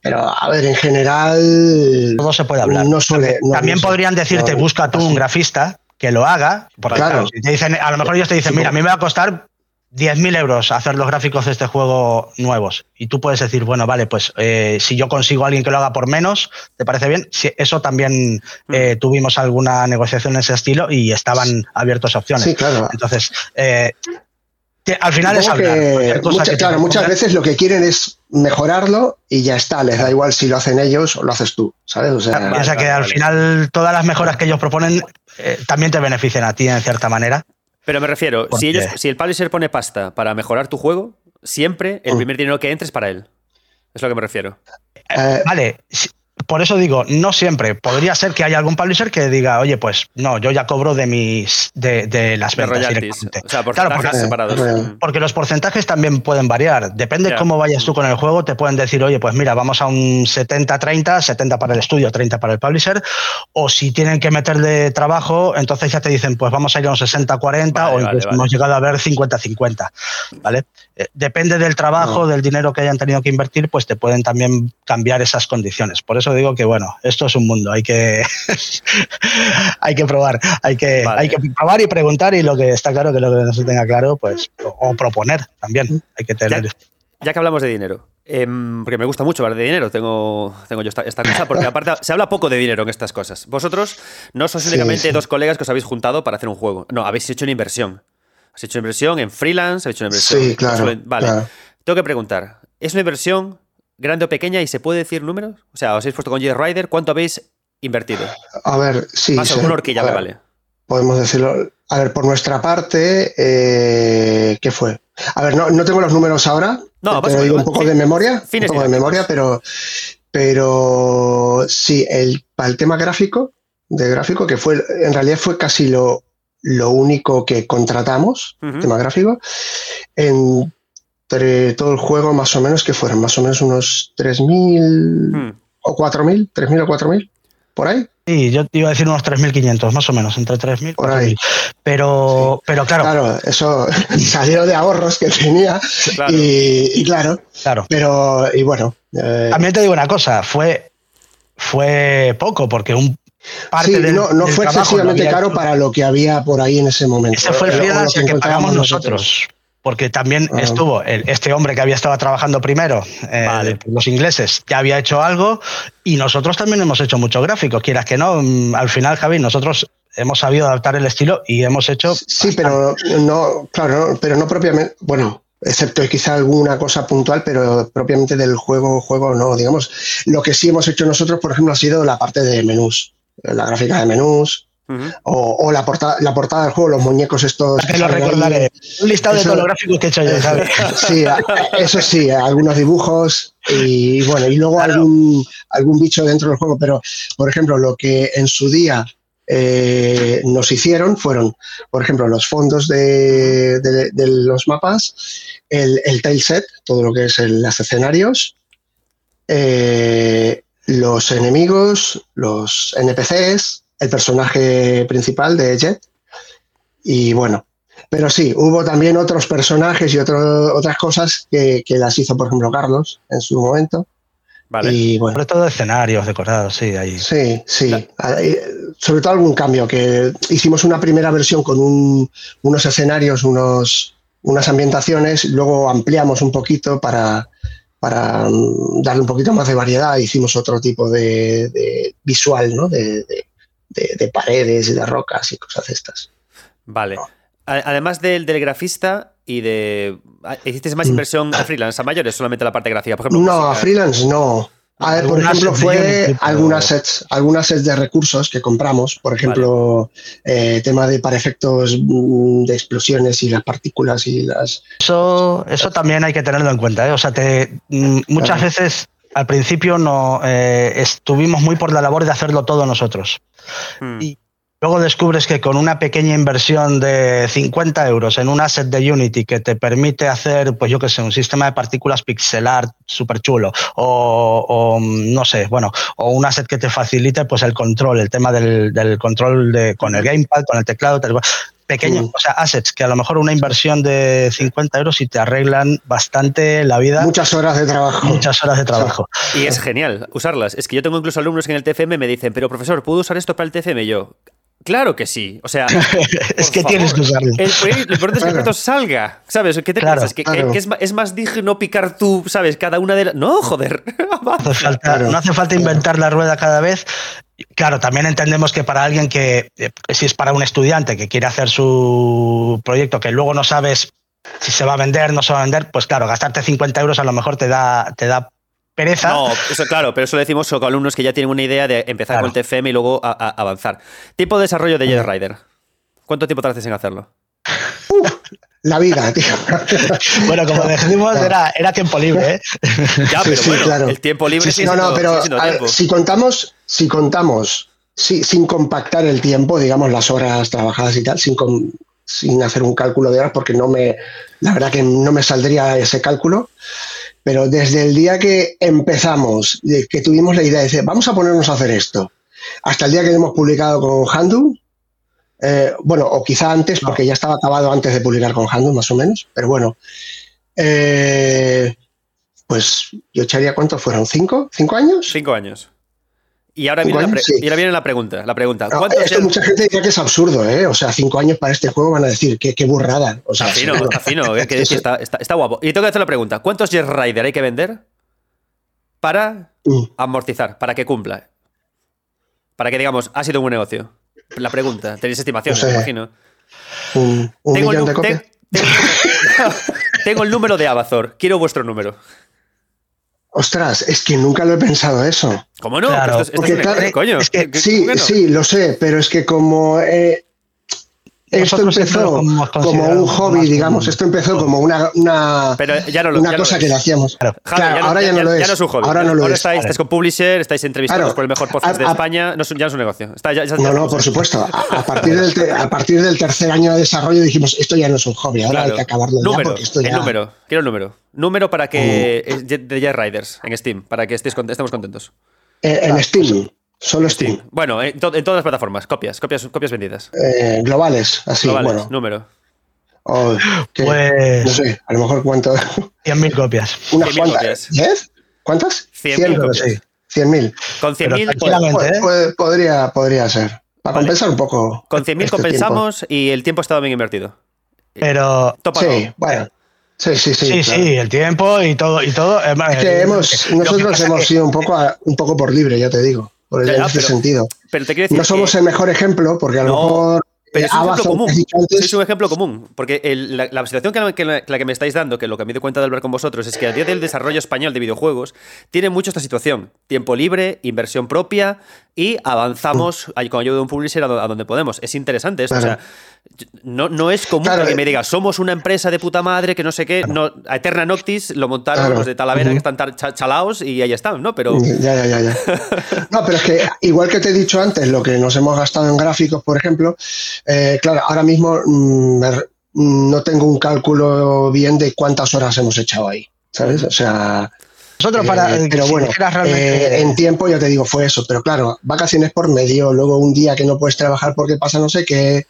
Pero a ver, en general. Todo se puede hablar. No suele. También podrían decirte, busca tú un grafista que lo haga, porque claro, te dicen, a lo mejor ellos te dicen, mira, a mí me va a costar 10.000 euros hacer los gráficos de este juego nuevos. Y tú puedes decir, bueno, vale, pues eh, si yo consigo a alguien que lo haga por menos, ¿te parece bien? eso también mm. eh, tuvimos alguna negociación en ese estilo y estaban abiertos a opciones. Sí, claro. Entonces, eh, al final es hablar. claro, muchas veces lo que quieren es mejorarlo y ya está. Les da igual si lo hacen ellos o lo haces tú, ¿sabes? O sea, que al final todas las mejoras que ellos proponen también te benefician a ti en cierta manera. Pero me refiero, si, ellos, si el publisher pone pasta para mejorar tu juego, siempre el mm. primer dinero que entre es para él. Es lo que me refiero. Eh, vale, por eso digo, no siempre. Podría ser que haya algún publisher que diga, oye, pues no, yo ya cobro de mis de, las ventas directamente. O sea, claro, porque, separados. Mm. Porque los porcentajes también pueden variar. Depende cómo vayas tú con el juego, te pueden decir, oye, pues mira, vamos a un 70-30, 70 para el estudio, 30 para el publisher. O si tienen que meterle trabajo, entonces ya te dicen, pues vamos a ir a un 60-40 o incluso hemos llegado a ver 50-50. ¿Vale? Eh, depende del trabajo, del dinero que hayan tenido que invertir, pues te pueden también cambiar esas condiciones. Por eso digo que, bueno, esto es un mundo, hay que, hay que probar, hay que, hay que probar y preguntar y lo que está claro, que lo que no se tenga claro, pues, o, proponer también, hay que tener. Ya, que hablamos de dinero, em, porque me gusta mucho hablar de dinero, tengo, tengo yo esta, cosa, porque aparte se habla poco de dinero en estas cosas. Vosotros no sois únicamente dos colegas que os habéis juntado para hacer un juego, no, habéis hecho una inversión. Has hecho inversión en freelance, has hecho una inversión. Sí, claro. Vale. Tengo que preguntar: ¿es una inversión grande o pequeña y se puede decir números? O sea, os habéis puesto con J Rider, ¿cuánto habéis invertido? A ver, sí. Más una horquilla, me vale. Podemos decirlo. A ver, por nuestra parte, eh, ¿qué fue? A ver, no, tengo los números ahora. No, pero digo un poco de memoria. Un poco de memoria, pero, pero sí, el, para el tema gráfico, de gráfico, que fue, en realidad fue casi lo, lo único que contratamos, tema gráfico, entre todo el juego más o menos, que fueron más o menos unos 3.000 hmm. o 4.000, 3.000 o 4.000, por ahí. Sí, yo iba a decir unos 3.500, más o menos, entre 3.000 Por ahí. Pero, pero claro. Claro, eso salió de ahorros que tenía Y, claro. Claro. Pero, y bueno. Eh, También te digo una cosa, fue, fue poco, porque un sí, no, fue excesivamente caro para lo que había por ahí en ese momento. Ese fue el freelance que, pagamos nosotros. Porque también ah. estuvo este hombre que había estado trabajando primero, eh, los ingleses, ya había hecho algo y nosotros también hemos hecho mucho gráfico. Quieras que no, mm, al final, Javi, nosotros hemos sabido adaptar el estilo y hemos hecho. Sí, pero no, claro, pero no propiamente. Bueno, excepto quizá alguna cosa puntual, pero propiamente del juego, juego no. Digamos, lo que sí hemos hecho nosotros, por ejemplo, ha sido la parte de menús la gráfica de menús, o, la, portada, la portada del juego, los muñecos estos. Que lo recordaré. Un listado de todos que he hecho yo, ¿sabes? Sí, eso sí, algunos dibujos y bueno, y luego algún, algún bicho dentro del juego. Pero, por ejemplo, lo que en su día eh, nos hicieron fueron, por ejemplo, los fondos de, los mapas, el, el set, todo lo que es los escenarios, eh, los enemigos, los NPCs, el personaje principal de Jet. Y bueno, pero sí, hubo también otros personajes y otras cosas que, las hizo, por ejemplo, Carlos en su momento. Vale. Y bueno. Sobre todo escenarios decorados, sí, ahí. Sí, sí. Sobre todo algún cambio, que hicimos una primera versión con unos escenarios, unos, unas ambientaciones, luego ampliamos un poquito para, para mm, darle un poquito más de variedad, hicimos otro tipo de, visual, ¿no? De, paredes y de rocas y cosas de estas. Vale. Además del, del grafista y de. ¿Hiciste más mm. inversión a freelance, a mayores, solamente la parte gráfica? Por ejemplo, no, a freelance no. A ver, por ejemplo, fue algunas sets, algunas sets de recursos que compramos, por ejemplo, eh, tema de para efectos mm, de explosiones y las partículas y las. Eso, eso también hay que tenerlo en cuenta, ¿eh? O sea, te, mm, muchas veces al principio no eh, estuvimos muy por la labor de hacerlo todo nosotros. Hmm. Y luego descubres que con una pequeña inversión de 50 euros en un asset de Unity que te permite hacer, pues yo qué sé, un sistema de partículas pixelar súper chulo, o, no sé, bueno, o un asset que te facilite pues el control, el tema del, control de, con el gamepad, con el teclado, pequeños, o sea, assets que a lo mejor una inversión de 50 euros y te arreglan bastante la vida. Muchas horas de trabajo. Muchas horas de trabajo. Y es genial usarlas. Es que yo tengo incluso alumnos que en el TFM me dicen, pero profesor, ¿puedo usar esto para el TFM? Y yo, Claro que sí. O sea, es que tienes que usarlo. El, lo importante es que el salga. ¿Sabes? ¿Qué te piensas? ¿Que, es, más digno picar tú, ¿sabes? Cada una de las. No, joder. No hace falta, no hace falta inventar la rueda cada vez. Claro, también entendemos que para alguien que, eh, si es para un estudiante que quiere hacer su proyecto, que luego no sabes si se va a vender, no se va a vender, pues claro, gastarte 50 euros a lo mejor te da, te da pereza. No, eso claro, pero eso lo decimos con alumnos que ya tienen una idea de empezar con el TFM y luego avanzar. Tipo de desarrollo de Jet Rider. ¿Cuánto tiempo tardas en hacerlo? la vida, tío. bueno, como decimos, era, era tiempo libre, ¿eh? Ya, pero claro. el tiempo libre sí, No, no, pero si contamos, si contamos, sin compactar el tiempo, digamos, las horas trabajadas y tal, sin, sin hacer un cálculo de horas, porque no me, la verdad que no me saldría ese cálculo. Pero desde el día que empezamos, que tuvimos la idea de decir, vamos a ponernos a hacer esto, hasta el día que hemos publicado con Handu, eh, bueno, o quizá antes, porque ya estaba acabado antes de publicar con Handu, más o menos, pero bueno. Eh, pues yo echaría cuánto fueron, ¿cinco? ¿Cinco años? Cinco años. Y ahora, viene la, y ahora viene la pregunta. La pregunta esto mucha gente diría que es absurdo, ¿eh? O sea, cinco años para este juego van a decir qué, qué burrada. O sea, afino, afino, que está, está, está, guapo. Y tengo que hacer la pregunta: ¿cuántos Jet Rider hay que vender para mm. amortizar, para que cumpla? Para que digamos, ha sido un buen negocio. La pregunta, tenéis estimación, me imagino. Un, tengo, de copias. tengo el número de Abazor. Quiero vuestro número. Ostras, es que nunca lo he pensado eso. ¿Cómo no? Claro, esto, coño. sí, sí, lo sé, pero es que como eh, esto empezó como un hobby, digamos. Esto empezó como una, una, una cosa que le hacíamos. Claro, ahora ya, no lo es. Ya no es un hobby. Ahora no lo ahora Estáis, estáis, con Publisher, estáis entrevistados por el mejor podcast de España. No ya no es un negocio. no, no, por supuesto. A, partir del a partir del tercer año de desarrollo dijimos, esto ya no es un hobby, ahora hay que acabarlo número, ya porque esto ya... El número, quiero el número. Número para que... Mm. De Jet Riders en Steam, para que estéis, estemos contentos. Eh, en Steam. Solo Steam. Bueno, en, todas las plataformas, copias, copias, copias vendidas. Eh, globales, así, bueno. número. pues... No sé, a lo mejor cuánto... 100.000 copias. Unas cuantas. ¿10? ¿Cuántas? 100.000 copias. 100.000. Con 100.000 ¿eh? podría, podría ser. Para compensar un poco. Con 100.000 este compensamos y el tiempo ha estado bien invertido. Pero... sí, bueno. Sí, sí, sí. Sí, sí, el tiempo y todo. Y todo. Es que hemos, nosotros hemos sido un poco, un poco por libre, ya te digo por el, ese sentido. no somos el mejor ejemplo, porque a lo mejor pero es un ejemplo común. Es un ejemplo común. Porque la, situación que, la, que me estáis dando, que lo que me doy cuenta de hablar con vosotros, es que a día del desarrollo español de videojuegos tiene mucho esta situación. Tiempo libre, inversión propia y avanzamos mm. con ayuda de un publisher a, donde podemos. Es interesante esto. O sea, no, no es común que me diga, somos una empresa de puta madre que no sé qué. No, a Eterna Noctis lo montaron los de Talavera que están chalaos y ahí están, ¿no? Pero. Ya, ya, ya, ya. no, pero es que, igual que te he dicho antes, lo que nos hemos gastado en gráficos, por ejemplo, eh, claro, ahora mismo mm, mm, no tengo un cálculo bien de cuántas horas hemos echado ahí, ¿sabes? O sea... Nosotros para... Eh, pero bueno, eh, en tiempo ya te digo, fue eso. Pero claro, vacaciones por medio, luego un día que no puedes trabajar porque pasa no sé qué...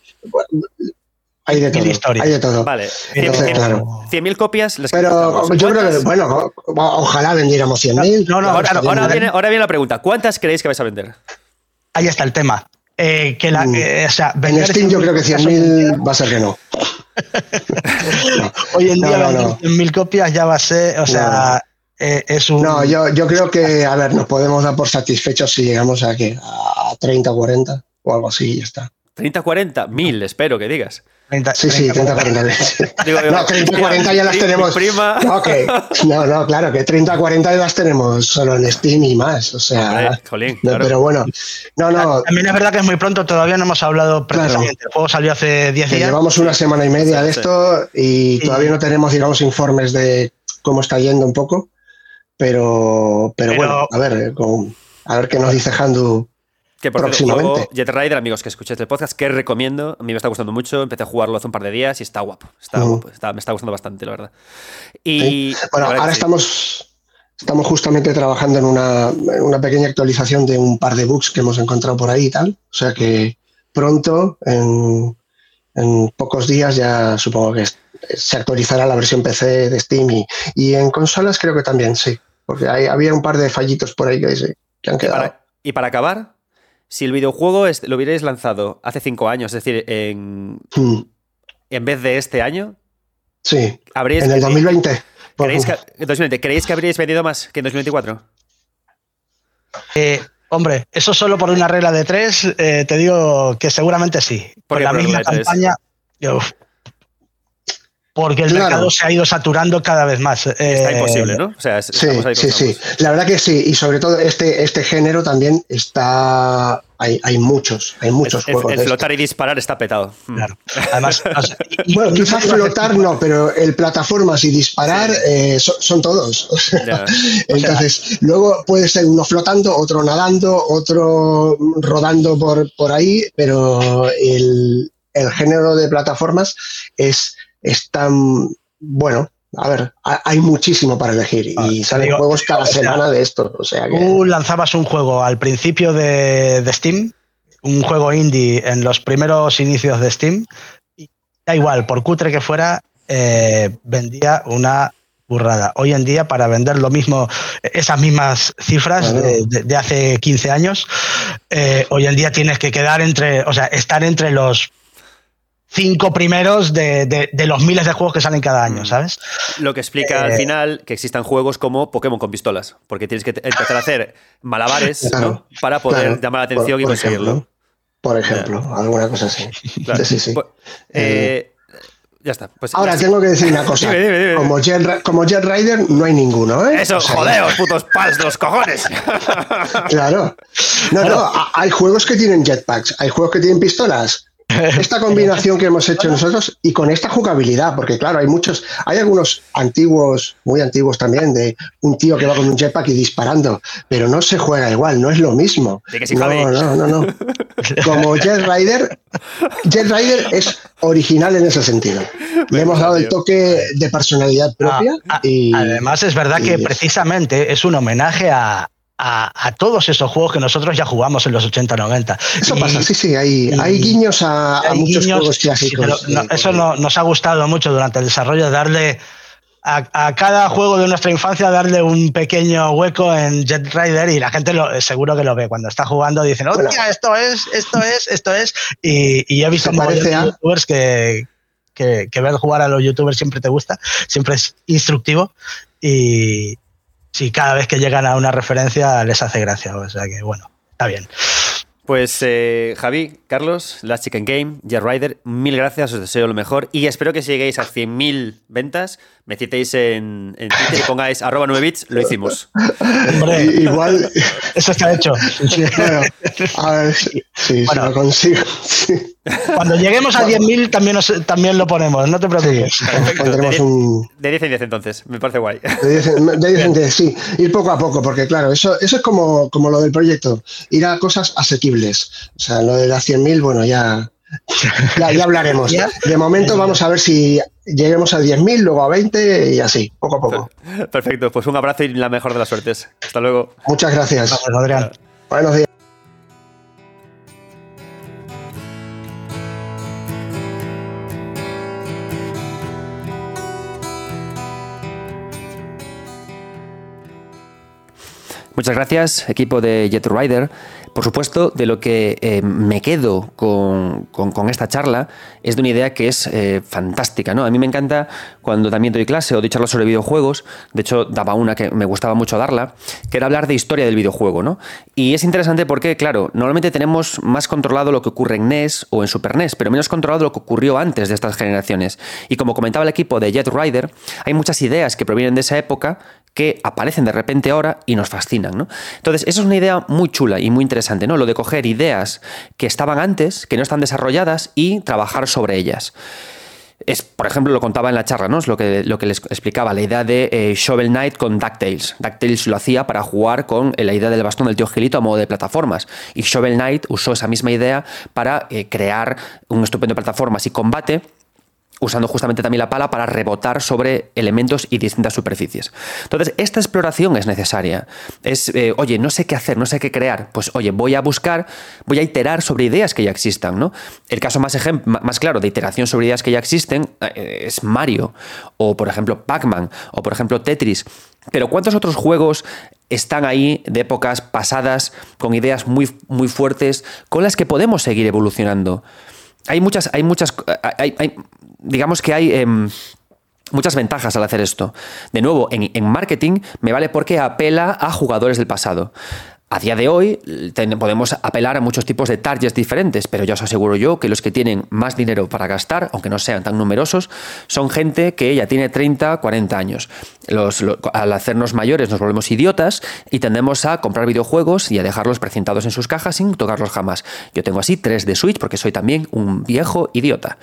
hay de todo. Hay de todo. Vale. 100.000 copias. Pero yo creo que, bueno, ojalá vendiéramos 100.000. No, no, ahora, ahora, viene, ahora viene la pregunta. ¿Cuántas creéis que vais a vender? Ahí está el tema. Eh, que la, mm. eh, o sea, en Steam yo creo que 100.000 va a ser que no. Hoy en día no, 100.000 copias ya va a ser, o sea, eh, es un... No, yo, yo creo que, a ver, nos podemos dar por satisfechos si llegamos a, ¿qué? a 30, 40 o algo así y ya está. 30, 40, 1000, espero que digas sí, sí, 30, 40. no, 30, 40 ya las tenemos. No, no, no, claro, que 30, 40 ya las tenemos solo en Steam y más. O sea, pero bueno, no, no. También es verdad que es muy pronto, todavía no hemos hablado precisamente. El juego salió hace 10 días. Llevamos una semana y media de esto y todavía no tenemos, digamos, informes de cómo está yendo un poco. pero, pero, bueno, a ver, a ver qué nos dice Handu que por próximamente. Jet Rider, amigos que escuchéis el podcast, que recomiendo. A mí me está gustando mucho. Empecé a jugarlo hace un par de días y está guapo. Está guapo. me está gustando bastante, la verdad. Y bueno, ahora estamos, estamos justamente trabajando en una, pequeña actualización de un par de bugs que hemos encontrado por ahí y tal. O sea que pronto, en, pocos días, ya supongo que se actualizará la versión PC de Steam y, en consolas creo que también, sí. Porque había un par de fallitos por ahí que, que han quedado. y para acabar, si el videojuego lo hubierais lanzado hace cinco años, es decir, en, hmm. en vez de este año, sí, en el 2020. ¿creéis que, ¿Creéis que habríais vendido más que en 2024? Eh, hombre, eso solo por una regla de tres, eh, te digo que seguramente sí. Por la misma campaña. Porque el mercado se ha ido saturando cada vez más. Está eh, imposible, ¿no? sí, sí, sí. La verdad que sí. Y sobre todo este, este género también está... Hay, hay muchos, hay muchos el, juegos. El, flotar y disparar está petado. Mm. Claro. Además, bueno, quizás flotar no, pero el plataformas y disparar eh, son, todos. Entonces, luego puede ser uno flotando, otro nadando, otro rodando por, por ahí, pero el, el género de plataformas es es tan bueno. A ver, hay muchísimo para elegir y ah, salen juegos cada semana de esto. O sea Tú lanzabas un juego al principio de, Steam, un juego indie en los primeros inicios de Steam, y da igual, por cutre que fuera, eh, vendía una burrada. Hoy en día, para vender lo mismo, esas mismas cifras de, hace 15 años, eh, hoy en día tienes que quedar entre, o sea, estar entre los cinco primeros de, los miles de juegos que salen cada año, mm. ¿sabes? Lo que explica al eh, final que existan juegos como Pokémon con pistolas, porque tienes que empezar a hacer malabares para poder llamar la atención y conseguirlo. por ejemplo, alguna cosa así. Sí, sí, pues, eh, ya está. Pues, Ahora tengo que decir una cosa. Como, Jet, como Jet Rider no hay ninguno, ¿eh? Eso, jodeos, putos pals de los cojones. claro. No, no, hay juegos que tienen jetpacks, hay juegos que tienen pistolas, esta combinación que hemos hecho nosotros y con esta jugabilidad, porque claro, hay muchos, hay algunos antiguos, muy antiguos también, de un tío que va con un jetpack y disparando, pero no se juega igual, no es lo mismo. no, no, no, no. Como Jet Rider, Jet Rider es original en ese sentido. Le hemos dado el toque de personalidad ah, propia. Ah, y, además es verdad que precisamente es un homenaje a, a, todos esos juegos que nosotros ya jugamos en los 80-90. Eso pasa, sí, sí, hay, hay guiños a, muchos juegos clásicos. eso nos ha gustado mucho durante el desarrollo, darle a, cada juego de nuestra infancia, darle un pequeño hueco en Jet Rider y la gente lo, seguro que lo ve. Cuando está jugando dicen, hostia, esto es, esto es, esto es. Y, he visto youtubers que, que, que ver jugar a los youtubers siempre te gusta, siempre es instructivo. Y, si cada vez que llegan a una referencia les hace gracia. O sea que, bueno, está bien. Pues eh, Javi, Carlos, Last Chicken Game, Jet Rider, mil gracias, os deseo lo mejor y espero que si lleguéis a 100.000 ventas, me citéis en, Twitter y pongáis arroba 9 bits, lo hicimos. Hombre, igual. Eso está hecho. a ver, sí, bueno, lo consigo. Cuando lleguemos a 10.000 también, también lo ponemos, no te preocupes. de, 10 en 10 entonces, me parece guay. De 10 en 10, sí. Ir poco a poco, porque claro, eso, eso es como, como lo del proyecto, ir a cosas asequibles. O sea, lo de las 100.000, bueno, ya, ya, hablaremos. De momento vamos a ver si lleguemos a 10.000, luego a 20 y así, poco a poco. Perfecto, pues un abrazo y la mejor de las suertes. Hasta luego. Muchas gracias. Adrián. Buenos días. Muchas gracias, equipo de Jet Rider. Por supuesto, de lo que eh, me quedo con, esta charla es de una idea que es eh, fantástica. ¿no? A mí me encanta cuando también doy clase o doy charlas sobre videojuegos, de hecho daba una que me gustaba mucho darla, que era hablar de historia del videojuego. ¿no? Y es interesante porque, claro, normalmente tenemos más controlado lo que ocurre en NES o en Super NES, pero menos controlado lo que ocurrió antes de estas generaciones. Y como comentaba el equipo de Jet Rider, hay muchas ideas que provienen de esa época que aparecen de repente ahora y nos fascinan. ¿no? Entonces, esa es una idea muy chula y muy interesante, ¿no? Lo de coger ideas que estaban antes, que no están desarrolladas y trabajar sobre ellas. es, por ejemplo, lo contaba en la charla, ¿no? Es lo que, lo que les explicaba, la idea de eh, Shovel Knight con DuckTales. DuckTales lo hacía para jugar con la idea del bastón del tío Gilito a modo de plataformas. Y Shovel Knight usó esa misma idea para crear un estupendo plataformas y combate usando justamente también la pala para rebotar sobre elementos y distintas superficies. Entonces, esta exploración es necesaria. Es, eh, oye, no sé qué hacer, no sé qué crear. Pues, oye, voy a buscar, voy a iterar sobre ideas que ya existan, ¿no? El caso más, más claro de iteración sobre ideas que ya existen eh, es Mario, o por ejemplo Pac-Man, o por ejemplo Tetris. Pero ¿cuántos otros juegos están ahí de épocas pasadas con ideas muy, muy fuertes con las que podemos seguir evolucionando? Hay muchas, hay muchas, hay, digamos que hay... Em, muchas ventajas al hacer esto. De nuevo, en, en, marketing me vale porque apela a jugadores del pasado. A día de hoy podemos apelar a muchos tipos de targets diferentes, pero ya os aseguro yo que los que tienen más dinero para gastar, aunque no sean tan numerosos, son gente que ya tiene 30, 40 años. al hacernos mayores nos volvemos idiotas y tendemos a comprar videojuegos y a dejarlos precintados en sus cajas sin tocarlos jamás. Yo tengo así tres de Switch porque soy también un viejo idiota.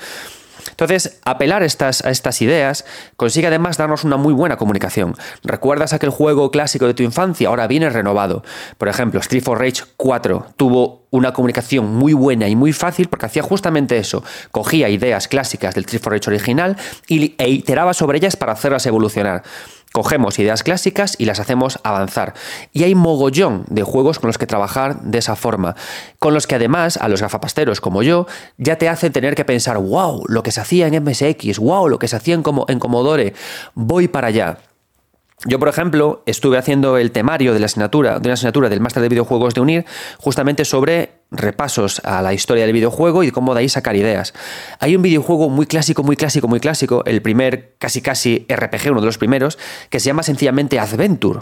Entonces, apelar estas, a estas ideas consigue además darnos una muy buena comunicación. ¿Recuerdas aquel juego clásico de tu infancia? Ahora viene renovado. Por ejemplo, Street for Rage 4 tuvo una comunicación muy buena y muy fácil porque hacía justamente eso. Cogía ideas clásicas del Street for Rage original y, e iteraba sobre ellas para hacerlas evolucionar. Cogemos ideas clásicas y las hacemos avanzar. Y hay mogollón de juegos con los que trabajar de esa forma, con los que además a los gafapasteros como yo ya te hacen tener que pensar, wow, lo que se hacía en MSX, wow, lo que se hacía en, en Commodore, voy para allá. Yo, por ejemplo, estuve haciendo el temario de la asignatura, de una asignatura del máster de videojuegos de UNIR, justamente sobre repasos a la historia del videojuego y cómo de ahí sacar ideas. Hay un videojuego muy clásico, muy clásico, muy clásico, el primer casi casi RPG, uno de los primeros, que se llama sencillamente Adventure.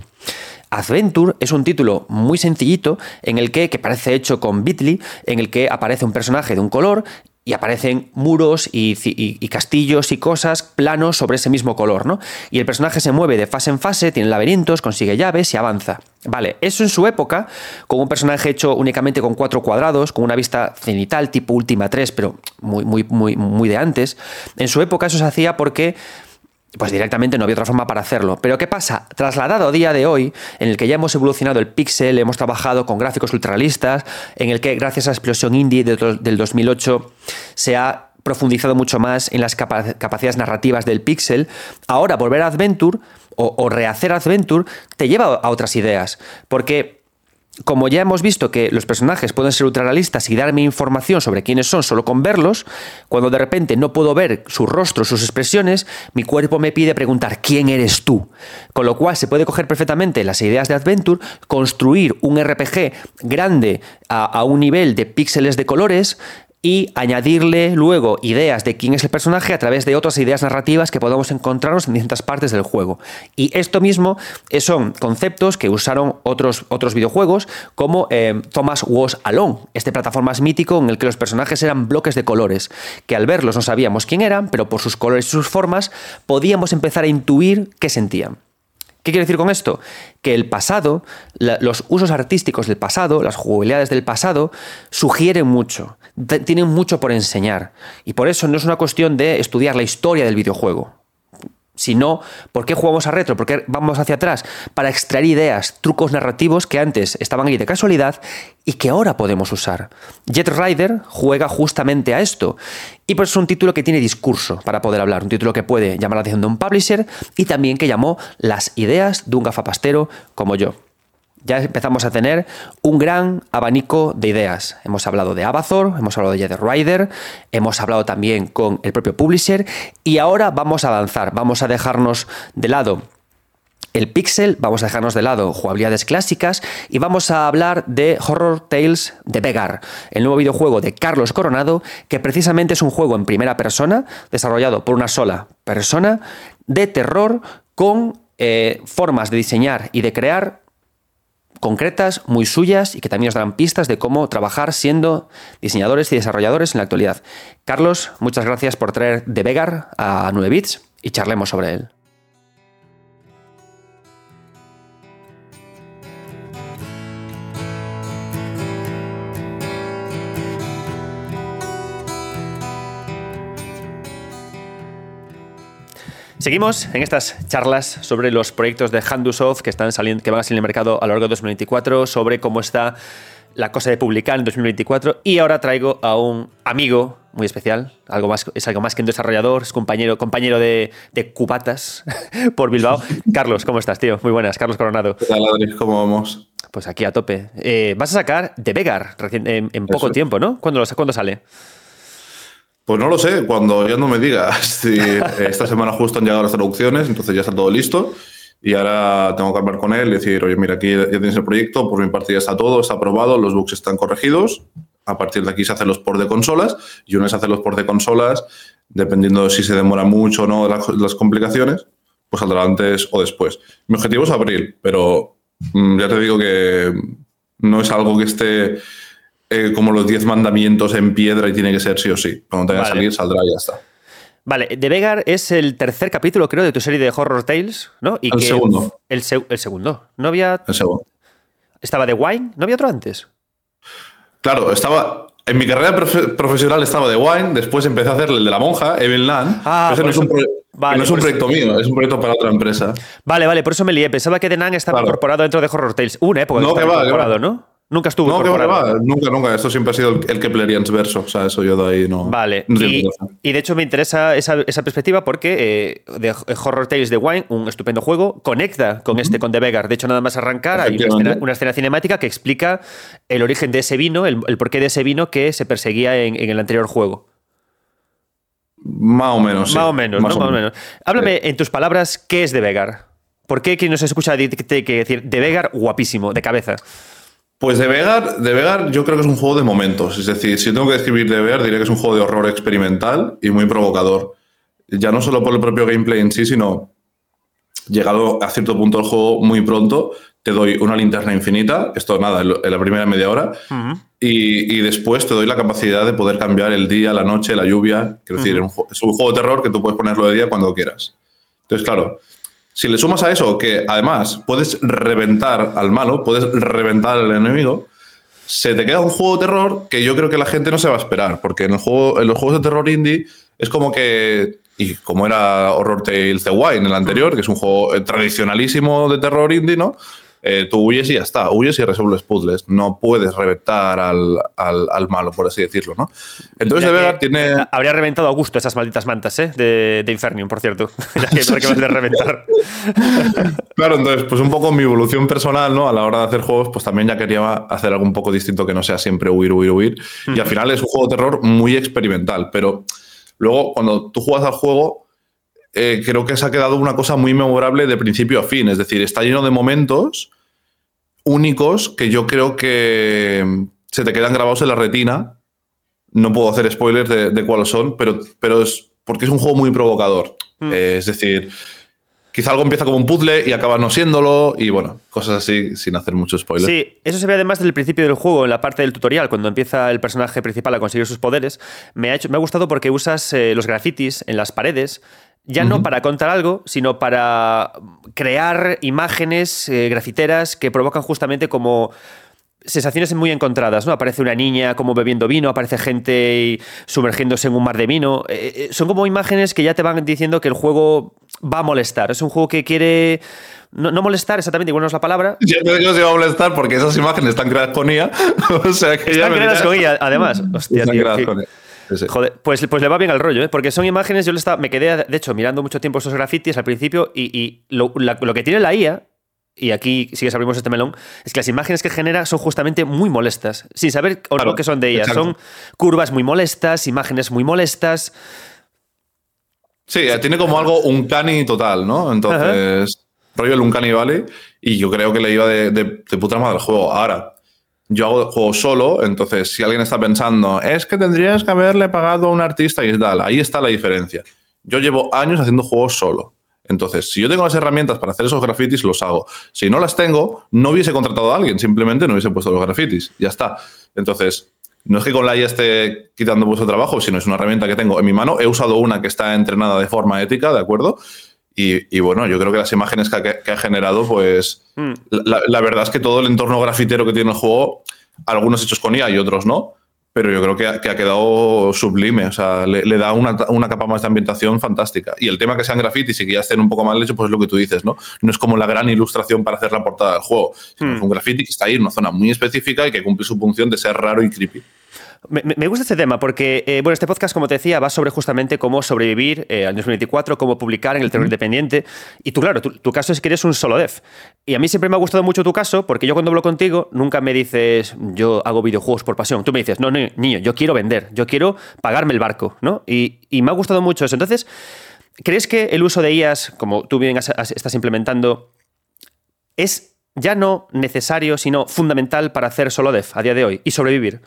Adventure es un título muy sencillito en el que, que parece hecho con Bitly, en el que aparece un personaje de un color y aparecen muros y, castillos y cosas planos sobre ese mismo color, ¿no? Y el personaje se mueve de fase en fase, tiene laberintos, consigue llaves y avanza. Vale, eso en su época, con un personaje hecho únicamente con cuatro cuadrados, con una vista cenital tipo Última 3, pero muy, muy, muy, muy de antes, en su época eso se hacía porque pues directamente no había otra forma para hacerlo. Pero ¿qué pasa? Trasladado a día de hoy, en el que ya hemos evolucionado el pixel, hemos trabajado con gráficos ultralistas, en el que gracias a la explosión indie del 2008 se ha profundizado mucho más en las capacidades narrativas del pixel, ahora volver a Adventure o, o rehacer Adventure te lleva a otras ideas. Porque como ya hemos visto que los personajes pueden ser ultrarrealistas y darme información sobre quiénes son solo con verlos, cuando de repente no puedo ver su rostro, sus expresiones, mi cuerpo me pide preguntar quién eres tú. Con lo cual se puede coger perfectamente las ideas de Adventure, construir un RPG grande a, a un nivel de píxeles de colores, y añadirle luego ideas de quién es el personaje a través de otras ideas narrativas que podamos encontrarnos en distintas partes del juego. Y esto mismo eh, son conceptos que usaron otros, otros videojuegos como eh, Thomas Was Alone, este plataforma mítico en el que los personajes eran bloques de colores, que al verlos no sabíamos quién eran, pero por sus colores y sus formas podíamos empezar a intuir qué sentían. ¿Qué quiero decir con esto? Que el pasado, los usos artísticos del pasado, las jugabilidades del pasado, sugieren mucho, tienen mucho por enseñar. Y por eso no es una cuestión de estudiar la historia del videojuego sino por qué jugamos a retro, por qué vamos hacia atrás, para extraer ideas, trucos narrativos que antes estaban ahí de casualidad y que ahora podemos usar. Jet Rider juega justamente a esto y por eso es un título que tiene discurso para poder hablar, un título que puede llamar la atención de un publisher y también que llamó las ideas de un gafapastero como yo ya empezamos a tener un gran abanico de ideas. Hemos hablado de Abazor, hemos hablado de Jet Rider, hemos hablado también con el propio publisher y ahora vamos a avanzar, vamos a dejarnos de lado el pixel, vamos a dejarnos de lado jugabilidades clásicas y vamos a hablar de Horror Tales de Vegar, el nuevo videojuego de Carlos Coronado, que precisamente es un juego en primera persona, desarrollado por una sola persona, de terror con eh, formas de diseñar y de crear concretas, muy suyas y que también nos darán pistas de cómo trabajar siendo diseñadores y desarrolladores en la actualidad. Carlos, muchas gracias por traer de Vegar a 9 bits y charlemos sobre él. Seguimos en estas charlas sobre los proyectos de Handusoft que, están saliendo, que van a salir en el mercado a lo largo de 2024, sobre cómo está la cosa de publicar en 2024 y ahora traigo a un amigo muy especial, algo más, es algo más que un desarrollador, es compañero, compañero de, cubatas por Bilbao. Carlos, ¿cómo estás, tío? Muy buenas, Carlos Coronado. ¿Qué tal, Adri? ¿Cómo vamos? Pues aquí a tope. Eh, vas a sacar The Vegar en, poco tiempo, ¿no? ¿Cuándo, ¿Cuándo sale? Pues no lo sé, cuando ya no me digas. esta semana justo han llegado las traducciones, entonces ya está todo listo. Y ahora tengo que hablar con él y decir, oye, mira, aquí ya tienes el proyecto, por mi parte ya está todo, está aprobado, los bugs están corregidos. A partir de aquí se hacen los por de consolas y una vez se hacen los por de consolas, dependiendo de si se demora mucho o no las, complicaciones, pues saldrá antes o después. Mi objetivo es abril, pero mm, ya te digo que no es algo que esté eh, como los 10 mandamientos en piedra y tiene que ser sí o sí. Cuando tenga que salir, saldrá y ya está. Vale, The Vegar es el tercer capítulo, creo, de tu serie de Horror Tales, ¿no? Y el segundo. El, segundo. No había. El segundo. ¿Estaba The Wine? ¿No había otro antes? Claro, estaba. En mi carrera profesional estaba The Wine, después empecé a hacer el de la monja, Evil Land. Ah, no es un, no es un proyecto mío, es un proyecto para otra empresa. Vale, vale, por eso me lié. Pensaba que The Nan estaba incorporado dentro de Horror Tales. Una época no, que, estaba incorporado, ¿no? Nunca estuvo no, incorporado. nunca, nunca. Esto siempre ha sido el, que Keplerians verso. O sea, eso yo de ahí no. Vale. y, de hecho me interesa esa, perspectiva porque eh, de Horror Tales de Wine, un estupendo juego, conecta con este, con The Vegar. De hecho, nada más arrancar, hay una escena, cinemática que explica el origen de ese vino, el, porqué de ese vino que se perseguía en, el anterior juego. Más o menos. Más o menos, Más, o menos. Háblame en tus palabras, ¿qué es The Vegar? ¿Por qué quien nos escucha que decir The Vegar guapísimo, de cabeza? Pues de Vegar, de Vegar yo creo que es un juego de momentos. Es decir, si tengo que describir de Vegar, diría que es un juego de horror experimental y muy provocador. Ya no solo por el propio gameplay en sí, sino llegado a cierto punto del juego muy pronto, te doy una linterna infinita, esto nada, en la primera media hora, y, después te doy la capacidad de poder cambiar el día, la noche, la lluvia. Quiero decir, es un juego de terror que tú puedes ponerlo de día cuando quieras. Entonces, claro, si le sumas a eso que además puedes reventar al malo, puedes reventar al enemigo, se te queda un juego de terror que yo creo que la gente no se va a esperar, porque en, el juego, en los juegos de terror indie es como que, y como era Horror Tales The Wine, el anterior, que es un juego tradicionalísimo de terror indie, ¿no? Eh, tú huyes y ya está, huyes y resuelves puzzles. No puedes reventar al, malo, por así decirlo, ¿no? Entonces, de verdad, tiene. Habría reventado a gusto esas malditas mantas, ¿eh? De, de Infernium, por cierto. que de reventar. claro, entonces, pues un poco mi evolución personal, ¿no? A la hora de hacer juegos, pues también ya quería hacer algo un poco distinto que no sea siempre huir, huir, huir. Y al final es un juego de terror muy experimental, pero luego, cuando tú juegas al juego. Eh, creo que se ha quedado una cosa muy memorable de principio a fin. Es decir, está lleno de momentos únicos que yo creo que se te quedan grabados en la retina. No puedo hacer spoilers de, cuáles son, pero, pero es porque es un juego muy provocador. Hmm. Eh, es decir, quizá algo empieza como un puzzle y acaba no siéndolo, y bueno, cosas así sin hacer mucho spoiler. Sí, eso se ve además desde el principio del juego, en la parte del tutorial, cuando empieza el personaje principal a conseguir sus poderes. Me ha, hecho, me ha gustado porque usas eh, los grafitis en las paredes ya no para contar algo, sino para crear imágenes eh, grafiteras que provocan justamente como sensaciones muy encontradas, ¿no? Aparece una niña como bebiendo vino, aparece gente sumergiéndose en un mar de vino. Eh, eh, son como imágenes que ya te van diciendo que el juego va a molestar. Es un juego que quiere no, molestar exactamente, igual no es la palabra. Yo no digo si va a molestar porque esas imágenes están creadas con IA. o sea que están creadas con IA, además. Hostia, tío, Joder, pues, pues le va bien al rollo, ¿eh? porque son imágenes, yo le estaba, me quedé, de hecho, mirando mucho tiempo esos grafitis al principio y, lo, que tiene la IA, y aquí sí que abrimos este melón, es que las imágenes que genera son justamente muy molestas, sin saber o no que son de ella. Son curvas muy molestas, imágenes muy molestas. Sí, tiene como algo un cani total, ¿no? Entonces, rollo el Uncanny Valley, y yo creo que le iba de, de, de puta madre el juego. Ahora, yo hago juego solo, entonces si alguien está pensando, es que tendrías que haberle pagado a un artista y tal, ahí está la diferencia. Yo llevo años haciendo juegos solo. Entonces, si yo tengo las herramientas para hacer esos grafitis, los hago. Si no las tengo, no hubiese contratado a alguien, simplemente no hubiese puesto los grafitis. Ya está. Entonces, no es que con la IA esté quitando vuestro trabajo, sino es una herramienta que tengo en mi mano. He usado una que está entrenada de forma ética, ¿de acuerdo? Y, bueno, yo creo que las imágenes que, ha generado, pues hmm. la, verdad es que todo el entorno grafitero que tiene el juego, algunos hechos con IA y otros no, pero yo creo que ha, quedado sublime, o sea, le, da una, capa más de ambientación fantástica. Y el tema que sean grafitis y que ya estén un poco mal hechos, pues es lo que tú dices, ¿no? No es como la gran ilustración para hacer la portada del juego, sino hmm. un graffiti que está ahí en una zona muy específica y que cumple su función de ser raro y creepy. Me, gusta este tema porque, eh, bueno, este podcast, como te decía, va sobre justamente cómo sobrevivir eh, al 2024, cómo publicar en el terror independiente. Y tú, claro, tu, caso es que eres un solo dev. Y a mí siempre me ha gustado mucho tu caso porque yo cuando hablo contigo nunca me dices, yo hago videojuegos por pasión. Tú me dices, no, no, niño, yo quiero vender, yo quiero pagarme el barco, ¿no? Y, me ha gustado mucho eso. Entonces, ¿crees que el uso de IAS, como tú bien estás implementando, es ya no necesario, sino fundamental para hacer solo dev a día de hoy y sobrevivir?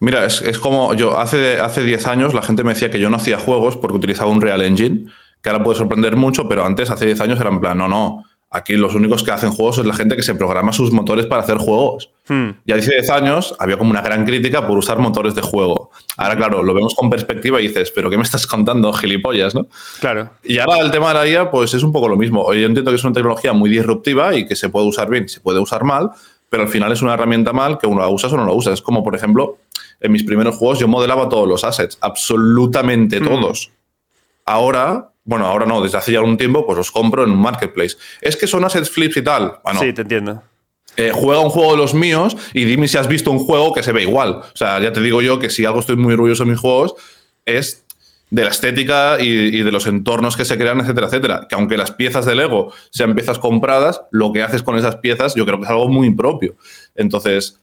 Mira, es, como yo hace, hace 10 años la gente me decía que yo no hacía juegos porque utilizaba un Real Engine, que ahora puede sorprender mucho, pero antes, hace 10 años, era en plan, no, no, aquí los únicos que hacen juegos es la gente que se programa sus motores para hacer juegos. Hmm. Y hace 10 años había como una gran crítica por usar motores de juego. Ahora, claro, lo vemos con perspectiva y dices, pero ¿qué me estás contando, gilipollas, no? Claro. Y ahora el tema de la IA, pues es un poco lo mismo. Yo entiendo que es una tecnología muy disruptiva y que se puede usar bien, se puede usar mal, pero al final es una herramienta mal que uno la usa o no la usa. Es como, por ejemplo, en mis primeros juegos yo modelaba todos los assets, absolutamente mm. todos. Ahora, bueno, ahora no, desde hace ya un tiempo, pues los compro en un marketplace. Es que son assets flips y tal. sí, te entiendo. Eh, juega un juego de los míos y dime si has visto un juego que se ve igual. O sea, ya te digo yo que si algo estoy muy orgulloso de mis juegos es de la estética y, y, de los entornos que se crean, etcétera, etcétera. Que aunque las piezas de Lego sean piezas compradas, lo que haces con esas piezas yo creo que es algo muy impropio. Entonces,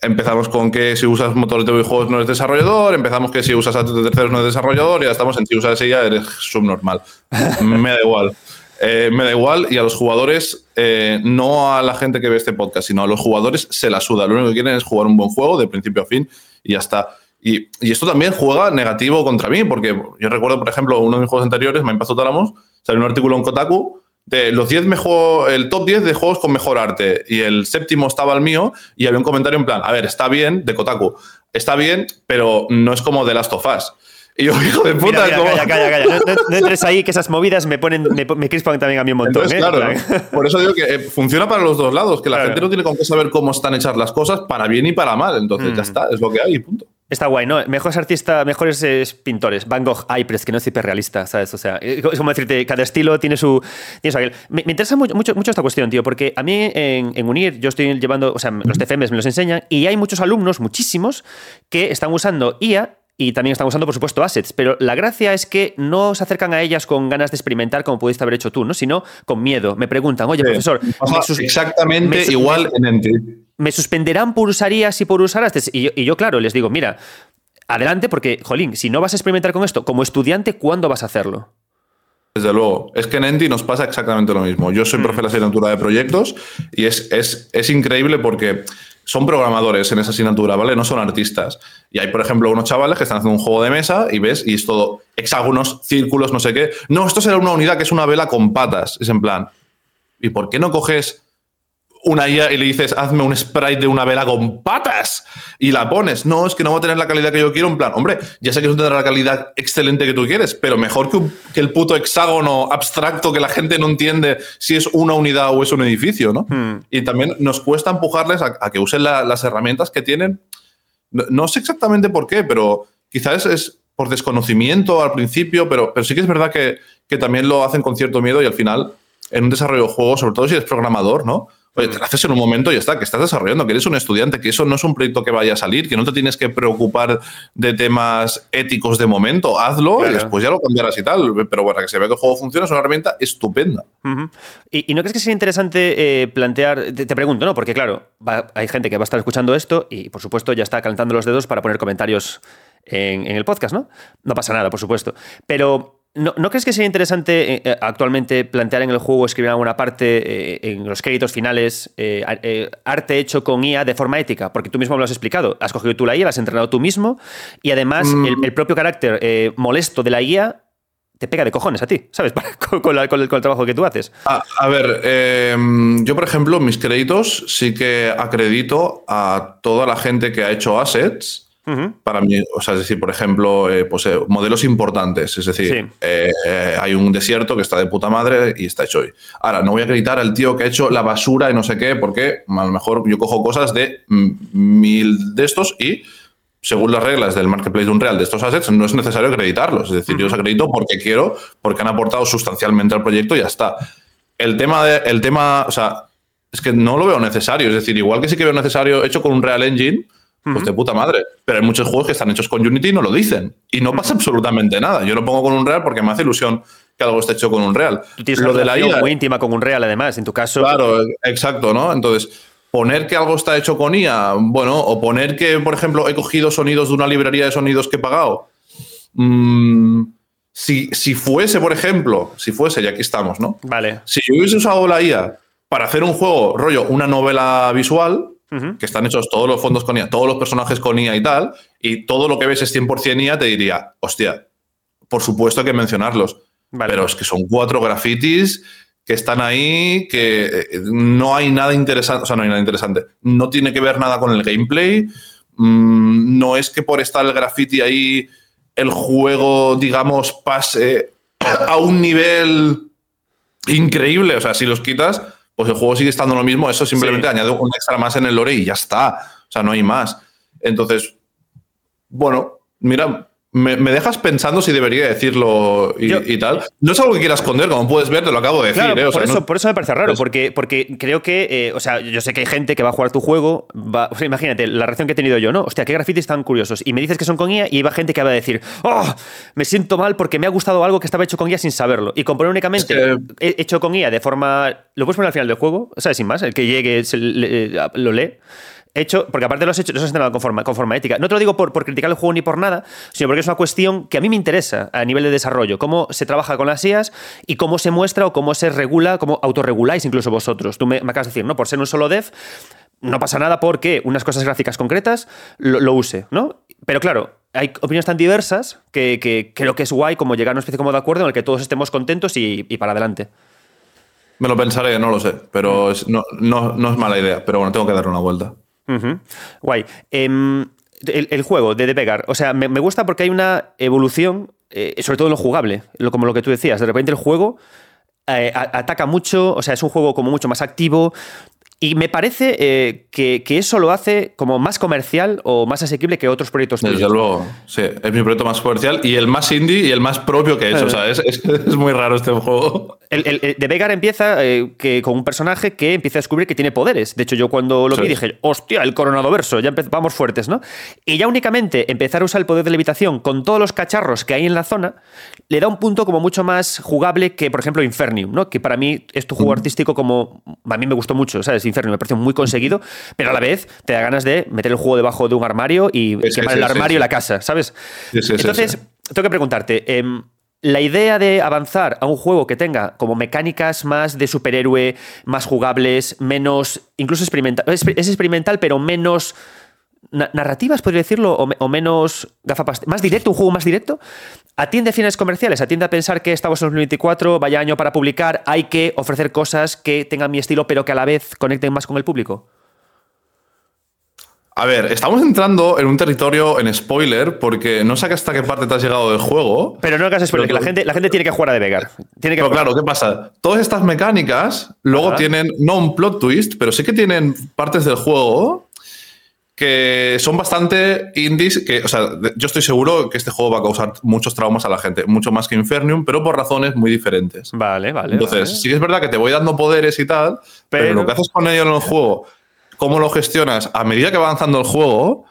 empezamos con que si usas motores de videojuegos no eres desarrollador, empezamos que si usas a terceros no eres desarrollador, y ya estamos en si usas ella eres subnormal. me da igual. Eh, me da igual y a los jugadores, eh, no a la gente que ve este podcast, sino a los jugadores se la suda. Lo único que quieren es jugar un buen juego de principio a fin y ya está. Y, esto también juega negativo contra mí, porque yo recuerdo, por ejemplo, uno de mis juegos anteriores, Me Impacto Tálamos, salió un artículo en Kotaku de los 10 mejor, el top 10 de juegos con mejor arte. Y el séptimo estaba el mío y había un comentario en plan, a ver, está bien, de Kotaku, está bien, pero no es como The Last of Us. Y yo, hijo de puta, calla, calla, calla, No, entres ahí, que esas movidas me ponen, me, me crispan también a mí un montón. ¿eh? claro, por eso digo que eh, funciona para los dos lados, que la gente no tiene con qué saber cómo están hechas las cosas, para bien y para mal. Entonces ya mm. está, es lo que hay, punto. Está guay, ¿no? Mejores artistas, mejores eh, pintores. Van Gogh, ay, pero es que no es hiperrealista, ¿sabes? O sea, es como decirte, cada estilo tiene su. Tiene Me, interesa mucho, mucho, esta cuestión, tío, porque a mí en, UNIR yo estoy llevando, o sea, los TFMs me los enseñan y hay muchos alumnos, muchísimos, que están usando IA y también están usando, por supuesto, assets. Pero la gracia es que no se acercan a ellas con ganas de experimentar como pudiste haber hecho tú, ¿no? Sino con miedo. Me preguntan, oye, profesor. exactamente igual en Entity me suspenderán por usar IAS y por usar astes. Y yo, claro, les digo, mira, adelante, porque, jolín, si no vas a experimentar con esto como estudiante, ¿cuándo vas a hacerlo? Desde luego, es que en Enti nos pasa exactamente lo mismo. Yo soy mm. profe de la asignatura de proyectos y es, es, es, increíble porque son programadores en esa asignatura, ¿vale? No son artistas. Y hay, por ejemplo, unos chavales que están haciendo un juego de mesa y ves, y es todo hexágonos, círculos, no sé qué. No, esto será una unidad que es una vela con patas. Es en plan, ¿y por qué no coges una IA y le dices, hazme un sprite de una vela con patas y la pones. No, es que no va a tener la calidad que yo quiero. En plan, hombre, ya sé que no tendrá la calidad excelente que tú quieres, pero mejor que, el puto hexágono abstracto que la gente no entiende si es una unidad o es un edificio, ¿no? Hmm. Y también nos cuesta empujarles a, que usen las herramientas que tienen. No, sé exactamente por qué, pero quizás es por desconocimiento al principio, pero, pero sí que es verdad que, que también lo hacen con cierto miedo y al final, en un desarrollo de juego, sobre todo si eres programador, ¿no? Oye, te lo haces en un momento y ya está, que estás desarrollando, que eres un estudiante, que eso no es un proyecto que vaya a salir, que no te tienes que preocupar de temas éticos de momento. Hazlo y después ya lo cambiarás y tal. Pero bueno, que se vea que el juego funciona, es una herramienta estupenda. ¿Y, no crees que sería interesante eh, plantear, te, pregunto, ¿no? Porque claro, hay gente que va a estar escuchando esto y por supuesto ya está calentando los dedos para poner comentarios en, en el podcast, ¿no? No pasa nada, por supuesto. Pero ¿No, crees que sería interesante eh, eh, actualmente plantear en el juego, escribir alguna parte eh, en los créditos finales, arte hecho con IA de forma ética? Porque tú mismo me lo has explicado. Has cogido tú la IA, la has entrenado tú mismo y además mm. el, propio carácter molesto de la IA te pega de cojones a ti, ¿sabes? con, el, trabajo que tú haces. a ver, em, yo por ejemplo, mis créditos sí que acredito a toda la gente que ha hecho assets para mí, o sea, es decir, por ejemplo, eh, pues, eh, modelos importantes. Es decir, eh, hay un desierto que está de puta madre y está hecho hoy. Ahora, no voy a acreditar al tío que ha hecho la basura y no sé qué, porque a lo mejor yo cojo cosas de mil de estos y según las reglas del marketplace de Unreal de estos assets, no es necesario acreditarlos. Es decir, yo los acredito porque quiero, porque han aportado sustancialmente al proyecto y ya está. El tema, de, el tema, o sea, es que no lo veo necesario. Es decir, igual que sí que veo necesario hecho con un Real Engine, pues de puta madre. Pero hay muchos juegos que están hechos con Unity y no lo dicen. Y no pasa absolutamente nada. Yo lo pongo con un Real porque me hace ilusión que algo esté hecho con un Real. Tú tienes lo de la IA, muy íntima con un Real, además, en tu caso. Claro, exacto, ¿no? Entonces, poner que algo está hecho con IA, bueno, o poner que, por ejemplo, he cogido sonidos de una librería de sonidos que he pagado. Mm, si, si, fuese, por ejemplo, si fuese, y aquí estamos, ¿no? Vale. Si yo hubiese usado la IA para hacer un juego, rollo, una novela visual, que están hechos todos los fondos con IA, todos los personajes con IA y tal, y todo lo que ves es 100% IA, te diría, hostia, por supuesto hay que mencionarlos. Pero es que son cuatro grafitis que están ahí, que eh, no hay nada interesante, o sea, no hay nada interesante. No tiene que ver nada con el gameplay. Mm, no es que por estar el graffiti ahí el juego, digamos, pase a un nivel increíble. O sea, si los quitas, pues el juego sigue estando lo mismo. Eso simplemente añade un extra más en el lore y ya está. O sea, no hay más. Entonces, bueno, mira, me, dejas pensando si debería decirlo y, tal. No es algo que quiera esconder, como puedes ver, te lo acabo de decir. ¿eh? por, eso, por eso me parece raro, porque, porque creo que, eh, o sea, yo sé que hay gente que va a jugar tu juego, va, imagínate la reacción que he tenido yo, ¿no? Hostia, qué grafitis tan curiosos. Y me dices que son con IA y va gente que va a decir, oh, me siento mal porque me ha gustado algo que estaba hecho con IA sin saberlo. Y componer únicamente hecho con IA de forma. Lo puedes poner al final del juego, ¿sabes? Sin más, el que llegue lo lee hecho, porque aparte lo has hecho, lo has entrenado con forma, con forma ética. No te lo digo por, por, criticar el juego ni por nada, sino porque es una cuestión que a mí me interesa a nivel de desarrollo, cómo se trabaja con las IAS y cómo se muestra o cómo se regula, cómo autorreguláis incluso vosotros. Tú me, acabas de decir, ¿no? Por ser un solo dev, no pasa nada porque unas cosas gráficas concretas lo, use, ¿no? Pero claro, hay opiniones tan diversas que, creo que es guay como llegar a una especie como de acuerdo en el que todos estemos contentos y, para adelante. Me lo pensaré, no lo sé, pero no, no es mala idea, pero bueno, tengo que darle una vuelta. Guay. Em, el, juego de The Vegar, o sea, me, gusta porque hay una evolución, eh, sobre todo en lo jugable, como lo que tú decías. De repente el juego eh, ataca mucho, o sea, es un juego como mucho más activo, y me parece eh, que, eso lo hace como más comercial o más asequible que otros proyectos Desde luego, sí. Es mi proyecto más comercial y el más indie y el más propio que he hecho. O sea, es, muy raro este juego. El, de Vegar empieza eh, que, con un personaje que empieza a descubrir que tiene poderes. De hecho, yo cuando lo vi dije, hostia, el coronado verso, ya vamos fuertes, ¿no? Y ya únicamente empezar a usar el poder de levitación con todos los cacharros que hay en la zona le da un punto como mucho más jugable que, por ejemplo, Infernium, ¿no? Que para mí es tu juego artístico como... A mí me gustó mucho, ¿sabes? Inferno, me pareció muy conseguido, pero a la vez te da ganas de meter el juego debajo de un armario y quemar el armario y la casa, ¿sabes? Entonces, tengo que preguntarte, em, la idea de avanzar a un juego que tenga como mecánicas más de superhéroe, más jugables, menos, incluso experimental, es, experimental, pero menos narrativas, podría decirlo, o, menos gafapastel, más directo, un juego más directo, atiende a fines comerciales, atiende a pensar que estamos en 2024, vaya año para publicar, hay que ofrecer cosas que tengan mi estilo, pero que a la vez conecten más con el público. A ver, estamos entrando en un territorio en spoiler porque no sé hasta qué parte te has llegado del juego. Pero no hagas spoiler, que la gente, la gente tiene que jugar a De Vegar. Tiene que claro, ¿qué pasa? Todas estas mecánicas luego tienen, no un plot twist, pero sí que tienen partes del juego que son bastante indies, que, o sea, yo estoy seguro que este juego va a causar muchos traumas a la gente, mucho más que Infernium, pero por razones muy diferentes. Vale, vale. Entonces, sí es verdad que te voy dando poderes y tal, pero, lo que haces con ello en el juego, cómo lo gestionas a medida que va avanzando el juego,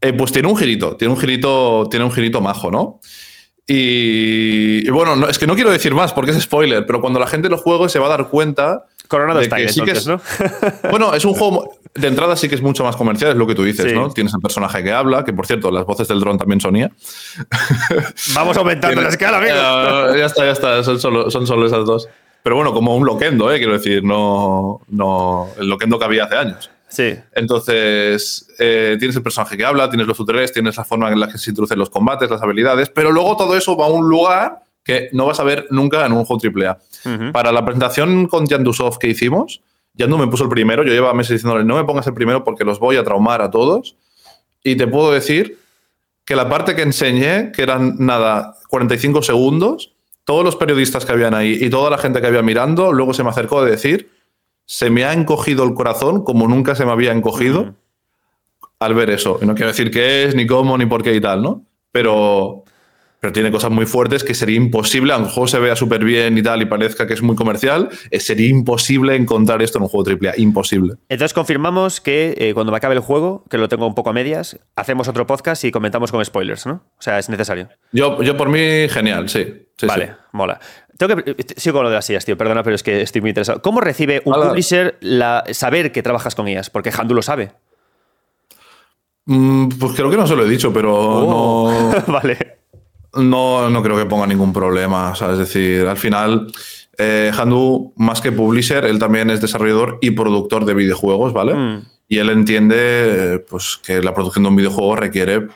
eh, pues tiene un girito, tiene un girito, tiene un girito majo, ¿no? Y, bueno, es que no quiero decir más porque es spoiler, pero cuando la gente lo juegue se va a dar cuenta Coronado está sí que es, ¿no? Bueno, es un juego. De entrada sí que es mucho más comercial, es lo que tú dices, ¿no? Tienes el personaje que habla, que por cierto, las voces del dron también sonía. Vamos aumentando la escala, amigo. ya está, ya está. Son solo, son solo esas dos. Pero bueno, como un loquendo, ¿eh? quiero decir, no, no el loquendo que había hace años. Sí. Entonces, eh, tienes el personaje que habla, tienes los tutoriales, tienes la forma en la que se introducen los combates, las habilidades, pero luego todo eso va a un lugar que no vas a ver nunca en un juego AAA. Para la presentación con Yandusoft que hicimos, Yandu me puso el primero, yo llevaba meses diciéndole, no me pongas el primero porque los voy a traumar a todos. Y te puedo decir que la parte que enseñé, que eran nada, 45 segundos, todos los periodistas que habían ahí y toda la gente que había mirando, luego se me acercó a decir, se me ha encogido el corazón como nunca se me había encogido al ver eso. Y no quiero decir qué es, ni cómo, ni por qué y tal, ¿no? Pero, pero tiene cosas muy fuertes que sería imposible, aunque el juego se vea súper bien y tal y parezca que es muy comercial, eh, sería imposible encontrar esto en un juego AAA, imposible. Entonces confirmamos que eh, cuando me acabe el juego, que lo tengo un poco a medias, hacemos otro podcast y comentamos con spoilers, ¿no? O sea, es necesario. Yo, yo por mí, genial, sí. vale, mola. Tengo que, sigo con lo de las sillas, tío, perdona, pero es que estoy muy interesado. ¿Cómo recibe un publisher la, saber que trabajas con ellas? Porque Handu lo sabe. Mm, pues creo que no se lo he dicho, pero oh. no. vale. No, no creo que ponga ningún problema. es decir, al final, eh, Handu, más que publisher, él también es desarrollador y productor de videojuegos, ¿vale? Mm. Y él entiende pues, que la producción de un videojuego requiere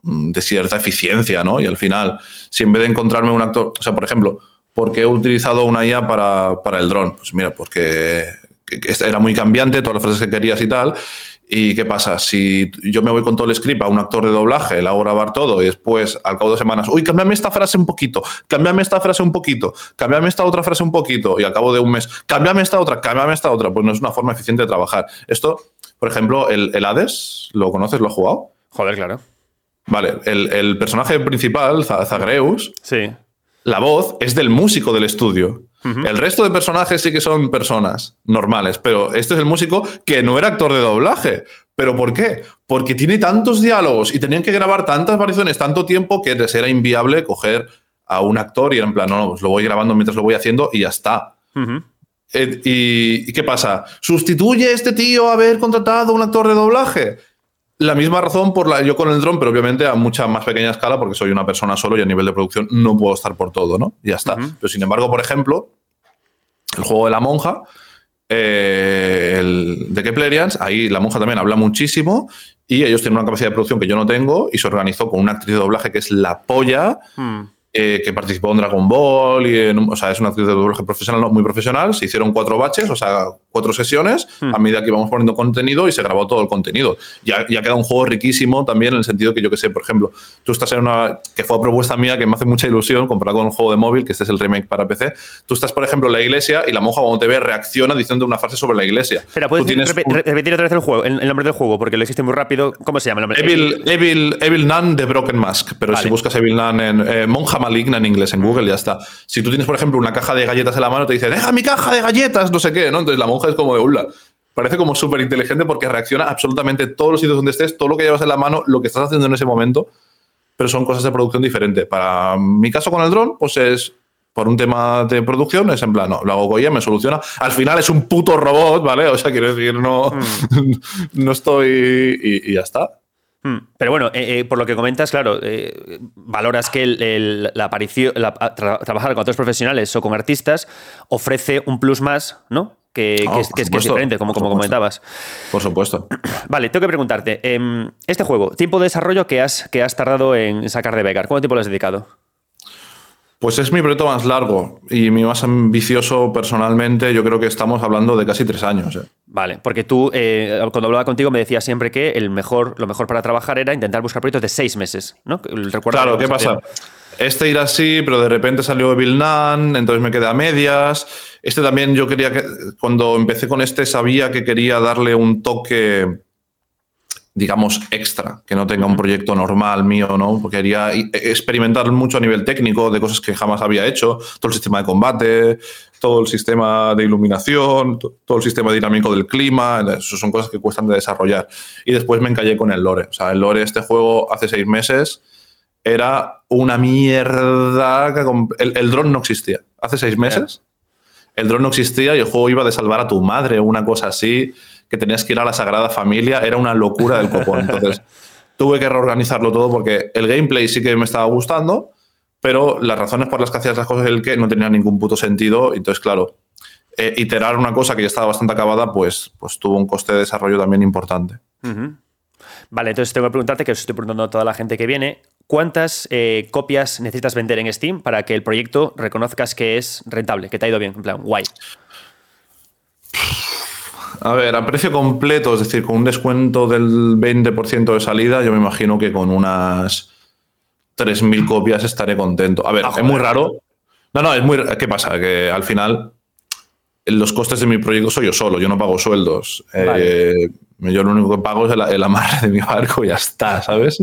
mm, de cierta eficiencia, ¿no? Y al final, si en vez de encontrarme un actor, o sea, por ejemplo, ¿por qué he utilizado una IA para, para el dron? Pues mira, porque era muy cambiante, todas las frases que querías y tal, ¿Y qué pasa? Si yo me voy con todo el script a un actor de doblaje, le hago grabar todo y después, al cabo de semanas, uy, cámbiame esta frase un poquito, cámbiame esta frase un poquito, cámbiame esta otra frase un poquito, y al cabo de un mes, cámbiame esta otra, cámbiame esta otra, pues no es una forma eficiente de trabajar. Esto, por ejemplo, el, el Hades, ¿lo conoces? ¿Lo has jugado? Joder, claro. Vale, el, el personaje principal, Zagreus, sí. La voz es del músico del estudio. El resto de personajes sí que son personas normales, pero este es el músico que no era actor de doblaje. ¿Pero por qué? Porque tiene tantos diálogos y tenían que grabar tantas variaciones tanto tiempo que les era inviable coger a un actor y era en plan, no, no, pues lo voy grabando mientras lo voy haciendo y ya está. Eh, y, qué pasa? ¿Sustituye este tío haber contratado a un actor de doblaje? La misma razón por la yo con el dron, pero obviamente a mucha más pequeña escala, porque soy una persona solo y a nivel de producción no puedo estar por todo, ¿no? Ya está. Pero sin embargo, por ejemplo, el juego de la monja, eh, el de Keplerians, ahí la monja también habla muchísimo y ellos tienen una capacidad de producción que yo no tengo y se organizó con una actriz de doblaje que es la polla. Hmm. Eh, que participó en Dragon Ball y en, o sea, es una actriz de doblaje profesional, muy profesional. Se hicieron cuatro baches, o sea, cuatro sesiones hmm. a medida que íbamos poniendo contenido y se grabó todo el contenido. Ya, ya queda un juego riquísimo también en el sentido que yo que sé, por ejemplo, tú estás en una que fue propuesta mía que me hace mucha ilusión comparado con un juego de móvil, que este es el remake para PC. Tú estás, por ejemplo, en la iglesia y la monja cuando te ve reacciona diciendo una frase sobre la iglesia. Espera, ¿puedes repetir otra vez el juego, el, nombre del juego? Porque lo existe muy rápido. ¿Cómo se llama el nombre? Evil, Evil, Evil Nun de Broken Mask, pero si buscas Evil Nun en eh, monja maligna en inglés en Google, ya está. Si tú tienes, por ejemplo, una caja de galletas en la mano, te dice, deja mi caja de galletas, no sé qué, ¿no? Entonces la monja es como de, hola. Parece como súper inteligente porque reacciona absolutamente todos los sitios donde estés, todo lo que llevas en la mano, lo que estás haciendo en ese momento, pero son cosas de producción diferentes. Para mi caso con el dron, pues es por un tema de producción, es en plan, no, lo hago con ella, me soluciona. Al final es un puto robot, ¿vale? O sea, quiero decir, no, mm. no estoy y, ya está. Mm. Pero bueno, eh, eh, por lo que comentas, claro, eh, valoras que la aparición, trabajar con otros profesionales o con artistas ofrece un plus más, ¿no? Que, es, diferente, como, como comentabas. Por supuesto. Vale, tengo que preguntarte, em, este juego, tiempo de desarrollo que has, que has tardado en sacar de Vegar, ¿cuánto tiempo le has dedicado? Pues es mi proyecto más largo y mi más ambicioso personalmente. Yo creo que estamos hablando de casi tres años. ¿eh? Vale, porque tú, eh, cuando hablaba contigo, me decías siempre que el mejor, lo mejor para trabajar era intentar buscar proyectos de seis meses, ¿no? claro, ¿qué pasa? Este irá así, pero de repente salió Vilnan, entonces me quedé a medias. Este también yo quería que, cuando empecé con este, sabía que quería darle un toque digamos, extra, que no tenga un proyecto normal mío, ¿no? Porque quería experimentar mucho a nivel técnico de cosas que jamás había hecho, todo el sistema de combate, todo el sistema de iluminación, todo el sistema dinámico del clima, eso son cosas que cuestan de desarrollar. Y después me encallé con el lore. O sea, el lore, este juego, hace seis meses, era una mierda. El, el dron no existía. Hace seis meses, el dron no existía y el juego iba de salvar a tu madre, una cosa así que tenías que ir a la Sagrada Familia, era una locura del copón. Entonces, tuve que reorganizarlo todo porque el gameplay sí que me estaba gustando, pero las razones por las que hacías las cosas el que no tenía ningún puto sentido. Entonces, claro, eh, iterar una cosa que ya estaba bastante acabada, pues, pues tuvo un coste de desarrollo también importante. Vale, entonces tengo que preguntarte, que os estoy preguntando a toda la gente que viene, ¿cuántas eh, copias necesitas vender en Steam para que el proyecto reconozcas que es rentable, que te ha ido bien? En plan, guay. A ver, a precio completo, es decir, con un descuento del 20% de salida, yo me imagino que con unas 3.000 copias estaré contento. A ver, ah, es muy raro. No, no, es muy. ¿Qué pasa? Que al final los costes de mi proyecto soy yo solo, yo no pago sueldos. Eh, Yo lo único que pago es el, amarre de mi barco y ya está, ¿sabes?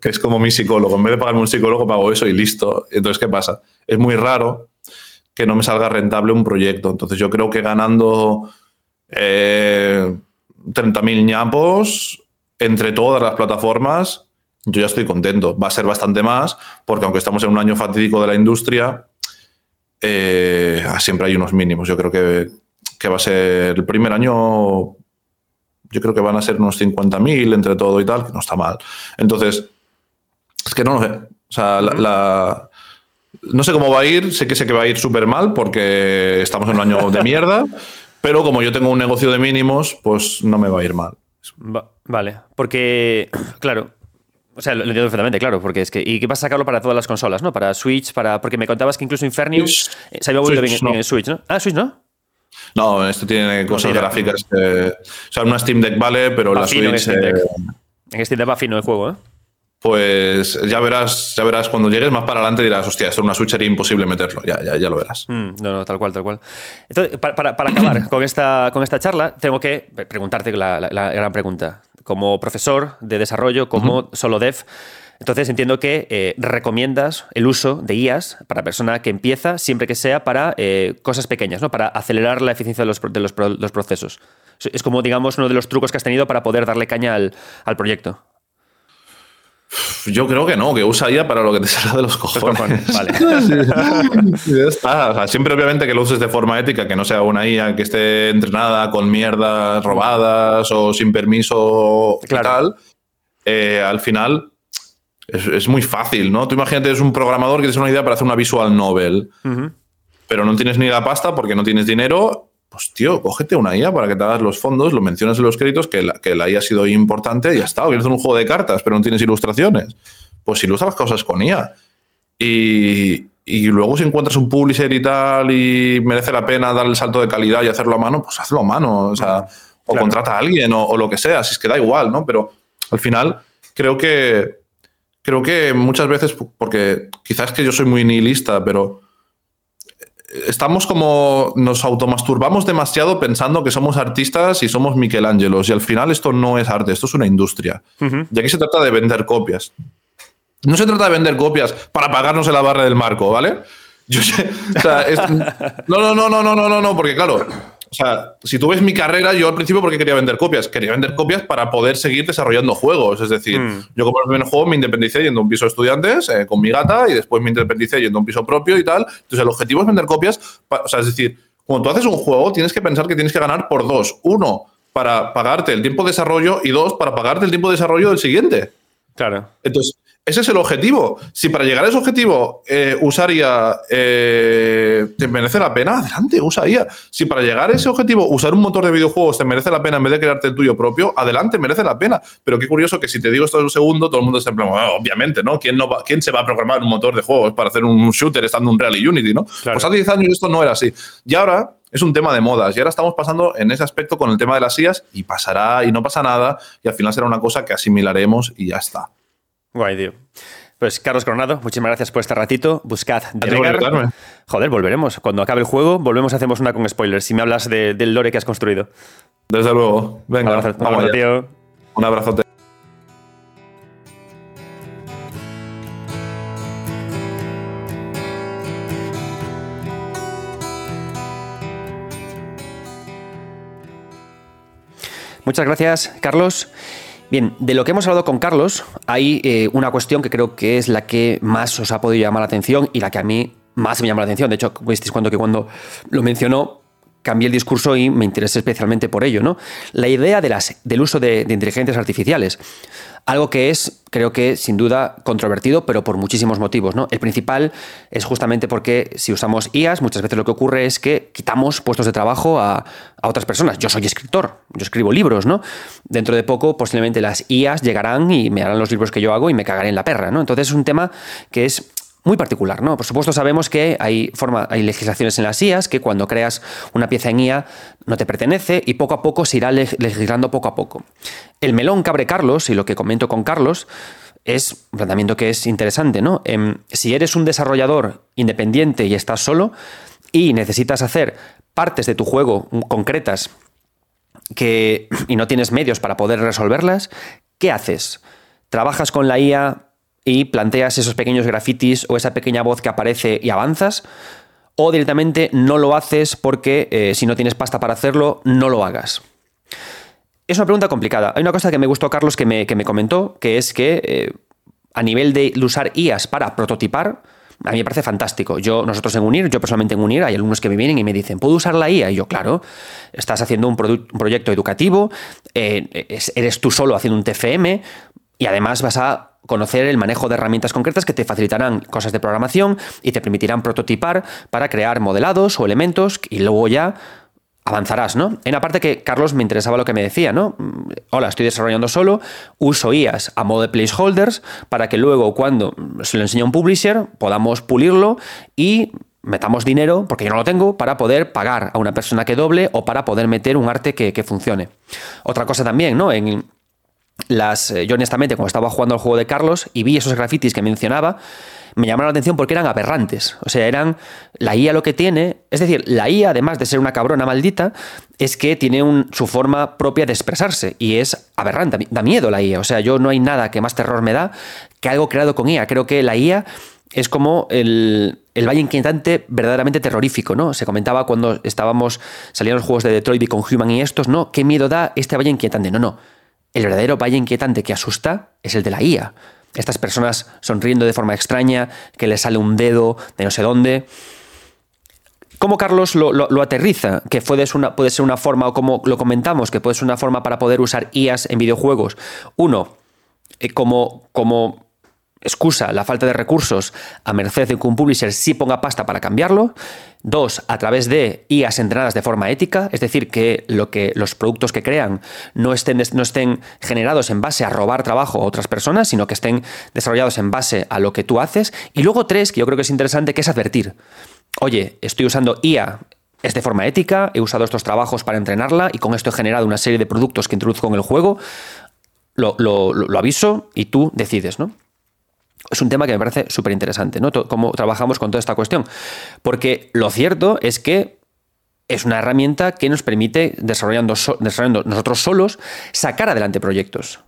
Que es como mi psicólogo. En vez de pagarme un psicólogo, pago eso y listo. Entonces, ¿qué pasa? Es muy raro que no me salga rentable un proyecto. Entonces, yo creo que ganando eh, 30.000 ñapos entre todas las plataformas, yo ya estoy contento. Va a ser bastante más, porque aunque estamos en un año fatídico de la industria, eh, siempre hay unos mínimos. Yo creo que, que va a ser el primer año yo creo que van a ser unos 50.000 entre todo y tal, que no está mal. Entonces, es que no lo sé. O sea, la, no sé cómo va a ir, sé que sé que va a ir súper mal porque estamos en un año de mierda, pero como yo tengo un negocio de mínimos, pues no me va a ir mal. vale, porque, claro, o sea, lo entiendo perfectamente, claro, porque es que. ¿Y qué vas a sacarlo para todas las consolas, no? Para Switch, para. Porque me contabas que incluso Infernium se había vuelto bien, en Switch, ¿no? Ah, Switch, ¿no? No, esto tiene cosas gráficas que. O sea, una Steam Deck vale, pero la Switch. En Steam, Deck. en Steam Deck va fino el juego, ¿eh? Pues ya verás, ya verás cuando llegues más para adelante dirás, hostia, esto es una Switch sería imposible meterlo. Ya, ya, ya lo verás. Mm, no, no, tal cual, tal cual. Entonces, para, acabar con esta, con esta charla, tengo que preguntarte la, gran pregunta. Como profesor de desarrollo, como solo dev, entonces entiendo que eh, recomiendas el uso de IAS para persona que empieza, siempre que sea para eh, cosas pequeñas, ¿no? para acelerar la eficiencia de los, de los, procesos. Es como, digamos, uno de los trucos que has tenido para poder darle caña al, proyecto. Yo creo que no, que usa IA para lo que te salga de los cojones. Vale. ya está. siempre, obviamente, que lo uses de forma ética, que no sea una IA que esté entrenada con mierdas robadas o sin permiso y tal. Eh, al final, es, muy fácil, ¿no? Tú imagínate, es un programador que tienes una idea para hacer una visual novel, pero no tienes ni la pasta porque no tienes dinero. Pues, tío, cógete una IA para que te hagas los fondos, lo mencionas en los créditos, que la, que la IA ha sido importante y ya está. quieres hacer un juego de cartas, pero no tienes ilustraciones. Pues ilustra las cosas con IA. Y, y luego si encuentras un publisher y tal y merece la pena dar el salto de calidad y hacerlo a mano, pues hazlo a mano. O sea, o contrata a alguien o, o, lo que sea, si es que da igual, ¿no? Pero al final creo que creo que muchas veces, porque quizás que yo soy muy nihilista, pero estamos como nos automasturbamos demasiado pensando que somos artistas y somos Michelangelos y al final esto no es arte, esto es una industria. Uh -huh. Y aquí se trata de vender copias. No se trata de vender copias para pagarnos en la barra del marco, ¿vale? Yo no, no, no, no, no, no, no, porque claro, o sea, si tú ves mi carrera, yo al principio, ¿por qué quería vender copias? Quería vender copias para poder seguir desarrollando juegos. Es decir, hmm. yo como el primer juego me independicé yendo a un piso de estudiantes eh, con mi gata y después me independicé yendo a un piso propio y tal. Entonces, el objetivo es vender copias. O sea, es decir, cuando tú haces un juego, tienes que pensar que tienes que ganar por dos. Uno, para pagarte el tiempo de desarrollo y dos, para pagarte el tiempo de desarrollo del siguiente. Claro. Entonces, ese es el objetivo. Si para llegar a ese objetivo eh, usar IA eh, te merece la pena, adelante, usa IA. Si para llegar a ese objetivo usar un motor de videojuegos te merece la pena en vez de crearte el tuyo propio, adelante, merece la pena. Pero qué curioso que si te digo esto en un segundo, todo el mundo está en plan, obviamente, ¿no? ¿Quién, no ¿Quién se va a programar un motor de juegos para hacer un shooter estando en Real y Unity, ¿no? Pues hace 10 años esto no era así. Y ahora es un tema de modas. Y ahora estamos pasando en ese aspecto con el tema de las IAs y pasará y no pasa nada y al final será una cosa que asimilaremos y ya está. Guay, tío. Pues Carlos Coronado, muchísimas gracias por este ratito. Buscad de Joder, volveremos. Cuando acabe el juego, volvemos y hacemos una con spoilers. Si me hablas del lore que has construido. Desde luego. Venga, un abrazo, vamos, tío. Un abrazote. Muchas gracias, Carlos. Bien, de lo que hemos hablado con Carlos, hay eh, una cuestión que creo que es la que más os ha podido llamar la atención y la que a mí más me llama la atención. De hecho, visteis cuando que cuando lo mencionó, cambié el discurso y me interesé especialmente por ello, ¿no? La idea del uso de, inteligencias artificiales. Algo que es, creo que sin duda, controvertido, pero por muchísimos motivos. ¿no? El principal es justamente porque si usamos IAS, muchas veces lo que ocurre es que quitamos puestos de trabajo a, otras personas. Yo soy escritor, yo escribo libros, ¿no? Dentro de poco, posiblemente las IAS llegarán y me harán los libros que yo hago y me cagaré en la perra, ¿no? Entonces es un tema que es muy particular, ¿no? Por supuesto sabemos que hay, forma, hay legislaciones en las IAS que cuando creas una pieza en IA no te pertenece y poco a poco se irá legislando poco a poco. El melón que abre Carlos, y lo que comento con Carlos, es un planteamiento que es interesante, ¿no? Em, si eres un desarrollador independiente y estás solo y necesitas hacer partes de tu juego concretas que, y no tienes medios para poder resolverlas, ¿qué haces? ¿Trabajas con la IA y planteas esos pequeños grafitis o esa pequeña voz que aparece y avanzas? ¿O directamente no lo haces porque eh, si no tienes pasta para hacerlo, no lo hagas? Es una pregunta complicada. Hay una cosa que me gustó, Carlos, que me, comentó, que es que eh, a nivel de usar IAS para prototipar, a mí me parece fantástico. Yo, nosotros en Unir, yo personalmente en Unir, hay algunos que me vienen y me dicen, ¿puedo usar la IA? Y yo, claro, estás haciendo un, proyecto educativo, eh, eres tú solo haciendo un TFM y además vas a conocer el manejo de herramientas concretas que te facilitarán cosas de programación y te permitirán prototipar para crear modelados o elementos y luego ya avanzarás, ¿no? En aparte que Carlos me interesaba lo que me decía, ¿no? Hola, estoy desarrollando solo, uso IAS a modo de placeholders para que luego cuando se lo enseñe a un publisher podamos pulirlo y metamos dinero, porque yo no lo tengo, para poder pagar a una persona que doble o para poder meter un arte que, que funcione. Otra cosa también, ¿no? En las, eh, yo honestamente, cuando estaba jugando al juego de Carlos y vi esos grafitis que mencionaba, me llamaron la atención porque eran aberrantes. O sea, eran la IA lo que tiene. Es decir, la IA, además de ser una cabrona maldita, es que tiene un, su forma propia de expresarse y es aberrante. Da miedo la IA. O sea, yo no hay nada que más terror me da que algo creado con IA. Creo que la IA es como el, el, Valle Inquietante verdaderamente terrorífico, ¿no? Se comentaba cuando estábamos, salían los juegos de Detroit y con Human y estos, ¿no? ¿Qué miedo da este Valle Inquietante? No, no. El verdadero Valle Inquietante que asusta es el de la IA estas personas sonriendo de forma extraña, que le sale un dedo de no sé dónde. ¿Cómo Carlos lo, aterriza? Que puede ser, una, puede ser una forma, o como lo comentamos, que puede ser una forma para poder usar IAS en videojuegos. Uno, eh, como, como excusa la falta de recursos a merced de que un publisher sí ponga pasta para cambiarlo. Dos, a través de IAs entrenadas de forma ética, es decir, que, lo que los productos que crean no estén, no estén generados en base a robar trabajo a otras personas, sino que estén desarrollados en base a lo que tú haces. Y luego tres, que yo creo que es interesante, que es advertir. Oye, estoy usando IA es de forma ética, he usado estos trabajos para entrenarla y con esto he generado una serie de productos que introduzco en el juego. Lo, lo aviso y tú decides, ¿no? Es un tema que me parece súper interesante, ¿no? Cómo trabajamos con toda esta cuestión. Porque lo cierto es que es una herramienta que nos permite, desarrollando, desarrollando nosotros solos, sacar adelante proyectos.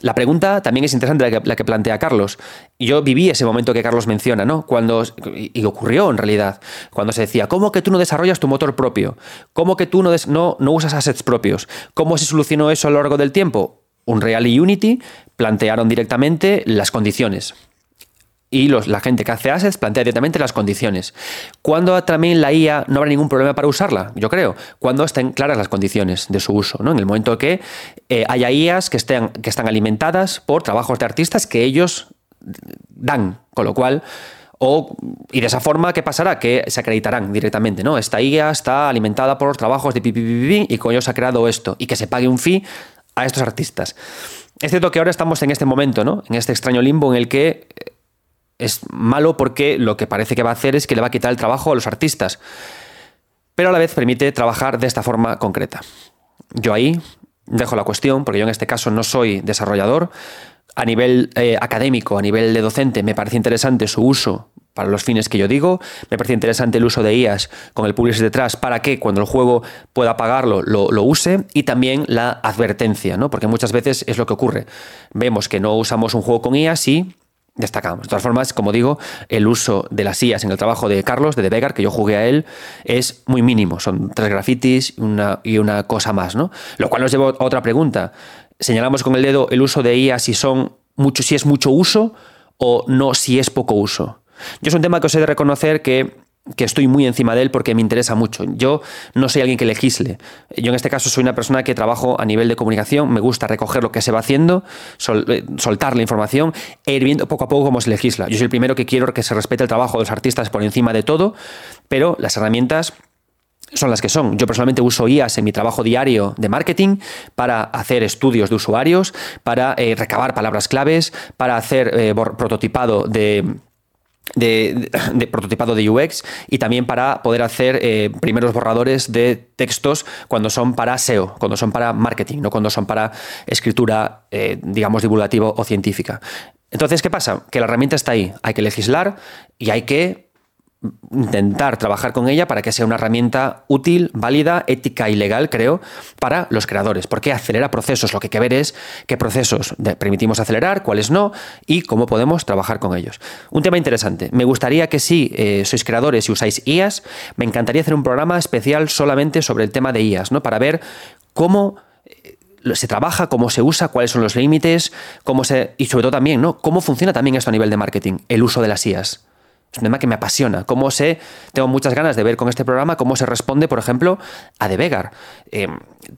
La pregunta también es interesante la que, plantea Carlos. Yo viví ese momento que Carlos menciona, ¿no? Cuando, y ocurrió en realidad, cuando se decía, ¿cómo que tú no desarrollas tu motor propio? ¿Cómo que tú no, no, no usas assets propios? ¿Cómo se solucionó eso a lo largo del tiempo? Unreal y Unity plantearon directamente las condiciones. Y los, la gente que hace assets plantea directamente las condiciones. Cuando también la IA no habrá ningún problema para usarla, yo creo, cuando estén claras las condiciones de su uso, ¿no? En el momento que eh, haya IAs que, estén, que están alimentadas por trabajos de artistas que ellos dan, con lo cual o, y de esa forma, ¿qué pasará? Que se acreditarán directamente, ¿no? Esta IA está alimentada por trabajos de pipi, y con ellos ha creado esto, y que se pague un fee a estos artistas. Es cierto que ahora estamos en este momento, ¿no? En este extraño limbo en el que eh, es malo porque lo que parece que va a hacer es que le va a quitar el trabajo a los artistas, pero a la vez permite trabajar de esta forma concreta. Yo ahí dejo la cuestión, porque yo en este caso no soy desarrollador. A nivel eh, académico, a nivel de docente, me parece interesante su uso para los fines que yo digo. Me parece interesante el uso de IAS con el publisher detrás para que cuando el juego pueda pagarlo lo, use y también la advertencia, ¿no? porque muchas veces es lo que ocurre. Vemos que no usamos un juego con IAS y destacamos. De todas formas, como digo, el uso de las IAS en el trabajo de Carlos, de De Vegar, que yo jugué a él, es muy mínimo. Son tres grafitis una, y una cosa más, ¿no? Lo cual nos lleva a otra pregunta. Señalamos con el dedo el uso de IAS si son mucho, si es mucho uso o no si es poco uso. Yo es un tema que os he de reconocer que que estoy muy encima de él porque me interesa mucho. Yo no soy alguien que legisle. Yo en este caso soy una persona que trabajo a nivel de comunicación, me gusta recoger lo que se va haciendo, eh, soltar la información e ir viendo poco a poco cómo se legisla. Yo soy el primero que quiero que se respete el trabajo de los artistas por encima de todo, pero las herramientas son las que son. Yo personalmente uso IAS en mi trabajo diario de marketing para hacer estudios de usuarios, para eh, recabar palabras claves, para hacer eh, prototipado de de, prototipado de UX y también para poder hacer eh, primeros borradores de textos cuando son para SEO, cuando son para marketing, no cuando son para escritura, digamos, divulgativa o científica. Entonces, ¿qué pasa? Que la herramienta está ahí, hay que legislar y hay que intentar trabajar con ella para que sea una herramienta útil, válida, ética y legal, creo, para los creadores, porque acelera procesos. Lo que hay que ver es qué procesos permitimos acelerar, cuáles no y cómo podemos trabajar con ellos. Un tema interesante. Me gustaría que si eh, sois creadores y usáis IAS, me encantaría hacer un programa especial solamente sobre el tema de IAS, ¿no? Para ver cómo eh, se trabaja, cómo se usa, cuáles son los límites, cómo se y sobre todo también, ¿no? Cómo funciona también esto a nivel de marketing, el uso de las IAS. Es un tema que me apasiona. Cómo se. Tengo muchas ganas de ver con este programa cómo se responde, por ejemplo, a De Vegar. Eh,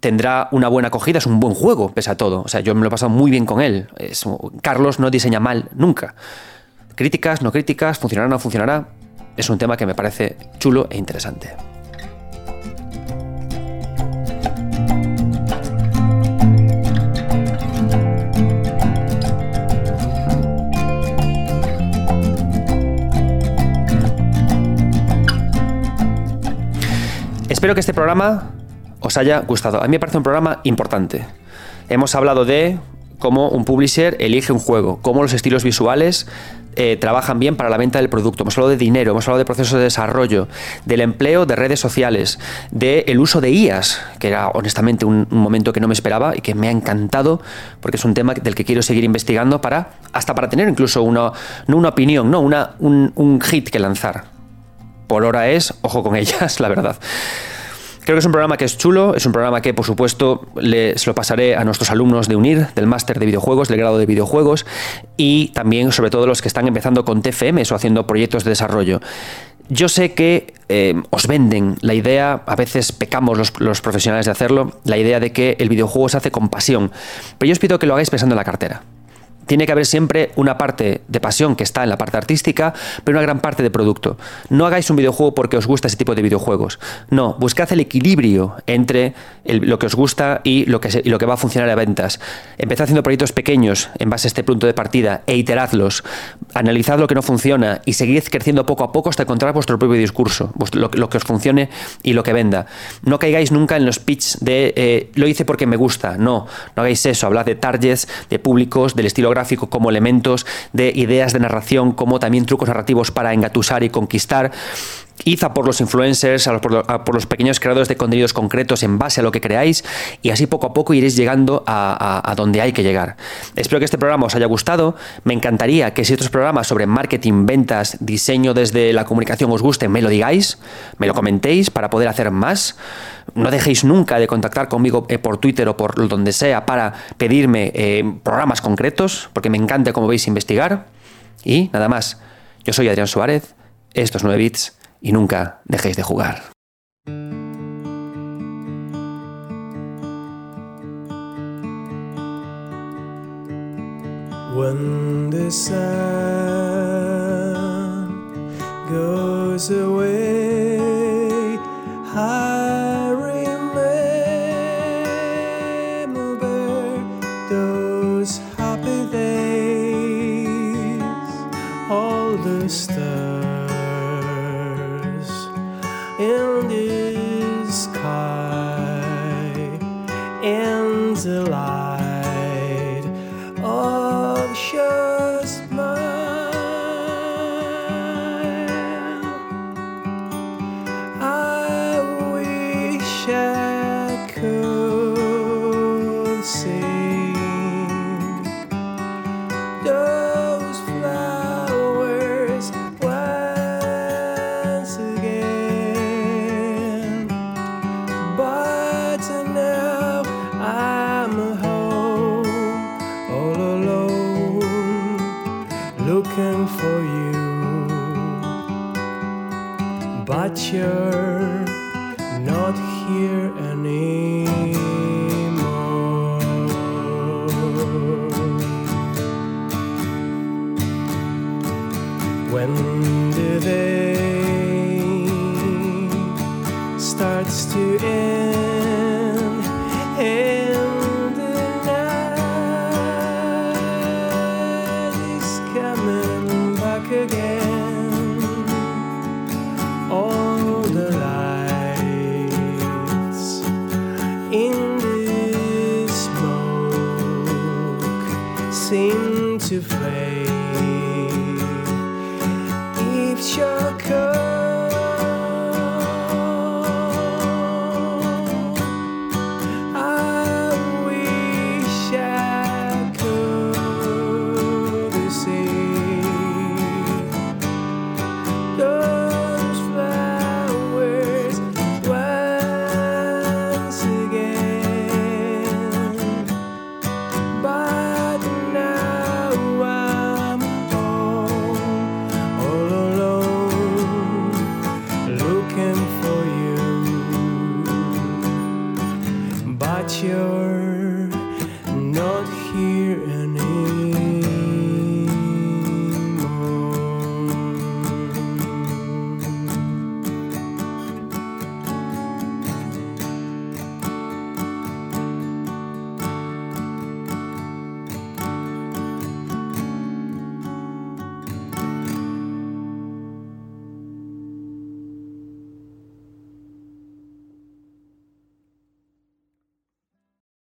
tendrá una buena acogida, es un buen juego, pese a todo. O sea, yo me lo he pasado muy bien con él. Carlos no diseña mal nunca. Críticas, no críticas, funcionará, no funcionará. Es un tema que me parece chulo e interesante. Espero que este programa os haya gustado. A mí me parece un programa importante. Hemos hablado de cómo un publisher elige un juego, cómo los estilos visuales eh, trabajan bien para la venta del producto. Hemos hablado de dinero, hemos hablado de procesos de desarrollo, del empleo de redes sociales, del uso de IAS, que era honestamente un, momento que no me esperaba y que me ha encantado porque es un tema del que quiero seguir investigando para hasta para tener incluso una, no una opinión, no una, un, un hit que lanzar. Por hora es, ojo con ellas, la verdad. Creo que es un programa que es chulo, es un programa que, por supuesto, se lo pasaré a nuestros alumnos de UNIR, del máster de videojuegos, del grado de videojuegos, y también, sobre todo, los que están empezando con TFM o haciendo proyectos de desarrollo. Yo sé que eh, os venden la idea, a veces pecamos los, los, profesionales de hacerlo, la idea de que el videojuego se hace con pasión, pero yo os pido que lo hagáis pensando en la cartera tiene que haber siempre una parte de pasión que está en la parte artística, pero una gran parte de producto. No hagáis un videojuego porque os gusta ese tipo de videojuegos. No, buscad el equilibrio entre lo que os gusta y lo que, lo que va a funcionar a ventas. Empezad haciendo proyectos pequeños en base a este punto de partida e iteradlos. Analizad lo que no funciona y seguid creciendo poco a poco hasta encontrar vuestro propio discurso, lo, que os funcione y lo que venda. No caigáis nunca en los pitch de eh, lo hice porque me gusta. No, no hagáis eso. Hablad de targets, de públicos, del estilo gráfico como elementos de ideas de narración, como también trucos narrativos para engatusar y conquistar. Id por los influencers, por, los pequeños creadores de contenidos concretos en base a lo que creáis y así poco a poco iréis llegando a, donde hay que llegar. Espero que este programa os haya gustado. Me encantaría que si estos programas sobre marketing, ventas, diseño desde la comunicación os gusten, me lo digáis, me lo comentéis para poder hacer más. No dejéis nunca de contactar conmigo eh, por Twitter o por donde sea para pedirme eh, programas concretos, porque me encanta, como veis, investigar. Y nada más, yo soy Adrián Suárez, estos 9 bits y nunca dejéis de jugar. Goes away, in the sky in the light of your